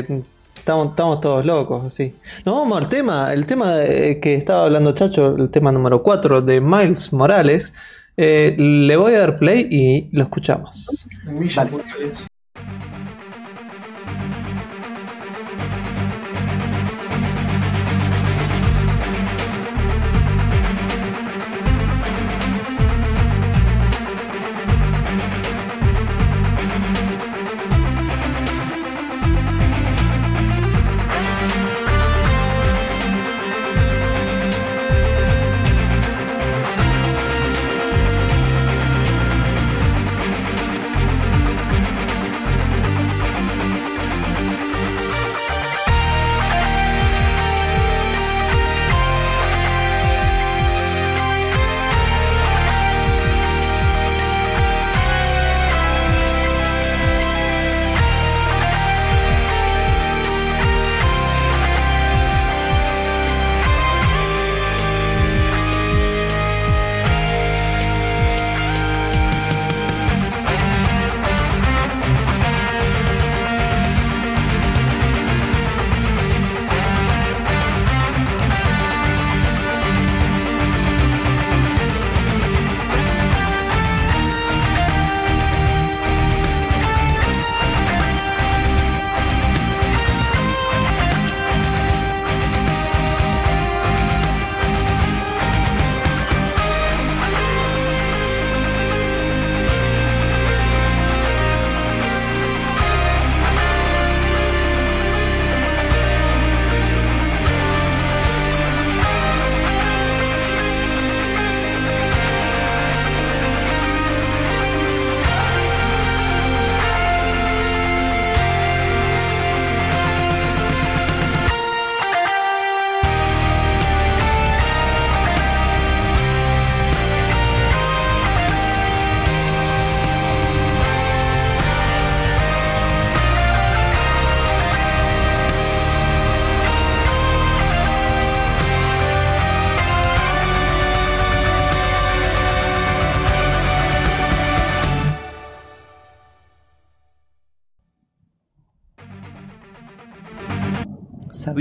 estamos, estamos todos locos, así. No, vamos al tema. El tema que estaba hablando Chacho, el tema número 4 de Miles Morales. Eh, le voy a dar play y lo escuchamos. Vale.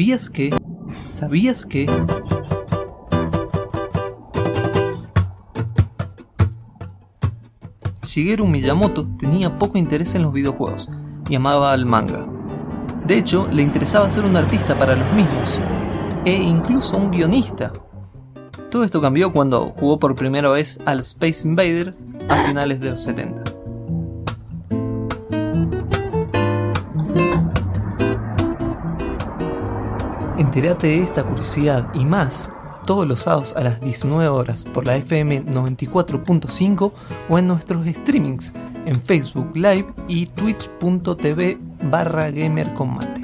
¿Sabías que? ¿Sabías que? Shigeru Miyamoto tenía poco interés en los videojuegos y amaba al manga. De hecho, le interesaba ser un artista para los mismos, e incluso un guionista. Todo esto cambió cuando jugó por primera vez al Space Invaders a finales de los 70. Entérate de esta curiosidad y más todos los sábados a las 19 horas por la FM 94.5 o en nuestros streamings en Facebook Live y twitch.tv barra gamercombate.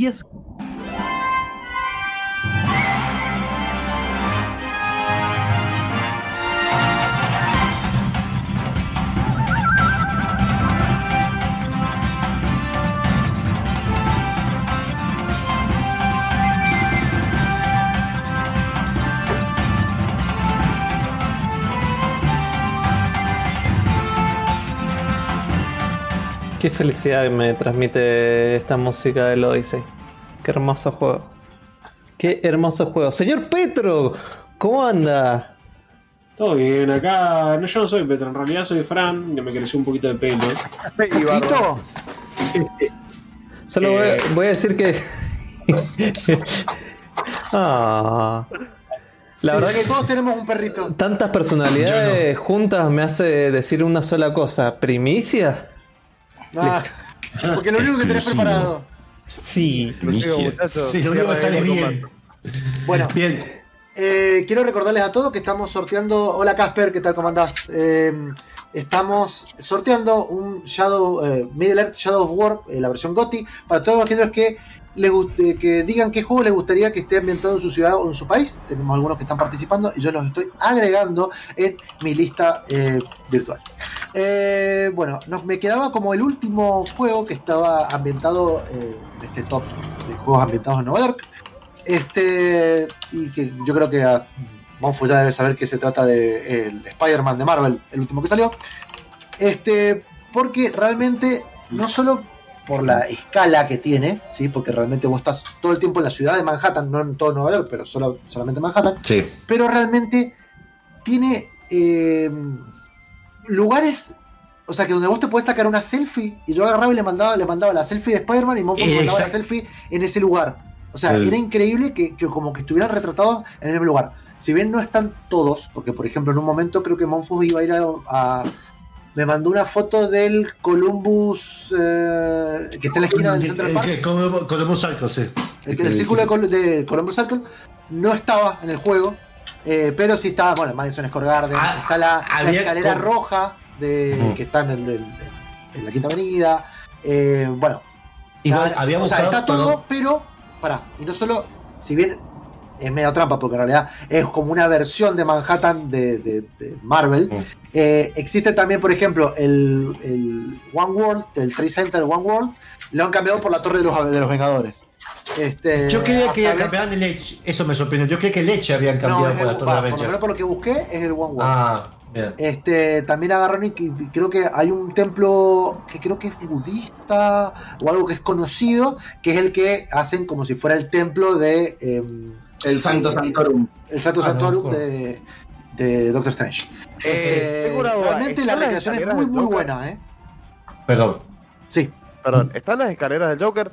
¿Sabías Felicidad me transmite esta música del Odyssey. Qué hermoso juego. Qué hermoso juego. Señor Petro, ¿cómo anda? Todo bien, acá. No, yo no soy Petro, en realidad soy Fran, que me creció un poquito de pelo. ¿Poquito? Solo voy, a eh. decir que. ah. La verdad que todos tenemos un perrito. Tantas personalidades juntas me hace decir una sola cosa. ¿Primicia? Ah, porque lo único que tenés preparado. Sí, sí, lo único que sale bien. Bueno, bien. Eh, quiero recordarles a todos que estamos sorteando. Hola Casper, ¿qué tal? ¿Cómo andás? Eh, estamos sorteando un Shadow, eh, Middle Earth Shadow of War, la versión GOTI, para todos aquellos que les que digan qué juego les gustaría que esté ambientado en su ciudad o en su país. Tenemos algunos que están participando y yo los estoy agregando en mi lista eh, virtual. Eh, bueno, nos, me quedaba como el último juego que estaba ambientado eh, en este top de juegos ambientados en Nueva York. Este, y que yo creo que a Monfu ya debe saber que se trata de el Spider-Man de Marvel, el último que salió. Este, porque realmente no solo por la escala que tiene, ¿sí? porque realmente vos estás todo el tiempo en la ciudad de Manhattan, no en todo Nueva York, pero solo, solamente Manhattan. Sí. Pero realmente tiene eh, lugares, o sea, que donde vos te puedes sacar una selfie, y yo agarraba y le mandaba, le mandaba la selfie de Spider-Man y Monfort mandaba la selfie en ese lugar. O sea, era increíble que, como que estuvieran retratados en el mismo lugar. Si bien no están todos, porque por ejemplo en un momento creo que Monfus iba a ir a me mandó una foto del Columbus eh, que está en la esquina del Central Park. Columbus Circle, sí. El, el círculo de, Columbus Circle no estaba en el juego, eh, pero sí estaba, bueno, Madison Square Garden, ah, está la, escalera roja de, que está en, la Quinta Avenida. Eh, bueno, Igual, habíamos está todo, pero, para y no solo, si bien es medio trampa porque en realidad es como una versión de Manhattan de, Marvel. Mm. Eh, existe también, por ejemplo, el, One World, el Trade Center One World, lo han cambiado por la Torre de los, de los Vengadores. Este, yo creía que cambiaban el Edge, eso me sorprendió. Yo creía que el Edge habían cambiado por la Torre de Avengers. Por, por lo que busqué es el One World. Ah, Este, también agarraron y creo que hay un templo que creo que es budista o algo que es conocido, que es el que hacen como si fuera el templo de em, el Santo Santorum. El Santo Santorum de, de, Doctor Strange. Eh, realmente la recreación es muy, muy buena, ¿eh? Perdón. Sí. Perdón, ¿están las escaleras del Joker?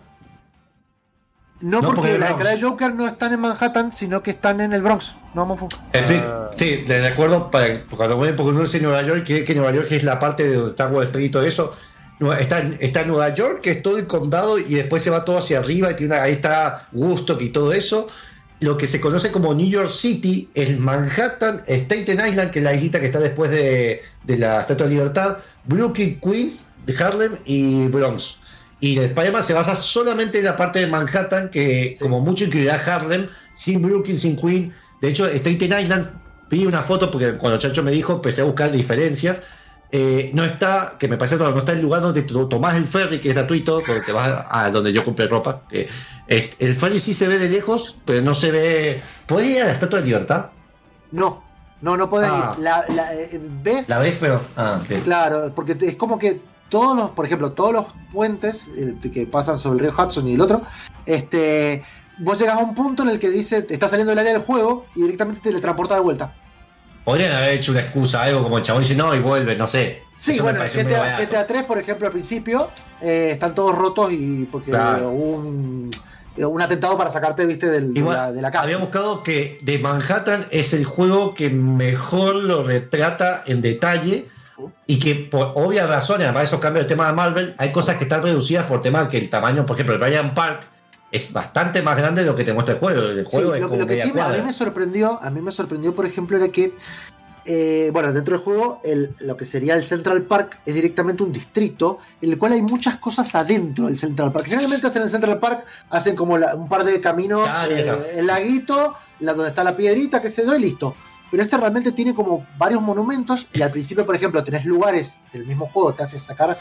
No, porque, las escaleras del Joker no están en Manhattan, sino que están en el Bronx. No vamos ah. Sí, les recuerdo, para, cuando porque uno dice Nueva York, que, que Nueva York es la parte de donde está Wall Street y todo eso. Está, está en Nueva York, que es todo el condado, y después se va todo hacia arriba, y tiene ahí está Woodstock y todo eso lo que se conoce como New York City, el Manhattan, Staten Island, que es la islita que está después de, la Estatua de Libertad, Brooklyn, Queens, Harlem y Bronx. Y el spider se basa solamente en la parte de Manhattan, que como mucho incluirá Harlem, sin Brooklyn, sin Queens. De hecho, Staten Island, vi una foto porque cuando Chacho me dijo, empecé a buscar diferencias. Eh, no está, que me parece no está el lugar donde tomás el ferry, que es gratuito, donde te vas a donde yo compré ropa. el ferry sí se ve de lejos, pero no se ve. ¿Podés ir a la Estatua de Libertad? No, no, no ah. ir. La, eh, ¿Ves? La ves, pero. Ah, claro, porque es como que todos los, por ejemplo, todos los puentes que pasan sobre el río Hudson y el otro, este, vos llegas a un punto en el que dice, está saliendo del área del juego y directamente te teletransporta de vuelta. Podrían haber hecho una excusa, algo como el chabón dice no y vuelve, no sé. Sí, bueno, GTA, GTA 3, por ejemplo, al principio eh, están todos rotos y porque hubo un, atentado para sacarte, viste, del, de, la, casa. Había buscado que The Manhattan es el juego que mejor lo retrata en detalle y que por obvias razones, además de esos cambios del tema de Marvel, hay cosas que están reducidas por tema que el tamaño, por ejemplo, el Brian Park es bastante más grande de lo que te muestra el juego. El juego es lo, lo, que sí a mí me sorprendió, a mí me sorprendió, por ejemplo, era que eh, bueno, dentro del juego, lo que sería el Central Park es directamente un distrito en el cual hay muchas cosas adentro del Central Park. Generalmente hacen el Central Park, hacen como un par de caminos, eh, el laguito, la, donde está la piedrita, que se da y listo. Pero este realmente tiene como varios monumentos y al principio, por ejemplo, tenés lugares del mismo juego, te hace sacar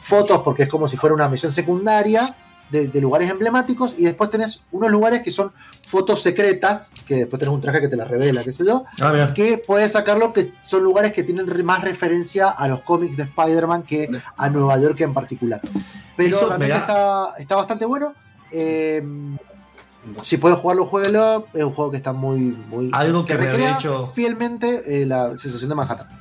fotos porque es como si fuera una misión secundaria de, lugares emblemáticos y después tenés unos lugares que son fotos secretas, que después tenés un traje que te las revela, qué sé yo, ah, que puedes sacarlo, que son lugares que tienen más referencia a los cómics de Spider-Man que a Nueva York en particular. Pero realmente está, está, bastante bueno. Eh, si puedes jugarlo, jueguelo. Es un juego que está muy. muy Algo que, me había dicho. Fielmente eh, la sensación de Manhattan.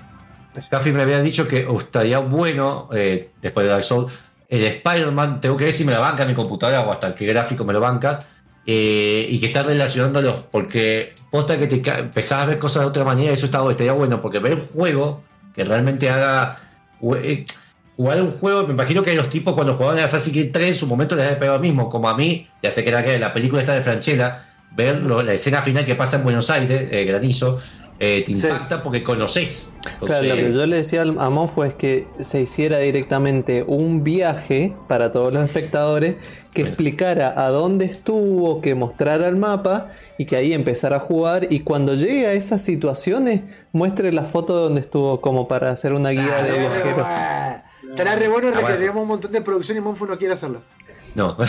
Café me había dicho que estaría bueno, eh, después de Dark Souls, el Spider-Man, tengo que ver si me la banca mi computadora o hasta que gráfico me lo banca, eh, y que está relacionándolo, porque posta que te a ver cosas de otra manera, eso está, estaría bueno, porque ver un juego que realmente haga. Eh, jugar un juego, me imagino que los tipos cuando jugaban Assassin's Creed 3 en su momento les había pegado mismo, como a mí, ya sé que era que la película está de Franchella, ver la escena final que pasa en Buenos Aires, eh, granizo, eh, te impacta porque conoces. claro, lo que yo le decía a Monfo es que se hiciera directamente un viaje para todos los espectadores que explicara a dónde estuvo, que mostrara el mapa y que ahí empezara a jugar y cuando llegue a esas situaciones muestre la foto de donde estuvo como para hacer una guía de viajeros. Estará re bueno, requeriremos un montón de producción y Monfo no quiere hacerlo. No.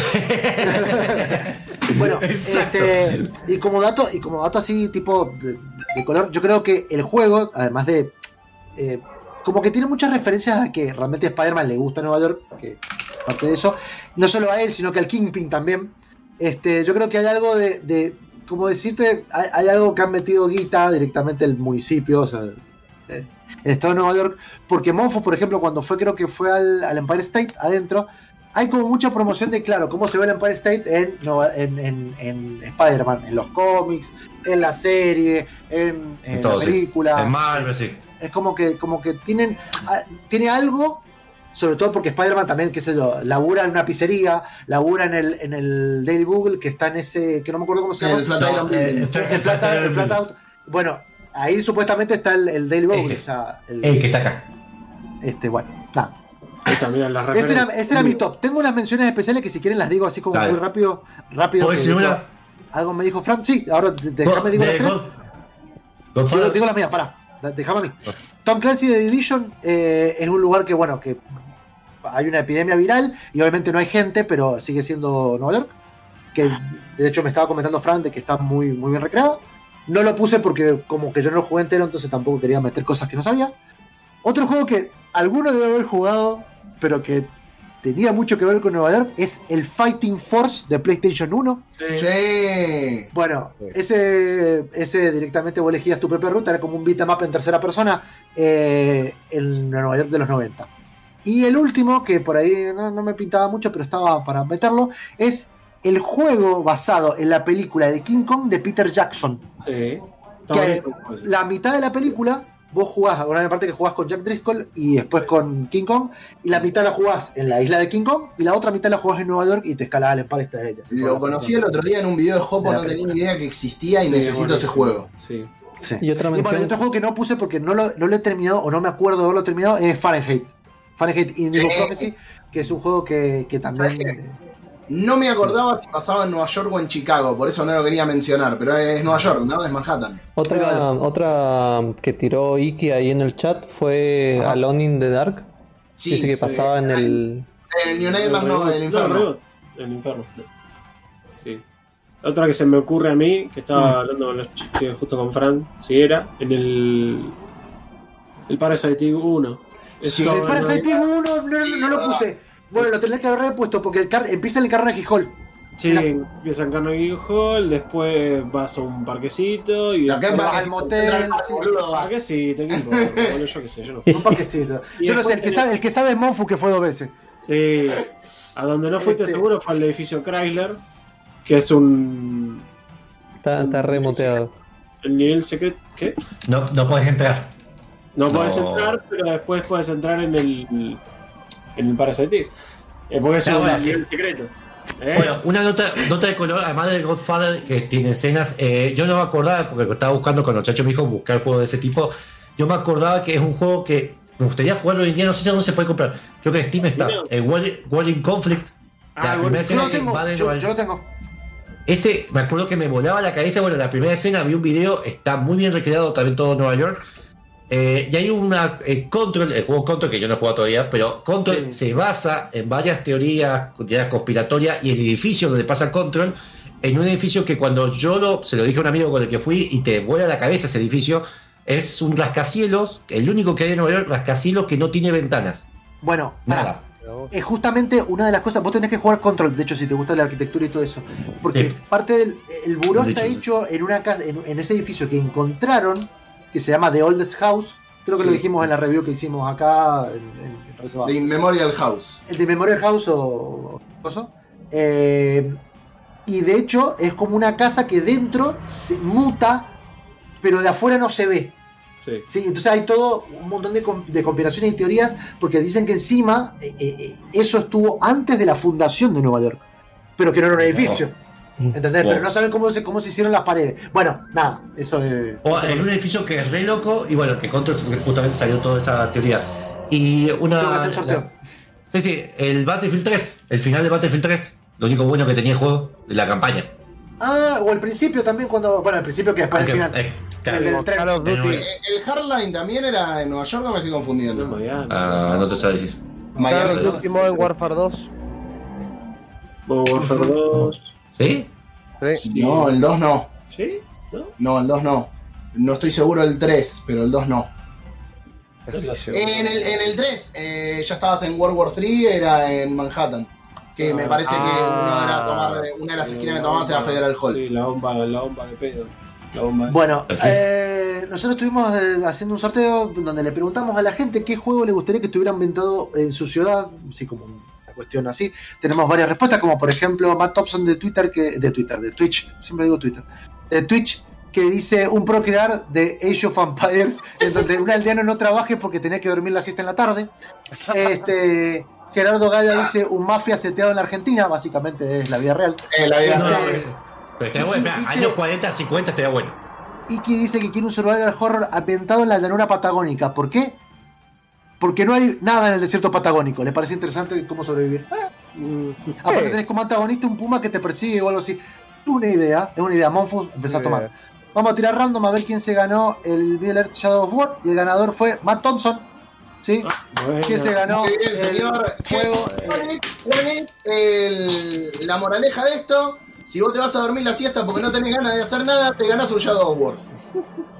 bueno, este, y como dato, y como dato así tipo de, color, yo creo que el juego, además de eh, como que tiene muchas referencias a que realmente a Spider-Man le gusta Nueva York, que parte de eso, no solo a él, sino que al Kingpin también. Este, yo creo que hay algo de, como decirte, hay, algo que han metido guita directamente el municipio, o sea, el estado de Nueva York, porque Monfo, por ejemplo, cuando fue, creo que fue al, Empire State adentro, hay como mucha promoción de, claro, cómo se ve el Empire State en, en, Spider-Man, en los cómics, en la serie, en, la película. En Marvel, sí. Es como que, como que tienen, ah, tiene algo, sobre todo porque Spider-Man también, qué sé yo, labura en una pizzería, labura en el, en el Daily Google, que está en ese, que no me acuerdo cómo se llama. El Flat, Out. Bueno, ahí supuestamente está el, Daily Google. Este, el, el que está acá. Este, bueno, nada ese era, ese era mi top. Tengo unas menciones especiales que si quieren las digo así como muy rápido. rápido una? Algo me dijo Frank. Sí, ahora déjame digo las tres. digo las mías, pará. Déjame a mí. Tom Clancy de Division eh, es un lugar que, bueno, que hay una epidemia viral y obviamente no hay gente, pero sigue siendo Nueva York. Que de hecho me estaba comentando Frank de que está muy, muy bien recreado. No lo puse porque como que yo no lo jugué entero, entonces tampoco quería meter cosas que no sabía. Otro juego que alguno debe haber jugado pero que tenía mucho que ver con Nueva York, es el Fighting Force de PlayStation 1. Sí. Bueno, ese, ese directamente vos elegías tu propia ruta, era como un beatmap en tercera persona eh, en Nueva York de los 90. Y el último, que por ahí no, me pintaba mucho, pero estaba para meterlo, es el juego basado en la película de King Kong de Peter Jackson. Sí. Que la mitad de la película vos jugás, una parte que jugás con Jack Driscoll y después con King Kong, y la mitad la jugás en la isla de King Kong, y la otra mitad la jugás en Nueva York y te escalás al Empire de ella. Lo conocí el otro día en un video de Hopo, no tenía ni idea que existía y necesito ese juego. Sí. Y, otra y bueno, otro juego que no puse porque no lo, no lo, he terminado o no me acuerdo de haberlo terminado es Fahrenheit. Fahrenheit Indigo Prophecy, que es un juego que, que también. No me acordaba si pasaba en Nueva York o en Chicago, por eso no lo quería mencionar, pero es Nueva York, ¿no? Es Manhattan. Otra, otra que tiró Iki ahí en el chat fue Alone in the Dark. Sí, Dice que pasaba en el. En el New Nightmare no, en el infierno. el infierno. Sí. Otra que se me ocurre a mí, que estaba mm. hablando justo con Frank, si era, en el. El Parasite 1. Sí, el Parasite 1 no, lo puse. Bueno, lo tenés que haber puesto porque el empieza en el Carnegie Hall. Sí, empieza en Carnegie Hall, después vas a un parquecito y después vas al motel. Un parquecito, bueno, yo qué sé, yo no fui. Un parquecito. yo no sé, el que, sabe, el que sabe es Monfu que fue dos veces. Sí, a donde no fuiste este- seguro fue al edificio Chrysler, que es un. Está, está remoteado. ¿El nivel secreto? ¿Qué? No, no puedes entrar. No, no, puedes entrar, pero después puedes entrar en el en el Parasite eh, porque es un secreto. ¿eh? Bueno, una nota, nota de color, además de Godfather, que tiene escenas. Eh, yo no me acordaba, porque estaba buscando con los muchachos me dijo buscar juegos de ese tipo. Yo me acordaba que es un juego que me gustaría jugarlo hoy en día, no sé si dónde se puede comprar. Creo que en Steam está. El World, Conflict. Ah, la primera escena lo tengo, yo, yo, lo tengo. Ese, me acuerdo que me volaba la cabeza. Bueno, la primera escena vi un video, está muy bien recreado también todo Nueva York. Eh, y hay una eh, Control, el juego Control, que yo no he jugado todavía, pero Control se basa en varias teorías, teorías conspiratorias y el edificio donde pasa Control, en un edificio que cuando yo lo, se lo dije a un amigo con el que fui y te vuela la cabeza ese edificio, es un rascacielos, el único que hay en Nueva York, rascacielos que no tiene ventanas. Bueno, nada. Es justamente una de las cosas, vos tenés que jugar Control, de hecho, si te gusta la arquitectura y todo eso. Porque parte del el buró está hecho en una casa, en ese edificio que encontraron que se llama The Oldest House. Creo que lo dijimos en la review que hicimos acá en, The Memorial House. El de Memorial House o, eh, y de hecho es como una casa que dentro se muta, pero de afuera no se ve. Sí. entonces hay todo un montón de, de conspiraciones y teorías porque dicen que encima eh, eh, eso estuvo antes de la fundación de Nueva York, pero que no era un edificio. ¿Entendés? Pero no saben cómo se, cómo se hicieron las paredes. Bueno, nada, eso es. O es un edificio que es re loco y bueno, que contra justamente salió toda esa teoría. Y una. El sorteo. sí, sí, el Battlefield 3, el final de Battlefield 3, lo único bueno que tenía el juego, de la campaña. Ah, o el principio también, cuando. Bueno, el principio que después del final. Eh, el, el, el, Hardline también era en Nueva York, no me estoy confundiendo. Ah, no te sabes decir. el último en Warfare 2. Warfare 2. ¿Sí? No, el 2 no. ¿Sí? ¿No? el 2 no. No estoy seguro del 3, pero el 2 no. En el, en el 3 eh, ya estabas en World War 3, era en Manhattan. Que me parece que una, era tomar, una de las esquinas que tomabas era Federal Hall. Sí, la bomba, la bomba de pedo. Bueno, eh, nosotros estuvimos eh, haciendo un sorteo donde le preguntamos a la gente qué juego le gustaría que estuviera inventado en su ciudad, así como cuestión así. Tenemos varias respuestas, como por ejemplo Matt Thompson de Twitter, que, de Twitter, de Twitch, siempre digo Twitter, de Twitch, que dice un procrear de Age of Empires, en donde un aldeano no trabaje porque tenía que dormir la siesta en la tarde. Este, Gerardo Gaya dice un mafia seteado en la Argentina, básicamente es la vida real. la vida real. Pero bueno, años 40, 50 estaría bueno. Iki dice que quiere un survival horror ambientado en la llanura patagónica. ¿Por qué? Porque no hay nada en el desierto patagónico. ¿Le parece interesante cómo sobrevivir? Mm. Aparte tenés como antagonista un puma que te persigue o algo así. Es una idea, es una idea. Monfus empezó a tomar. Vamos a tirar random a ver quién se ganó el Middle Earth Shadow of War. Y el ganador fue Matt Thompson. ¿Sí? Ah, ¿Quién se ganó? Bien, señor. Juego, la moraleja de esto? Si vos te vas a dormir la siesta porque no tenés ganas de hacer nada, te ganas un Shadow of War.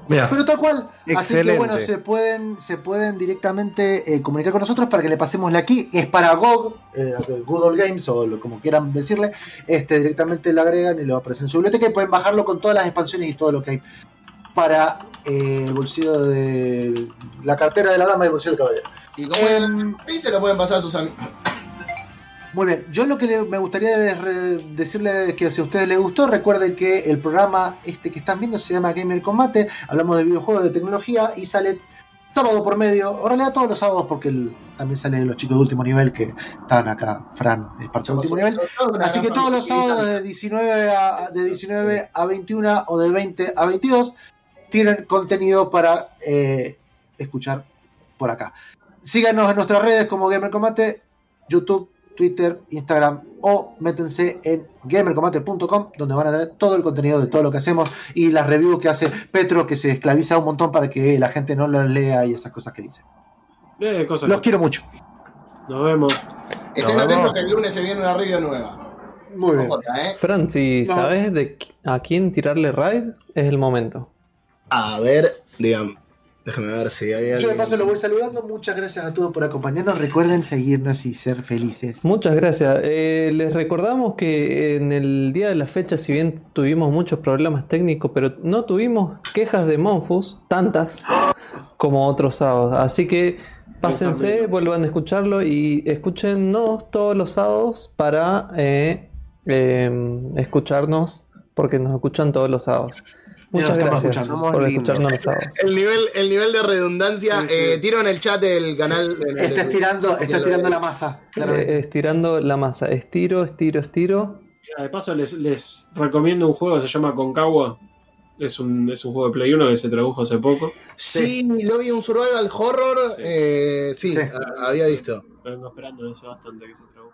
Pero tal cual. Así que bueno, se pueden, se pueden directamente eh, comunicar con nosotros para que le pasemos la aquí. Es para GOG, eh, Google Games o como quieran decirle. Este, directamente lo agregan y lo aparecen en su biblioteca y pueden bajarlo con todas las expansiones y todo lo que hay para eh, el bolsillo de la cartera de la dama y el bolsillo del caballero. Y como em, se lo pueden pasar a sus amigos. Muy bien, yo lo que me gustaría decirle es que si a ustedes les gustó, recuerden que el programa este que están viendo se llama Gamer Combate, hablamos de videojuegos, de tecnología y sale sábado por medio, o en realidad todos los sábados porque también salen los chicos de último nivel que están acá, Fran es parte de último nivel, así que todos los sábados de 19 a, de 19 a 21 o de 20 a 22 tienen contenido para eh, escuchar por acá. Síganos en nuestras redes como Gamer Combate, YouTube, Twitter, Instagram o métense en gamercombate.com donde van a tener todo el contenido de todo lo que hacemos y las reviews que hace Petro que se esclaviza un montón para que la gente no lo lea y esas cosas que dice. Eh, los quiero mucho. Nos vemos. Estén atentos que el lunes se viene una review nueva. Muy bien. ¿eh? Fran, si sabes de a quién tirarle raid, es el momento. A ver, digan, déjame ver si hay alguien. Yo de paso lo voy saludando. Muchas gracias a todos por acompañarnos. Recuerden seguirnos y ser felices. Muchas gracias. Eh, les recordamos que en el día de la fecha, si bien tuvimos muchos problemas técnicos, pero no tuvimos quejas de Monfus, tantas como otros sábados. Así que pásense, vuelvan a escucharlo y escúchenos todos los sábados para eh, em, escucharnos, porque nos escuchan todos los sábados. Muchas gracias por escucharnos los sábados. El nivel, el nivel de redundancia, eh, tiro en el chat del canal. está estirando, está estirando la masa. Eh, estirando la masa. Estiro, estiro, estiro. de paso les, les recomiendo un juego que se llama Concagua es un, es un juego de Play 1 que se tradujo hace poco. Sí, lo vi un survival horror. Sí, eh, sí, había visto. Vengo esperando ese bastante que se tradujo.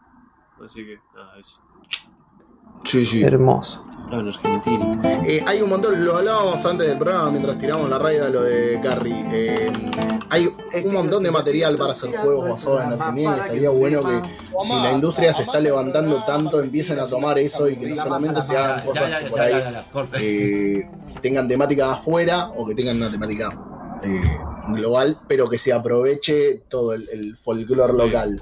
Así que, nada, eso. Sí, sí. Hermoso. Eh, hay un montón, lo hablábamos antes del programa mientras tiramos la raida lo de Carrie. Eh, hay un montón de material para hacer juegos basados en Argentina y estaría bueno que si la industria se está levantando tanto empiecen a tomar eso y que no solamente se hagan cosas por ahí eh, tengan temática afuera o que tengan una temática global, pero que se aproveche todo el, el folclore local.